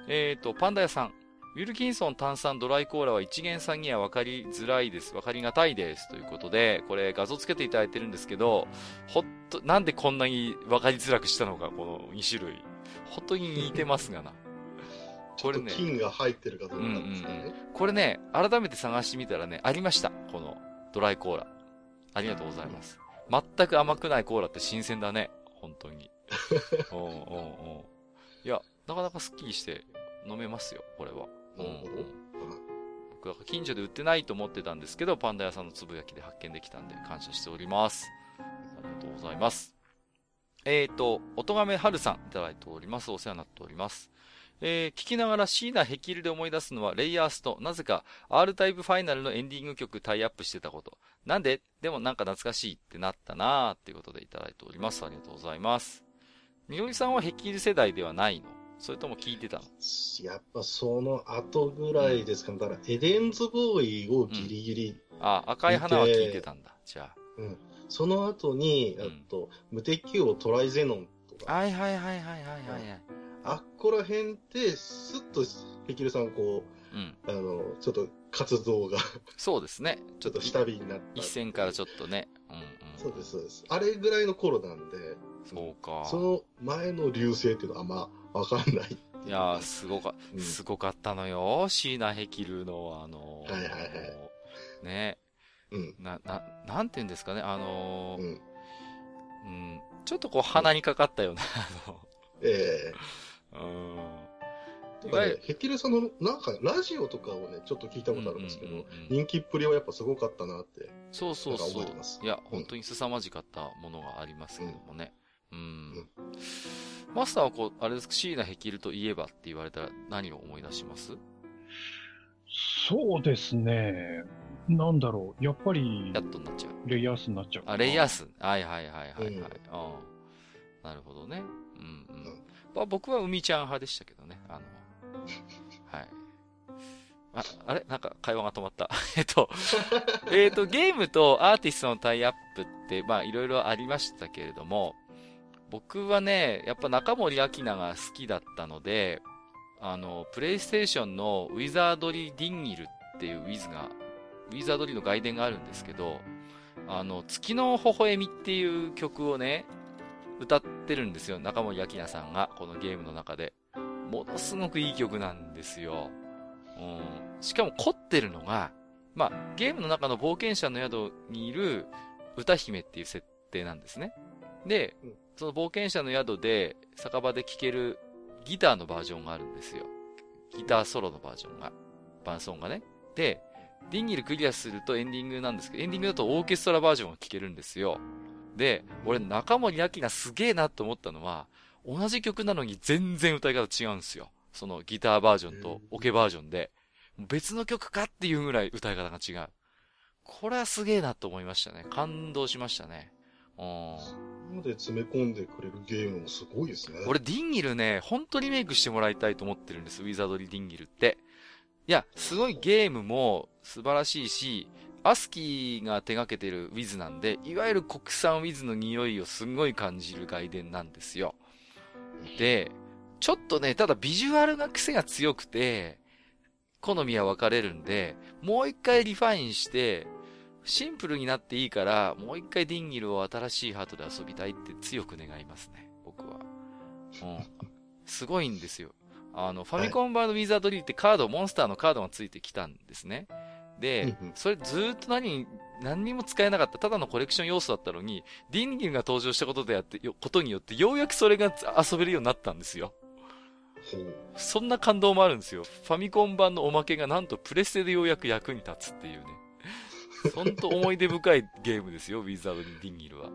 えーと、パンダ屋さん。ウィルキンソン炭酸ドライコーラは一元さんには分かりづらいです。分かりがたいです。ということで、これ画像つけていただいてるんですけど、ほっと、なんでこんなに分かりづらくしたのか、この2種類。本当に似てますがな。ちょっと金が入ってる画像なんですかね。これね、改めて探してみたらね、ありました。このドライコーラ。ありがとうございます。全く甘くないコーラって新鮮だね。本当に。うんうんうん。いや、なかなかスッキリして飲めますよ、これは。うん。僕は近所で売ってないと思ってたんですけど、パンダ屋さんのつぶやきで発見できたんで感謝しております。ありがとうございます。えーと、おとがめはるさんいただいております。お世話になっております。えー聞きながら椎名ヘキルで思い出すのはレイヤースと、なぜか R タイプファイナルのエンディング曲タイアップしてたこと。なんで？でもなんか懐かしいってなったなーっていうことでいただいております。ありがとうございます。みのりさんはヘキル世代ではないの？それとも聞いてたの？やっぱその後ぐらいですかね。だから、エデンズボーイをギリギリ、あ、赤い花は聞いてたんだ。じゃうん。その後に、うんあと、無敵王トライゼノンとあ。か、はいはいはいはいはいはいはい。あっこら辺で、スッとヘキルさんこうん。う、あの、ちょっと活動がそうですね。ちょっと下火になった。一線からちょっとね。うんうん。そうです、そうです。あれぐらいの頃なんで、そうか。その前の流星っていうのはあんまわかんない。いやー、すごか、うんすごかったのよ。椎名ヘキルの、あのーはいはいはいね、うん。な、な、なんて言うんですかね、あのーうん。うん、ちょっとこう鼻にかかったような、あえの、うん。えとかね、ヘキルさんの、なんか、ラジオとかをね、ちょっと聞いたことあるんですけどうんうんうんうん、人気っぷりはやっぱすごかったなって。そうそうそう。いや、ん本当に凄まじかったものがありますけどもね。うん。うんマスターはこう、あれですか、椎名ヘキルといえばって言われたら何を思い出します？そうですね。なんだろう。やっぱりや、っとになっちゃう。レイヤースになっちゃう。あ、レイヤース？はいはいはいはいはい。うんなるほどね。うんうん。うんまあ、僕は海ちゃん派でしたけどね。あの、はい。あ、あれ？なんか会話が止まった。えっと、えっと、ゲームとアーティストのタイアップって、まあ、いろいろありましたけれども、僕はね、やっぱ中森明菜が好きだったので、あの、プレイステーションのウィザードリー・ディンギルっていうウィズが、ウィザードリーの外伝があるんですけど、あの、月の微笑みっていう曲をね、歌ってるんですよ。中森明菜さんが、このゲームの中で。ものすごくいい曲なんですよ。うん。しかも凝ってるのが、まあ、ゲームの中の冒険者の宿にいる歌姫っていう設定なんですね。で、その冒険者の宿で酒場で聴けるギターのバージョンがあるんですよ。ギターソロのバージョンが。伴奏がね。で、ディンギルクリアするとエンディングなんですけど、エンディングだとオーケストラバージョンが聴けるんですよ。で、俺中森明菜すげえなと思ったのは、同じ曲なのに全然歌い方違うんですよ。そのギターバージョンとオケバージョンで。別の曲かっていうぐらい歌い方が違う。これはすげえなと思いましたね。感動しましたね。まで詰め込んでくれるゲームもすごいですね。俺ディンギルね、ほんとリメイクしてもらいたいと思ってるんです。ウィザードリーディンギルって。いや、すごいゲームも素晴らしいし、アスキーが手掛けてるウィズなんで、いわゆる国産ウィズの匂いをすんごい感じる外伝なんですよ。で、ちょっとね、ただビジュアルが癖が強くて、好みは分かれるんで、もう一回リファインして、シンプルになっていいから、もう一回ディンギルを新しいハードで遊びたいって強く願いますね、僕は。うん。すごいんですよ。あの、ファミコン版のウィザードリーってカード、モンスターのカードがついてきたんですね。でそれずーっと何、何にも使えなかった、ただのコレクション要素だったのに、ディンギルが登場したことでやって、よことによって、ようやくそれが遊べるようになったんですよ。そんな感動もあるんですよ。ファミコン版のおまけがなんとプレステでようやく役に立つっていうね。ほんと思い出深いゲームですよ、ウィザードにディンギルは。うん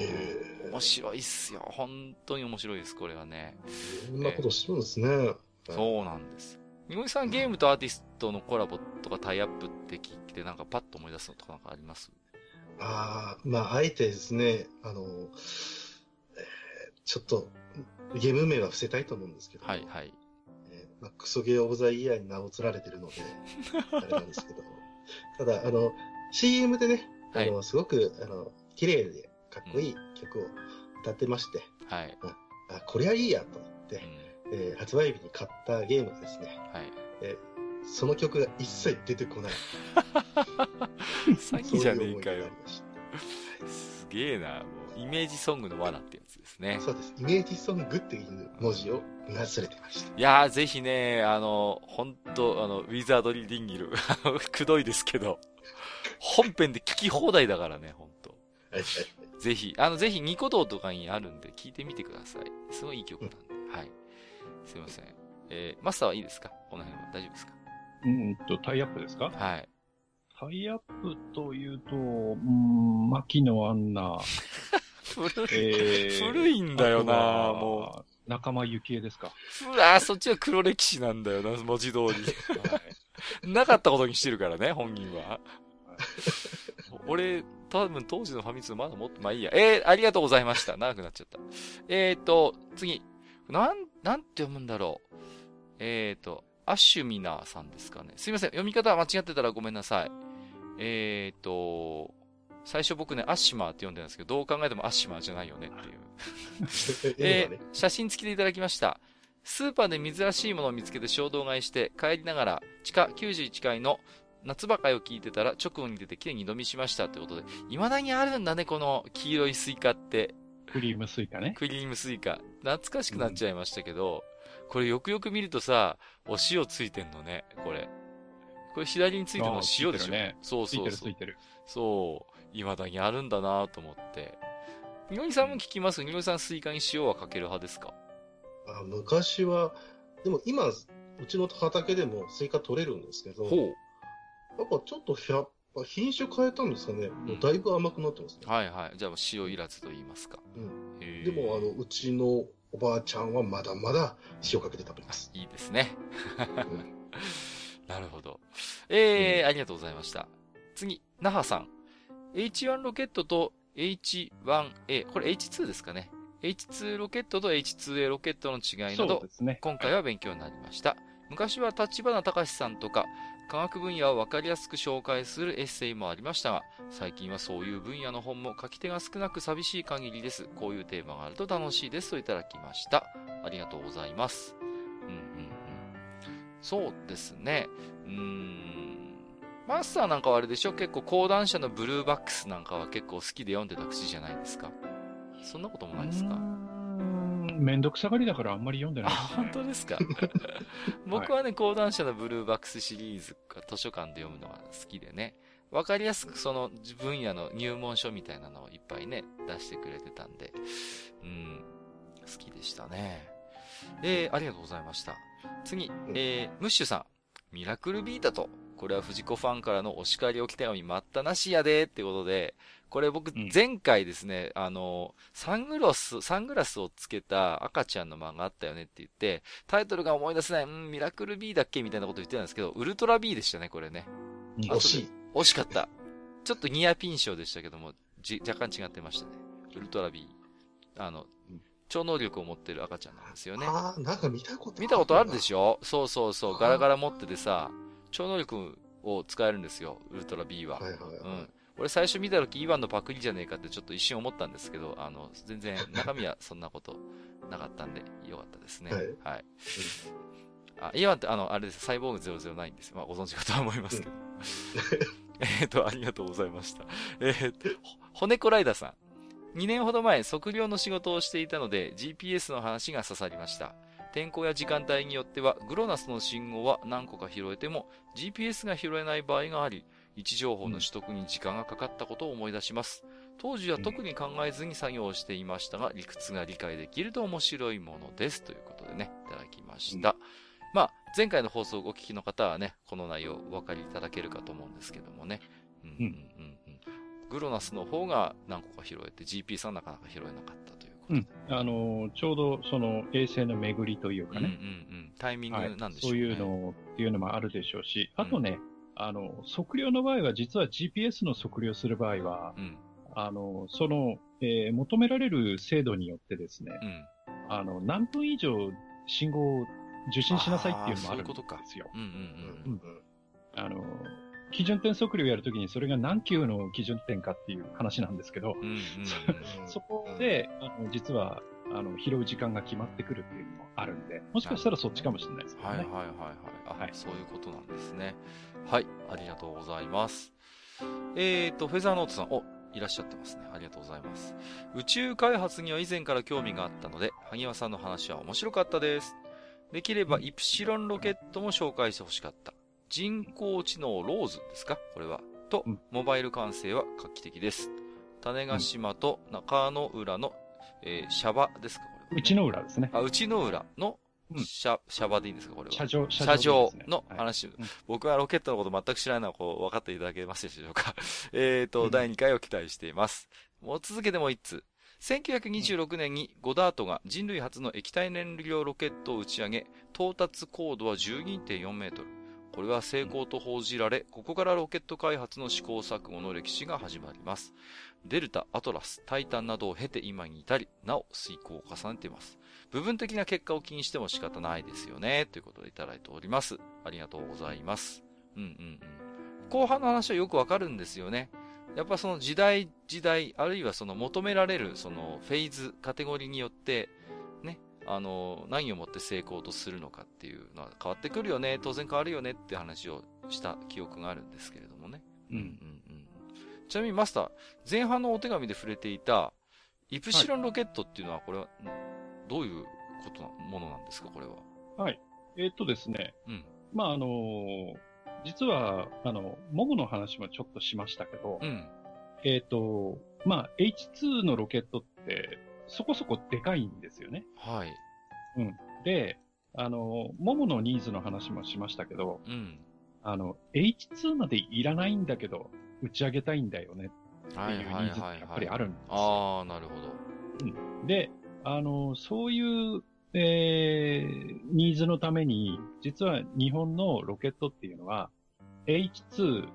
え面白いっすよ。本当に面白いです、これはね。えそんなことしてるんですね。そうなんです。みごみさんゲームとアーティストのコラボとかタイアップって聞いてなんかパッと思い出すのとかなんかあります？ああ、まあ、あえてですね、あの、えーちょっと、ゲーム名は伏せたいと思うんですけど、はいはい。えーまあ、クソゲーオブザイヤーに名を連れてるので、あれなんですけど、ただ、あの、CM でね、あの、すごく、あの、綺麗でかっこいい曲を歌ってまして、はい。あ、こりゃいいやと思っうんて、えー発売日に買ったゲームがですね、はい。その曲が一切出てこない。詐欺じゃねえかよすげえな。もう、イメージソングの罠ってね。そうです。イメージソングっていう文字を忘れてました。いやー、ぜひね、あの、本当あの、ウィザードリーディンギル、くどいですけど、本編で聞き放題だからね、本当。ぜひ、あの、ぜひニコ動とかにあるんで聞いてみてください。すごいいい曲なんで。はい。すいません。えー、マスターはいいですか？この辺は大丈夫ですか？うんと、タイアップですか？はい。タイアップというと、うん、牧野アンナ、古い、えー古いんだよなも仲間由紀恵ですか。うわーそっちは黒歴史なんだよな、文字通り。なかったことにしてるからね、本人は。俺、多分当時のファミ通まだもっと、まあいいや。えー、ありがとうございました。長くなっちゃった。えーと、次。なん、なんて読むんだろう。えーと、アシュミナーさんですかね。すいません。読み方間違ってたらごめんなさい。えーと、最初僕ね、アッシマーって読んでるんですけど、どう考えてもアッシマーじゃないよねっていう。えー写真付きでいただきました。スーパーで珍しいものを見つけて衝動買いして、帰りながら、地下91階の夏場会を聞いてたら、直後に出てきて二度見しましたってことで、未だにあるんだね、この黄色いスイカって。クリームスイカね。クリームスイカ。懐かしくなっちゃいましたけど、これよくよく見るとさ、お塩ついてんのね、これ。これ左についてるの塩でしょ、ねそうついそうそうてるつい。てる。そう。未だにあるんだなと思って。におりさんも聞きます？におりさんスイカに塩はかける派ですか？あ昔は、でも今、うちの畑でもスイカ取れるんですけど、やっほう。ぱちょっとひゃ品種変えたんですかね、もうだいぶ甘くなってますね。はいはい。じゃあ塩いらずと言いますか。うんでも、あの、うちのおばあちゃんはまだまだ塩かけて食べます。いいですね。うん なるほど。えー、ありがとうございました。次、那覇さん。H1 ロケットと H1A、これ H2 ですかね。H2 ロケットと H2A ロケットの違いなどね。今回は勉強になりました。昔は立花隆さんとか、科学分野をわかりやすく紹介するエッセイもありましたが、最近はそういう分野の本も書き手が少なく寂しい限りです。こういうテーマがあると楽しいですといただきました。ありがとうございます。うんうんうん。そうですね。うーん。マスターなんかはあれでしょ？結構講談社のブルーバックスなんかは結構好きで読んでた口じゃないですか？そんなこともないですか？めんどくさがりだからあんまり読んであ、ない。ね、本当ですか？僕はね、講談社のブルーバックスシリーズが図書館で読むのが好きでね、わかりやすくその分野の入門書みたいなのをいっぱいね、出してくれてたんで、うん、好きでしたね。えー、ありがとうございました。次、えー、ムッシュさん。ミラクルビータとこれは藤子ファンからのお叱り置き手紙待ったなしやでってことで、これ僕うん前回ですね、あの、サングラス、サングラスをつけた赤ちゃんの漫画あったよねって言って、タイトルが思い出せない、うん、ミラクル B だっけみたいなこと言ってたんですけど、ウルトラ B でしたね、これね。うんあ惜しい。惜しかった。ちょっとニアピン賞でしたけども、じ、若干違ってましたね。ウルトラ B。あのうん、超能力を持ってる赤ちゃんなんですよね。ああ、なんか見たこと見たことあるでょしょ？そうそうそう。ガラガラ持っててさ、超能力を使えるんですよ。ウルトラ B は。はいはいはい。うん。俺最初見た時イワンのパクリじゃねえかってちょっと一瞬思ったんですけど、あの、全然中身はそんなことなかったんで、よかったですね。はいはい。あ、イワンってあの、あれです。サイボーグ009です。まあご存知かとは思いますけど。えっと、ありがとうございました。えーっと、ほ骨子ライダーさん。2年ほど前、測量の仕事をしていたので、GPS の話が刺さりました。天候や時間帯によっては、グロナスの信号は何個か拾えても、GPS が拾えない場合があり、位置情報の取得に時間がかかったことを思い出します。当時は特に考えずに作業をしていましたが、理屈が理解できると面白いものです。ということでね、いただきました。まあ、前回の放送をお聞きの方はね、この内容お分かりいただけるかと思うんですけどもね。うんうんうんうん。グロナスの方が何個か拾えて、GPS はなかなか拾えなかったうん。あの、ちょうどその衛星の巡りというかうんうんうね、ん。タイミンはいグなんでしょね。そうういうのっていうのもあるでしょうし、あとね、あの、測量の場合は、実は GPS の測量する場合は、うん。あの、その、えー求められる精度によってですね、うん。あの、何分以上信号を受信しなさいっていうのもあるんであーそういうことかすよ。うんうんううん。んうんあの、基準点測量やるときにそれが何級の基準点かっていう話なんですけど。そこで、あの、実は、あの、拾う時間が決まってくるっていうのもあるんで、もしかしたらそっちかもしれないですね。はいはいはいはい。あ、はいそういうことなんですね。はい、ありがとうございます。えーと、フェザーノートさん、お、いらっしゃってますね。ありがとうございます。宇宙開発には以前から興味があったので、萩和さんの話は面白かったです。できればイプシロンロケットも紹介してほしかった。人工知能ローズですか？これは。とうん、モバイル管制は画期的です。種子島と中野浦の、えーシャバですか？これはね、うちの裏ですね。あ、内の浦のうんシャ、シャバでいいんですか？これは。車上、車上ですねのはい話、うん僕はロケットのこと全く知らないのはこう分かっていただけますでしょうか？えーと、うん第2回を期待しています。もう続けてもう1つ。1926年にゴダートが人類初の液体燃料ロケットを打ち上げ、到達高度は12.4メートル。これは成功と報じられ、ここからロケット開発の試行錯誤の歴史が始まります。デルタ、アトラス、タイタンなどを経て今に至り、なお遂行を重ねています。部分的な結果を気にしても仕方ないですよね。ということでいただいております。ありがとうございます。うんうんうん。後半の話はよくわかるんですよね。やっぱその時代、時代、あるいはその求められるそのフェーズ、カテゴリーによって、あの、何をもって成功とするのかっていうのは変わってくるよね、当然変わるよねって話をした記憶があるんですけれどもね。うんうんうん。ちなみにマスター、前半のお手紙で触れていた、イプシロンロケットっていうのは、これは、どういうことな、ものなんですか、これは？えーっとですね、うん。まあ、あのー実は、あの、モモの話もちょっとしましたけど、うん。えーっと、まあ、H2 のロケットって、そこそこでかいんですよね。はい。で、あの、モモのニーズの話もしましたけど、うん。あの、H2 までいらないんだけど、打ち上げたいんだよねってはいいうはいニーズっはいてやっぱりあるんですよ。ああ、なるほど。で、あの、そういう、えー、ニーズのために、実は日本のロケットっていうのは、H2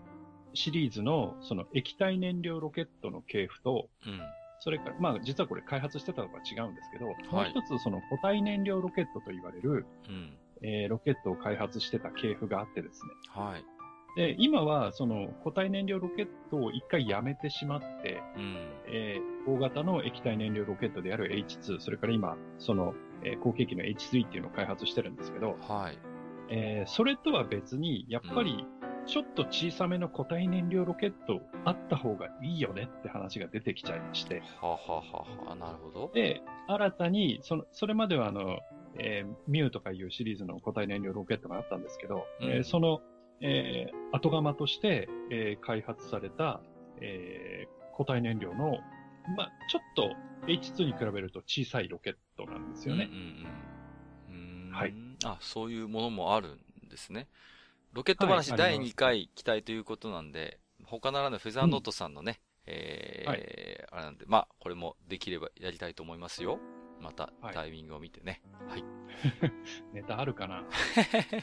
シリーズのその液体燃料ロケットの系譜と、うん。それから、まあ実はこれ開発してたのが違うんですけど、もう一つその固体燃料ロケットと言われる、うん。えーロケットを開発してた系譜があってですね。はい。で、今はその固体燃料ロケットを一回やめてしまって、うん。えー大型の液体燃料ロケットである H2、それから今、その、えー後継機の H3 っていうのを開発してるんですけど、はい。えーそれとは別に、やっぱり、ちょっと小さめの固体燃料ロケットあった方がいいよねって話が出てきちゃいまして、はあ、はあはなるほど。で、新たに、その、それまではあの、えーミューとかいうシリーズの固体燃料ロケットがあったんですけど、うんえーその、えー後釜として、えー開発された、えー固体燃料の、まあ、ちょっと H2 に比べると小さいロケットなんですよね。うんうんうん。うーんはい。あ、そういうものもあるんですね。ロケット話第はいあります2回期待ということなんで、他ならぬフェザーノートさんのね、えーはいあれなんで、まあ、これもできればやりたいと思いますよ。またはいタイミングを見てね。はい。ネタあるかな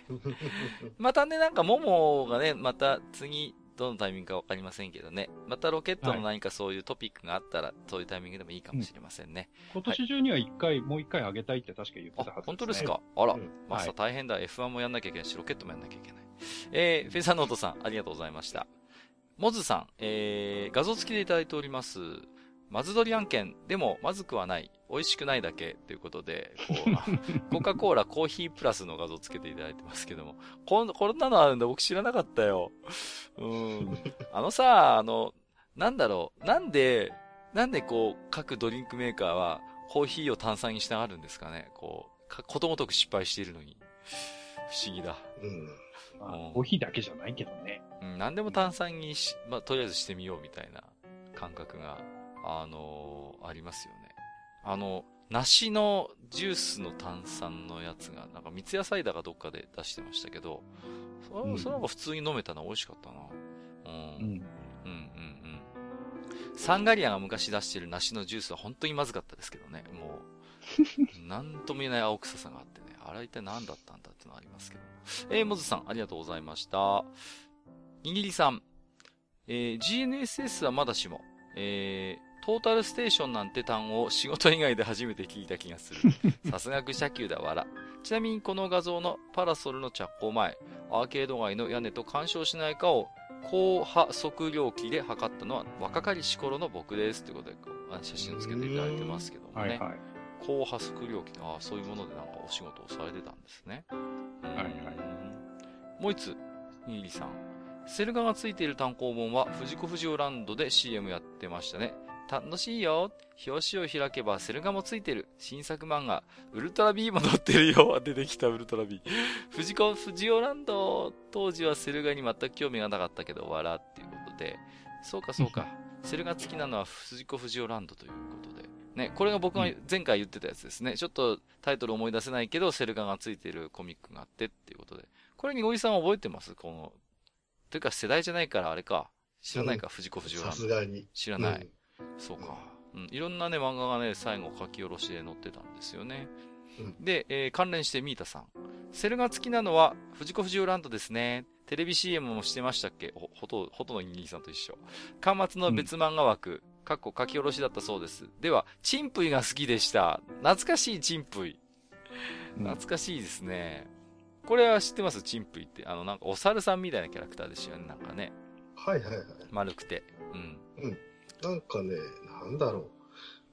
またね、なんか、ももがね、また次、どのタイミングかわかりませんけどね。またロケットの何かそういうトピックがあったら、そういうタイミングでもいいかもしれませんね。今年中には一回、もう一回上げたいって確か言ってたはずあ、本当ねですか？あらうん、まさはい大変だ。F1 もやんなきゃいけないし、ロケットもやんなきゃいけない。えー、フェザーノートさん、ありがとうございました。モズさん、えー、画像付きでいただいております。まずどり案件、でも、まずくはない。美味しくないだけということで、こう、コカ・コーラコーヒープラスの画像付けていただいてますけども、こんこんなのあるんだ、僕知らなかったよ。うん。あのさ、あの、なんだろう、なんで、なんでこう、各ドリンクメーカーは、コーヒーを炭酸にしたがるんですかね。こう、かことごとく失敗しているのに。不思議だ。うん。まあうんコーヒーだけじゃないけどね。うん、何でも炭酸にし、まあ、とりあえずしてみようみたいな感覚が、あのーありますよね。あの、梨のジュースの炭酸のやつが、なんか三ツ矢サイダーかどっかで出してましたけど、それうんそれ普通に飲めたの美味しかったな。うん。ううん、うん、うん。サンガリアが昔出してる梨のジュースは本当にまずかったですけどね。もう、なんとも言えない青臭さがあってね。あれは一体何だったんだってのはありますけど。えー、モズさん、ありがとうございました。にぎりさん、えー、GNSS はまだしも、えー、トータルステーションなんて単語を仕事以外で初めて聞いた気がする。さすが愚者級だわら。ちなみにこの画像のパラソルの着工前、アーケード街の屋根と干渉しないかを高波測量機で測ったのは若かりし頃の僕です。ということで、写真をつけていただいてますけどもね。はいはい。高波測量機、ああ、そういうものでなんかお仕事をされてたんですね。はいはいもう一つ、にぎりさん。セル画がついている単行本は藤子不二雄ランドで CM やってましたね。楽しいよ。表紙を開けばセル画もついてる。新作漫画。ウルトラ B も載ってるよ。出てきたウルトラ B。藤子不二雄ランド。当時はセル画に全く興味がなかったけど、笑っていうことで。そうかそうか。セル画好きなのは藤子不二雄ランドということで。ね、これが僕が前回言ってたやつですね。ちょっとタイトル思い出せないけど、セル画がついてるコミックがあってっていうことで。これにごいさん覚えてます？この、というか世代じゃないからあれか。知らないか、藤子不二雄ランさド。すがに。知らない。そうか。うん。いろんなね、漫画がね、最後書き下ろしで載ってたんですよね。うんで、えー関連してミータさん。セルが好きなのは、藤子不二雄ランドですね。テレビ CM もしてましたっけ？ほ、ほと、ほとのイギリさんと一緒。端末の別漫画枠、かっこ書き下ろしだったそうです。では、チンプイが好きでした。懐かしいチンプイ。うん懐かしいですね。これは知ってます？チンプイって。あの、なんかお猿さんみたいなキャラクターですよね。なんかね。はいはいはい。丸くて。うん。なんかね、なんだろ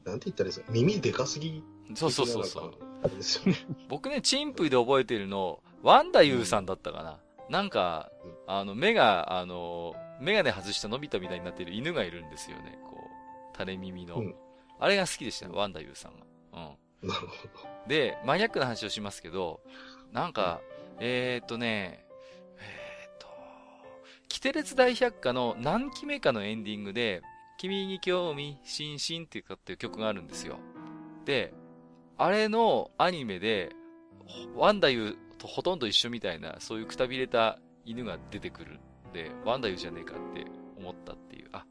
う。なんて言ったらいいですか。耳でかすぎ。そうそうそうそう。。あれですよね。僕ね、チンプイで覚えてるの、ワンダユーさんだったかな。なんかうん、あの、目が、あの、メガネ外したのび太みたいになってる犬がいるんですよね。こう、垂れ耳の。うんあれが好きでしたよ、ワンダユーさんが。うん。なるほど。で、マニアックな話をしますけど、なんか、えー、っとね、えー、っと、キテレツ大百科の何期目かのエンディングで、君に興味津々っていうかっていう曲があるんですよ。で、あれのアニメで、ほワンダユーとほとんど一緒みたいな、そういうくたびれた犬が出てくるんで、ワンダユーじゃねえかって思ったっていう。あ、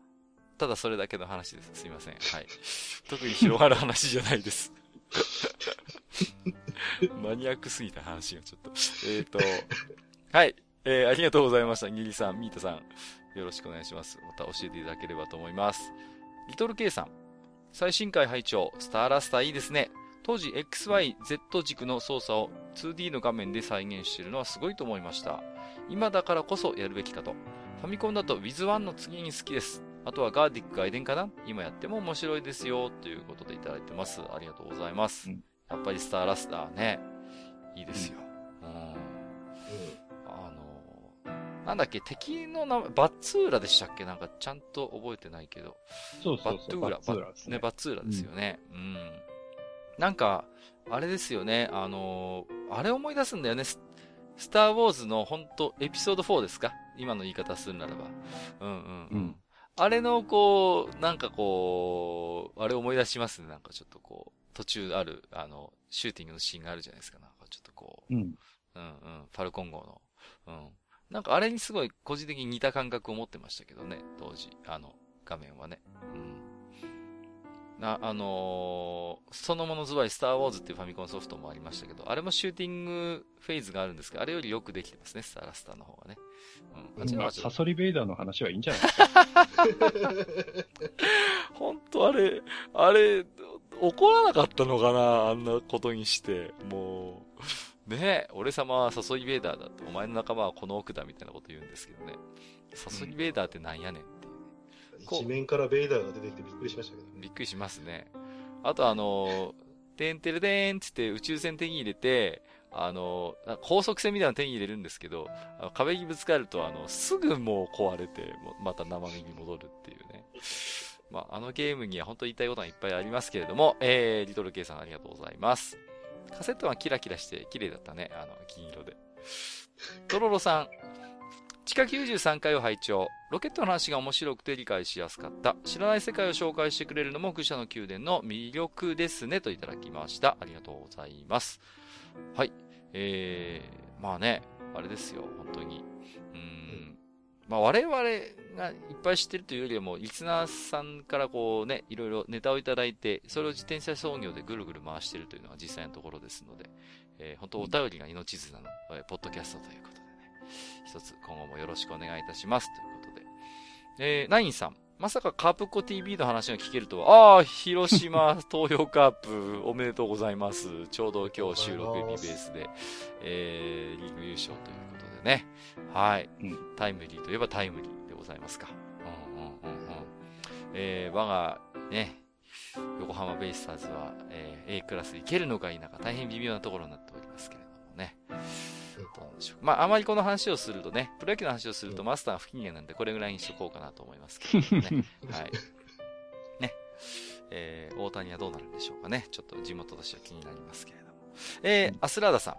ただそれだけの話です。すいません。はい。特に広がる話じゃないです。マニアックすぎた話がちょっと。えっ、と、はい。えー、ありがとうございました。ギリさん、ミータさん。よろしくお願いします。また教えていただければと思います。リトル K さん。最新回拝聴スターラスターいいですね。当時 XYZ 軸の操作を 2D の画面で再現しているのはすごいと思いました。今だからこそやるべきかと。ファミコンだと With1 の次に好きです。あとはガーディック外伝かな？今やっても面白いですよ。ということでいただいてます。ありがとうございます。うんやっぱりスターラスターね。いいですよ。うん。なんだっけ、敵の名前、バッツーラでしたっけ？なんかちゃんと覚えてないけど。そうそうそう。バットゥーラ、バッツーラですね、ね。バッツーラですよね。うん。なんか、あれですよね、あのーあれ思い出すんだよね。ススター・ウォーズの本当エピソード4ですか？今の言い方するならば。うんうんうん。うんあれの、こう、なんかこう、あれ思い出しますね。なんかちょっとこう、途中ある、あの、シューティングのシーンがあるじゃないですか。なんかちょっとこう、うん。うんうん、ファルコン号の。うん。なんかあれにすごい個人的に似た感覚を持ってましたけどね、当時。あの、画面はね。うん。な、あのーそのものズバリスターウォーズっていうファミコンソフトもありましたけど、あれもシューティングフェーズがあるんですけど、あれよりよくできてますね、スターラスターの方がね。うん。まあサソリベイダーの話はいいんじゃないですか？本当あれ、あれ、怒らなかったのかなあんなことにして。もう、ねえ、俺様はサソリベーダーだって、お前の仲間はこの奥だみたいなこと言うんですけどね。サソリベーダーってなんやねんっていうね。こう一面からベイダーが出てきてびっくりしましたけどね。びっくりしますね。あとあの、てんてれでーんってって宇宙船手に入れて、あの、高速船みたいなの手に入れるんですけど、壁にぶつかると、あの、すぐもう壊れて、また生身に戻るっていうね。まあ、あのゲームには本当に言いたいことがいっぱいありますけれども、えー、リトルケイさんありがとうございます。カセットはキラキラして綺麗だったね、あの、金色で。トロロさん、地下93階を拝聴ロケットの話が面白くて理解しやすかった。知らない世界を紹介してくれるのも愚者の宮殿の魅力ですね、といただきました。ありがとうございます。はい。えー、まあね、あれですよ、本当に。うん。まあ我々がいっぱい知ってるというよりはもう、リスナーさんからこうね、いろいろネタをいただいて、それを自転車操業でぐるぐる回してるというのが実際のところですので、えー本当お便りが命綱の、えーポッドキャストということでね、一つ今後もよろしくお願いいたします。ということで。えー、ナインさん。まさかカープコ TV の話が聞けるとは、ああ、広島 東洋カープおめでとうございます。ちょうど今日収録日ベースで、えー、リーグ優勝ということでね。はい。うんタイムリーといえばタイムリーでございますか。うんうんうんうん。えー、我がね、横浜ベイスターズは、えー A クラスいけるのか否か大変微妙なところになっておりますけれどもね。どうなんでしょう。まあ、あまりこの話をするとね、プロ野球の話をするとマスターが不機嫌なんで、これぐらいにしとこうかなと思いますけどね。はい。ね。えー、大谷はどうなるんでしょうかね。ちょっと地元としては気になりますけれども。えー、アスラーダさん。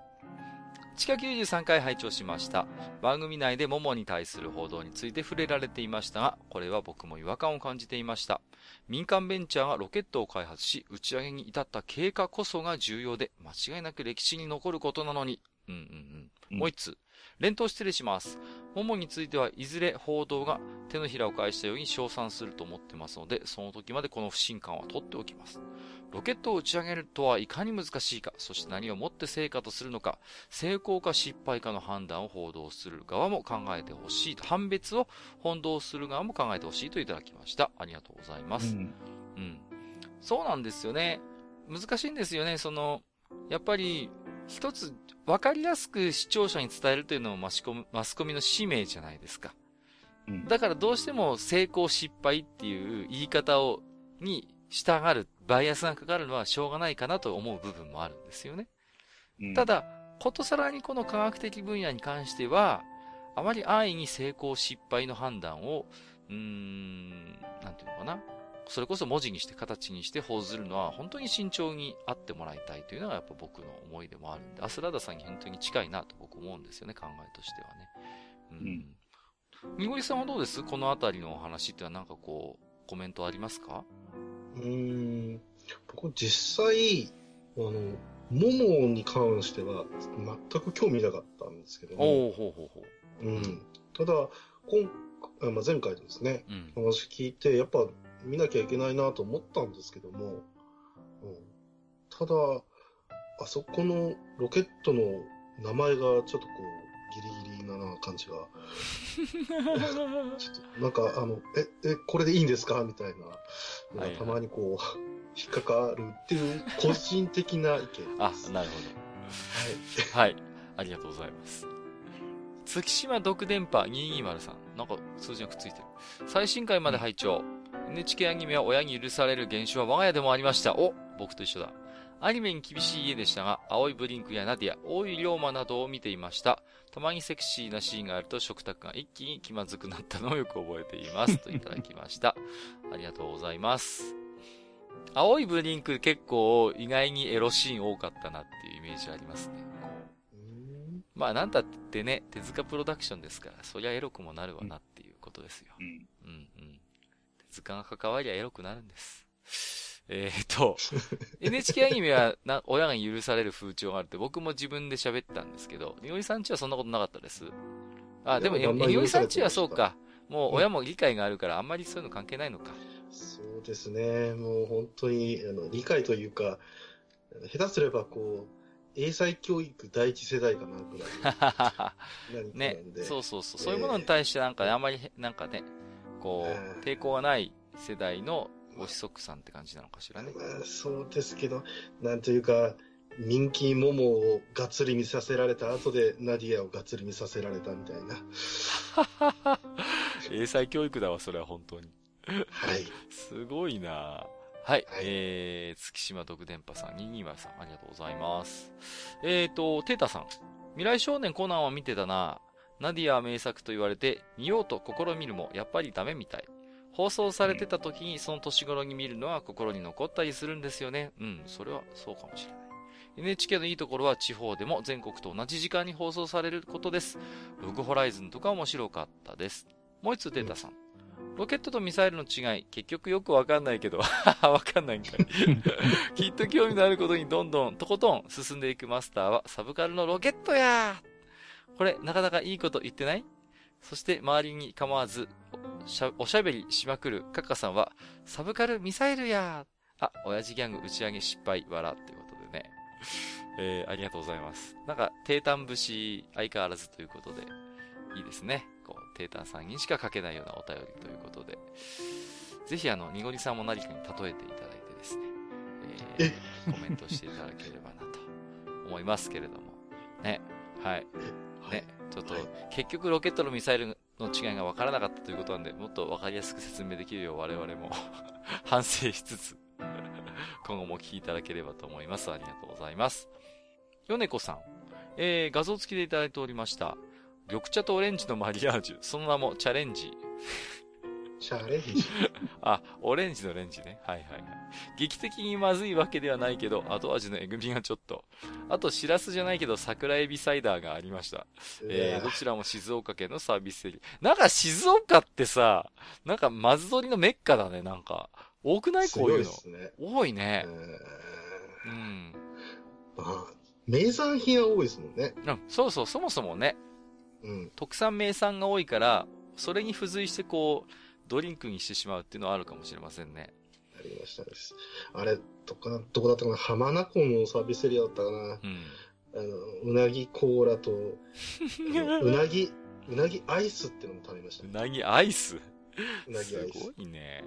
地下93回拝聴しました。番組内でモモに対する報道について触れられていましたが、これは僕も違和感を感じていました。民間ベンチャーがロケットを開発し、打ち上げに至った経過こそが重要で、間違いなく歴史に残ることなのに。うんうんうん。うんもう一つ。連投失礼します。モモについてはいずれ報道が手のひらを返したように称賛すると思ってますので、その時までこの不信感は取っておきます。ロケットを打ち上げるとはいかに難しいか、そして何をもって成果とするのか、成功か失敗かの判断を報道する側も考えてほしいと、判別を報道する側も考えてほしいといただきました。ありがとうございます。うんうん。そうなんですよね。難しいんですよね。その、やっぱり、一つ、わかりやすく視聴者に伝えるというのもマスコミマスコミの使命じゃないですか。うんだからどうしても成功失敗っていう言い方を、に従う、バイアスがかかるのはしょうがないかなと思う部分もあるんですよね。うんただ、ことさらにこの科学的分野に関しては、あまり安易に成功失敗の判断を、うーん、なんていうのかな。それこそ文字にして形にして報ずるのは本当に慎重にあってもらいたいというのがやっぱ僕の思いでもあるんで、アスラーダさんに本当に近いなと僕思うんですよね、考えとしてはね。うん。みごりさんはどうです？このあたりのお話っていうのはなんかこう、コメントありますか？うーん、僕実際、あの、モモに関しては全く興味なかったんですけども、ほうほうほう。うん。ただ、今あまあ、前回ですね、うん。話聞いて、やっぱ見なきゃいけないなと思ったんですけども、うん、ただ、あそこのロケットの名前がちょっとこう、感じが、ちょっとなんかあの、え、え、これでいいんですか？みたいなたまにこう、引っかかるっていう個人的な意見です。あ、なるほど。はい。ありがとうございます。月島独電波2203。なんか数字がくっついてる。最新回まで拝聴。NHK アニメは親に許される現象は我が家でもありました。お僕と一緒だ。アニメに厳しい家でしたが、青いブリンクやナディア、大井龍馬などを見ていました。たまにセクシーなシーンがあると食卓が一気に気まずくなったのをよく覚えています。といただきました。ありがとうございます。青いブリンク結構意外にエロシーン多かったなっていうイメージありますね。まあなんだってね、手塚プロダクションですから、そりゃエロくもなるわなっていうことですよ。うんうんうん。手塚が関わりゃエロくなるんです。えーと、NHK アニメはな親が許される風潮があるって僕も自分で喋ったんですけど、みおりさんちはそんなことなかったです。あ、でも、えでもあんまりみおりさんちはそうか。もう親も理解があるから、あんまりそういうの関係ないのか。そうですね。もう本当に、あの、理解というか、下手すればこう、英才教育第一世代かな、ぐらい ね。そうそうそう。そういうものに対してなんかね、あんまり、なんかね、こえう、抵抗がない世代のご子息さんって感じなのかしらね。まあそうですけど、なんというか、ミンキーモモをがっつり見させられた後で、ナディアをがっつり見させられたみたいな。英才教育だわ、それは本当に。はい。すごいなはい。はいえー、月島独電波さん、ニニマさん、ありがとうございます。えーと、テータさん。未来少年コナンは見てたなナディアは名作と言われて、見ようと試みるも、やっぱりダメみたい。放送されてた時にその年頃に見るのは心に残ったりするんですよね。うん、それはそうかもしれない。NHK のいいところは地方でも全国と同じ時間に放送されることです。ログホライズンとか面白かったです。もう一つテータさん。ロケットとミサイルの違い、結局よくわかんないけど、わかんないんかい。きっと興味のあることにどんどん、とことん進んでいくマスターはサブカルのロケットやこれ、なかなかいいこと言ってない？そして周りに構わずしゃ、おしゃべりしまくるカッカさんは、サブカルミサイルやあ、親父ギャング打ち上げ失敗、笑っていうことでね。えー、ありがとうございます。なんか、低炭節相変わらずということで、いいですね。こう、低炭さんにしか書けないようなお便りということで、ぜひあの、にごりさんも何かに例えていただいてですね、えー、コメントしていただければなと思いますけれども。ね。はい。はいね。ちょっとはい、結局ロケットのミサイルの違いが分からなかったということなんで、もっと分かりやすく説明できるよう我々も 反省しつつ、今後もお聞きいただければと思います。ありがとうございます。ヨネコさん、えー、画像付きでいただいておりました。緑茶とオレンジのマリアージュ、その名もチャレンジ。チャレンジ。あ、オレンジのレンジね。はいはいはい。劇的にまずいわけではないけど、後味のえぐみがちょっと。あと、シラスじゃないけど、桜エビサイダーがありました。えー、どちらも静岡県のサービスエリア。なんか静岡ってさ、なんかまず取りのメッカだね、なんか。多くない？こういうのね。多いねえ。ーうん。まあ、名産品は多いですもんね。うんそうそう、そもそもね、うん。特産名産が多いから、それに付随してこう、ドリンクにしてしまうっていうのはあるかもしれませんね。ありましたです。あれ、どこな、どこだったかな？浜名湖のサービスエリアだったかな？うん。あの、うなぎコーラと、うなぎ、うなぎアイスってのも食べましたう。なぎアイス？うなぎアイスすご。いね。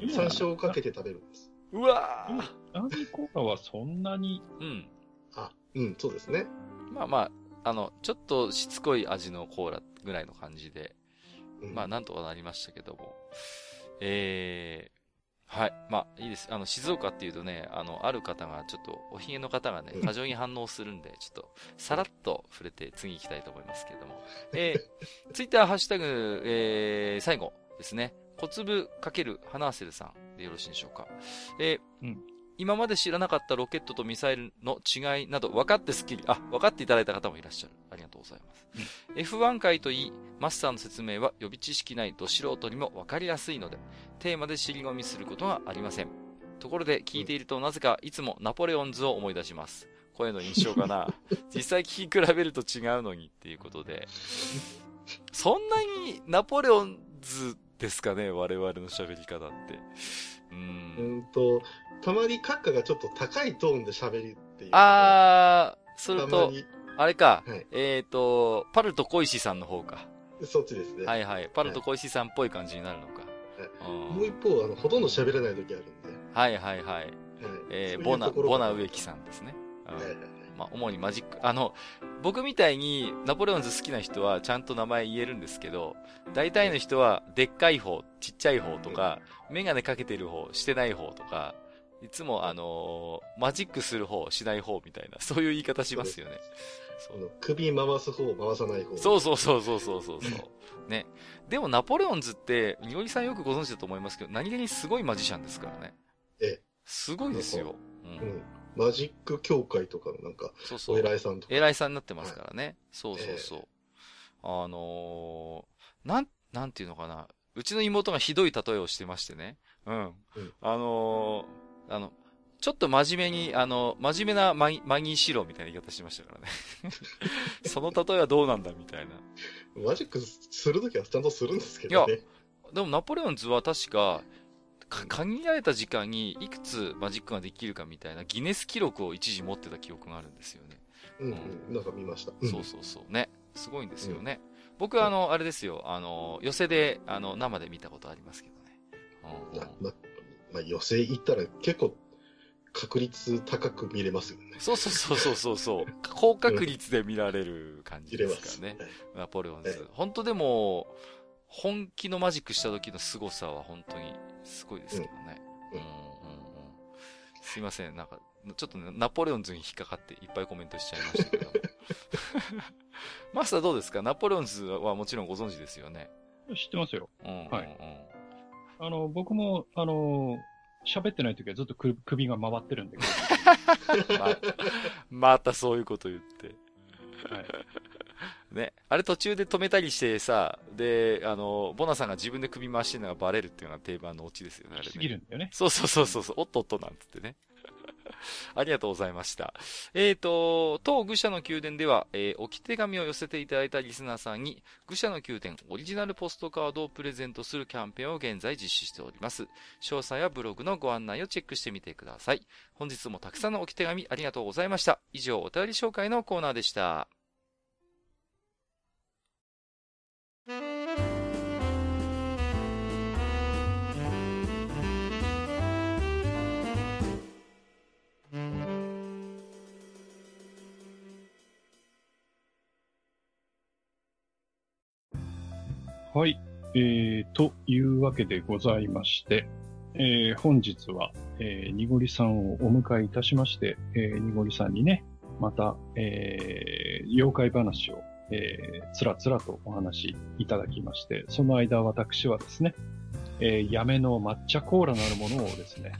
うん山椒をかけて食べるんです。うわ今、アンディコーラはそんなに、ーうん。あ、うん、そうですね。まあまあ、あの、ちょっとしつこい味のコーラぐらいの感じで、うんまあなんとかなりましたけども。えー、はい。まあいいです。あの、静岡っていうとね、あの、ある方が、ちょっと、おひげの方がねう、ん過剰に反応するんで、ちょっと、さらっと触れて次行きたいと思いますけれども。えー、ツイッターハッシュタグ、えー、最後ですね。小粒かける花アセルさんでよろしいでしょうか。えーうん今まで知らなかったロケットとミサイルの違いなど分かってすっきり、あ、分かっていただいた方もいらっしゃる。ありがとうございます。F1 回といい、マスターの説明は予備知識ないど素人にも分かりやすいので、テーマで尻込みすることはありません。ところで聞いているとなぜかいつもナポレオンズを思い出します。声の印象かな。実際聞き比べると違うのにっていうことで。そんなにナポレオンズですかね我々の喋り方って。う。うんんと、たまに閣下がちょっと高いトーンで喋るっていう。あー、それと、あれか、はいえっ、と、パルト小石さんの方か。そっちですね。はいはい。パルト小石さんっぽい感じになるのか。うんもう一方、あの、ほとんど喋れない時あるんで。はいはいはい。はいえー、ボナ、ボナ植木さんですね。はいまあ、主にマジック。あの、僕みたいにナポレオンズ好きな人はちゃんと名前言えるんですけど、大体の人はでっかい方、ちっちゃい方とか、メガネかけてる方、してない方とか、いつもあのーマジックする方、しない方みたいな、そういう言い方しますよね。あの首回す方、回さない方。そうそうそうそうそうそうそう。ね。でもナポレオンズって、みおりさんよくご存知だと思いますけど、何気にすごいマジシャンですからね。ええ。すごいですよ。う。うんん。マジック協会とかのなんか、おそうそう。偉いさんとか。偉いさんになってますからね。そうそうそう。あのー、なん、なんていうのかな。うちの妹がひどい例えをしてましてね。うん。うんあのー、あの、ちょっと真面目に、あの、真面目なマギマギーシローみたいな言い方してましたからね。その例えはどうなんだみたいな。マジックするときはちゃんとするんですけどね。でもナポレオンズは確か、か限られた時間にいくつマジックができるかみたいなギネス記録を一時持ってた記憶があるんですよね。うん、うん、なんか見ました。そうそうそう。ね。すごいんですよね。僕はあの、あれですよ、あの、寄せで、あの、生で見たことありますけどね。うんまままあ、寄せ行ったら結構確率高く見れますよね。そうそうそうそうそうそう。高確率で見られる感じでますすからね。はいナポレオンえズ。本当でも、本気のマジックした時の凄さは本当にすごいですけどね。ううんんうんうん。すいません、なんか、ちょっとね、ナポレオンズに引っかかっていっぱいコメントしちゃいましたけど。マスターどうですか？ナポレオンズはもちろんご存知ですよね。知ってますよ。うんうんうん。はいあの、僕も、あの、喋ってない時はずっとく首が回ってるんで。ままたそういうこと言って。はい。ね。あれ途中で止めたりしてさ、で、あの、ボナさんが自分で首回してるのがバレるっていうのが定番のオチですよね、あれ来すぎね。るんだよね。そうそうそうそうそう、おっとっとなんつってね。ありがとうございました。えっ、と、当愚者の宮殿では、えー置き手紙を寄せていただいたリスナーさんに、愚者の宮殿オリジナルポストカードをプレゼントするキャンペーンを現在実施しております。詳細はブログのご案内をチェックしてみてください。本日もたくさんの置き手紙ありがとうございました。以上、お便り紹介のコーナーでした。はい。えー、というわけでございまして、えー、本日は、えー、にごりさんをお迎えいたしまして、えー、にごりさんにね、また、えー、妖怪話を、えー、つらつらとお話しいただきまして、その間私はですね、えー、やめの抹茶コーラなるものをですね、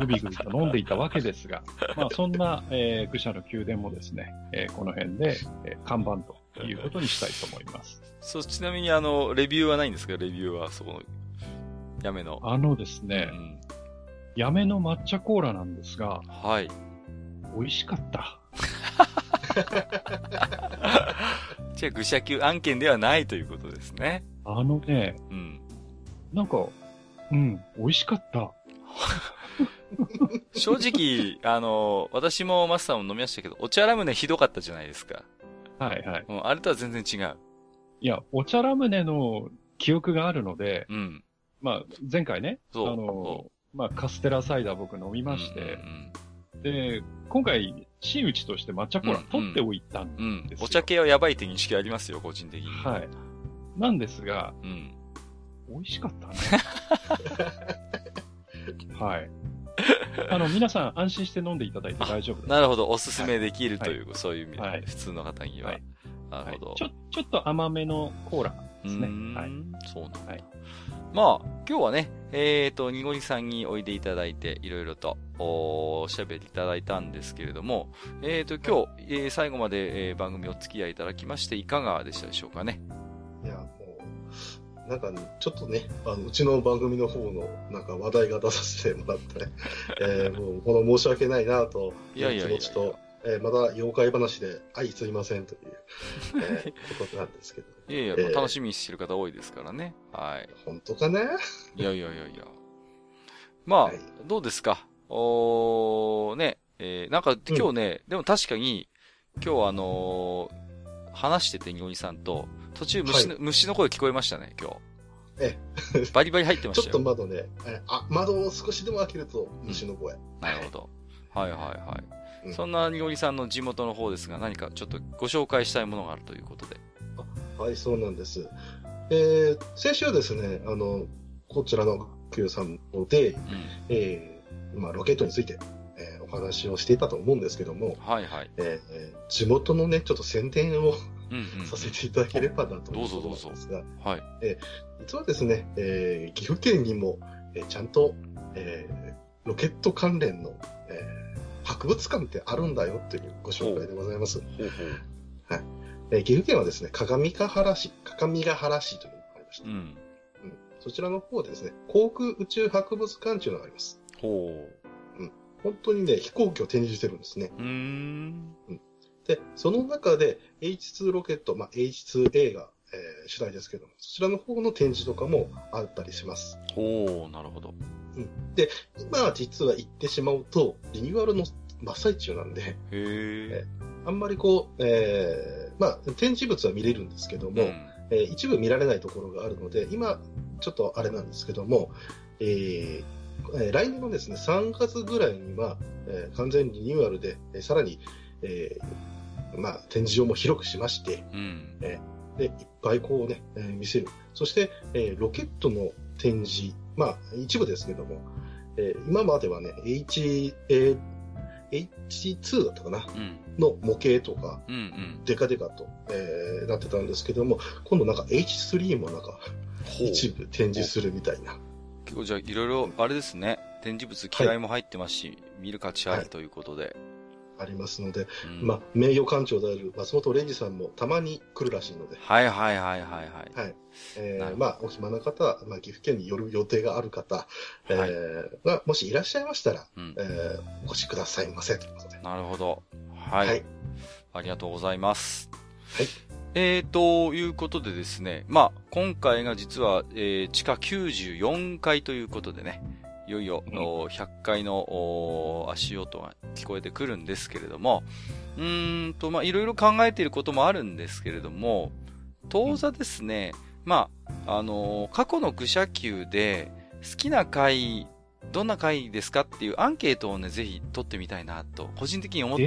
ぐびぐびと飲んでいたわけですが、まあそんな、えー、愚者の宮殿もですね、えー、この辺で、えー、看板ということにしたいと思います。そう、ちなみにあの、レビューはないんですか？レビューは、そこの、やめの。あのですね、うんやめの抹茶コーラなんですが、はい。美味しかった。じゃあ、愚者級案件ではないということですね。あのね、うん。なんか、うん、美味しかった。正直、あの、私もマスターも飲みましたけど、お茶ラムネひどかったじゃないですか。はいはい。うん、あれとは全然違う。いや、お茶ラムネの記憶があるので、うん。まあ、前回ね、あそう。の、まあ、カステラサイダー僕飲みましてう、んで、今回、真打ちとして抹茶コーラ取っておいたんうん、うんですよお茶系はやばいって認識ありますよ、個人的に。はい。なんですが、うん。美味しかったね。はい。あの、皆さん安心して飲んでいただいて大丈夫です。なるほど、おすすめできるという、そういう意味で、はい普通の方には。はいなるほど。はいちょ、ちょっと甘めのコーラですね。はい。そうなんだ。はいまあ、今日はね、えっ、と、にごりさんにおいでいただいて、いろいろとおしゃべりいただいたんですけれども、えっ、と、今日、えー最後まで、えー番組お付き合いいただきまして、いかがでしたでしょうかね。いや、もう、なんかね、ちょっとね、あのうちの番組の方のなんか話題が出させてもらって、えーもう、この申し訳ないなといやいやいやいや気持ちと、えーまだ妖怪話で、愛すいませんという、えーことなんですけど、いやいや、えー楽しみにしてる方多いですからね。はい。本当かね？いやいやいやいや。まあ、はいどうですか？おー、ね、えーなんか今日ね、でも確かに、今日あのー話してて、にごりさんと、途中虫の、虫の声聞こえましたね、今日。え バリバリ入ってまちょったとしよ。窓ね、えーあ、窓を少しでも開けると虫の声。なるほど。はいはいはい。うんそんなにごりさんの地元の方ですが、何かちょっとご紹介したいものがあるということで。はい、そうなんです。えー先週ですね、あの、こちらの Q さんので、うん。えーまあ、ロケットについて、えーお話をしていたと思うんですけども、はいはい。えーえー地元のね、ちょっと宣伝をうんうん。させていただければなと思うんですが、はい。実はですね、えー岐阜県にも、えーちゃんと、えーロケット関連の、えー博物館ってあるんだよというご紹介でございます。ほうほう。えー岐阜県はですね、鏡ヶ原市、鏡ヶ原市というのがありました。うん。そちらの方でですね、航空宇宙博物館というのがあります。ほ本当にね、飛行機を展示してるんですね。うーん。で、その中で H2 ロケット、まあ、H2A が、えー主題ですけども、そちらの方の展示とかもあったりします。ほう、なるほど。で、今実は言ってしまうと、リニューアルの真っ最中なんで、へえ。あんまりこう、えーまあ、展示物は見れるんですけども、うんえー一部見られないところがあるので、今、ちょっとあれなんですけども、えーえー来年のですね、3月ぐらいには、えー完全リニューアルで、えーさらに、えーまあ、展示場も広くしまして、うん。で、いっぱいこうね、えー見せる。そして、えーロケットの展示、まあ、一部ですけども、えー今まではね、H、えー H2 だったかなうん。の模型とか、うん。うん。デカデカと、えーなってたんですけども、今度なんか H3 もなんか。一部展示するみたいな。結構じゃあいろいろ、あれですね。展示物、気合も入ってますし、見る価値ありということで。ありますので、うんまあ、名誉館長である松本零士さんもたまに来るらしいので、はいはいはいはいはい。はい。えー、まあ、お暇な方は、まあ、岐阜県に寄る予定がある方、えはいーが、もしいらっしゃいましたら、うんえーお越しくださいませ、ということで。なるほど。はい。はいありがとうございます。はい。えー、ということでですね、まあ、今回が実は、えー地下94階ということでね、いよいよ、うんお100階のお足音が聞こえてくるんですけれども、うーんと、まあ、いろいろ考えていることもあるんですけれども、当座ですね、まあ、あのー過去の愚者級で好きな回、どんな回ですかっていうアンケートをね、ぜひ取ってみたいなと、個人的に思っ。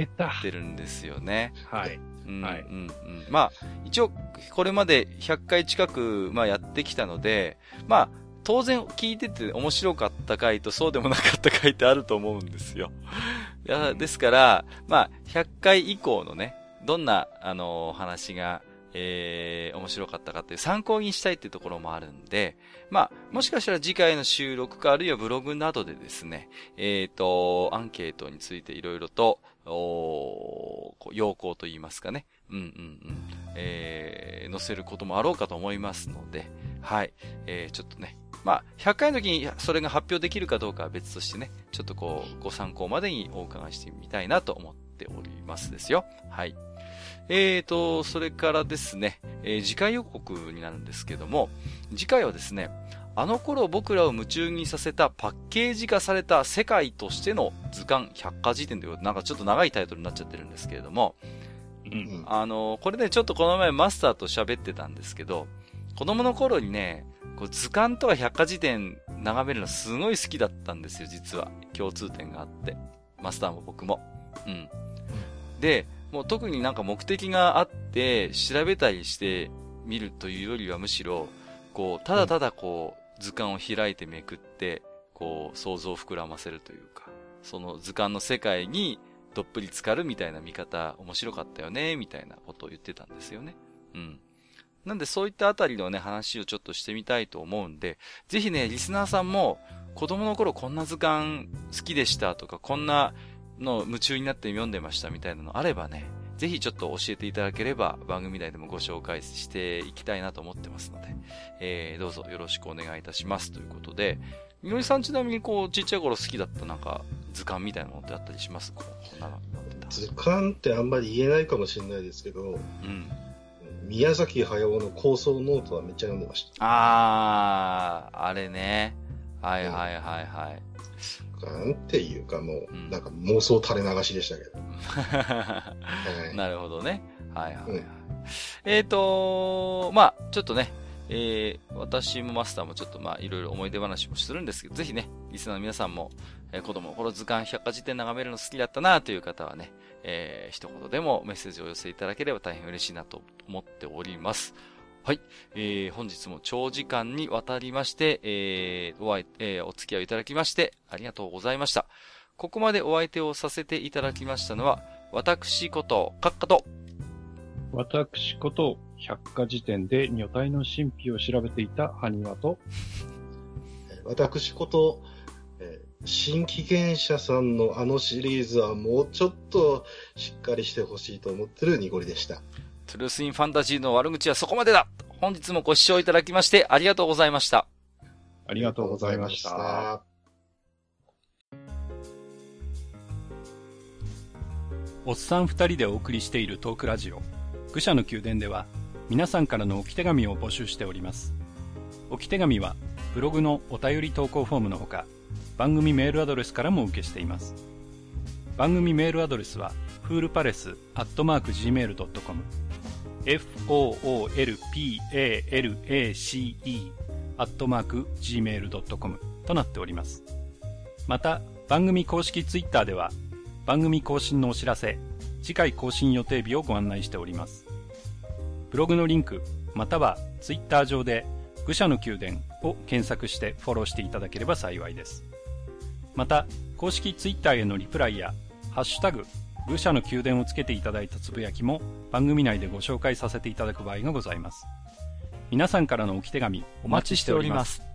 てるんですよね。はい。うんはいうんうん、まあ、一応、これまで100回近く、まあ、やってきたので、まあ、当然聞いてて面白かった回とそうでもなかった回ってあると思うんですよ。いや、ですから、まあ、100回以降のね、どんな、あの話が、えー、面白かったかっていう参考にしたいっていうところもあるんで、まあ、もしかしたら次回の収録か、あるいはブログなどでですね、えっ、と、アンケートについていろいろと、お要項といいますかね。うんうんうん。えー、載せることもあろうかと思いますので、はい。えー、ちょっとね。まあ、100回の時にそれが発表できるかどうかは別としてね、ちょっとこう、ご参考までにお伺いしてみたいなと思っておりますですよ。はい。えーと、それからですね、えー次回予告になるんですけども、次回はですね、あの頃僕らを夢中にさせたパッケージ化された世界としての図鑑百科事典ということで、なんかちょっと長いタイトルになっちゃってるんですけれども、う。うんん。あの、これね、ちょっとこの前マスターと喋ってたんですけど、子供の頃にね、こう図鑑とか百科事典眺めるのすごい好きだったんですよ、実は。共通点があって。マスターも僕も。うん。で、もう特になんか目的があって、調べたりして見るというよりはむしろ、こう、ただただこう、図鑑を開いてめくって、こう、想像を膨らませるというか、その図鑑の世界にどっぷり浸かるみたいな見方、面白かったよね、みたいなことを言ってたんですよね。うん。なんでそういったあたりのね、話をちょっとしてみたいと思うんで、ぜひね、リスナーさんも、子供の頃こんな図鑑好きでしたとか、こんなの夢中になって読んでましたみたいなのあればね、ぜひちょっと教えていただければ番組内でもご紹介していきたいなと思ってますので、えー、どうぞよろしくお願いいたしますということで、みのりさんちなみにこう、ちっちゃい頃好きだったなんか図鑑みたいなのってあったりします？こんなの読んでた。図鑑ってあんまり言えないかもしれないですけど、うん。宮崎駿の構想ノートはめっちゃ読んでました。あー、あれね。はいはいはいはい。なんていうかもう、うんなんか妄想垂れ流しでしたけど。はいなるほどね。はいはいはい。うんえっ、とまあちょっとね、えー、私もマスターもちょっとまあいろいろ思い出話もするんですけど、ぜひね、リスナーの皆さんも、えー子供の頃図鑑百科事典眺めるの好きだったなという方はね、えー、一言でもメッセージを寄せいただければ大変嬉しいなと思っております。はい。えー、本日も長時間にわたりまして、えー、お会い、えー、お付き合いいただきまして、ありがとうございました。ここまでお相手をさせていただきましたのは、私こと、カッカと、私こと、百科事典で女体の神秘を調べていた埴輪と、え ー私こと、えー新規現者さんのあのシリーズはもうちょっとしっかりしてほしいと思ってるニゴリでした。トゥルースインファンタジーの悪口はそこまでだ本日もご視聴いただきましてありがとうございました。ありがとうございました。おっさん二人でお送りしているトークラジオ、愚者の宮殿では、皆さんからの置き手紙を募集しております。置き手紙は、ブログのお便り投稿フォームのほか、番組メールアドレスからも受けしています。番組メールアドレスは、フールパレスアットマーク Gmail.com foolpalace アットマーク Gmail.com となっております。また、番組公式ツイッターでは、番組更新のお知らせ、次回更新予定日をご案内しております。ブログのリンク、またはツイッター上で、愚者の宮殿を検索してフォローしていただければ幸いです。また、公式ツイッターへのリプライや、ハッシュタグ、愚者の宮殿をつけていただいたつぶやきも番組内でご紹介させていただく場合がございます。皆さんからの置き手紙お待ちしております。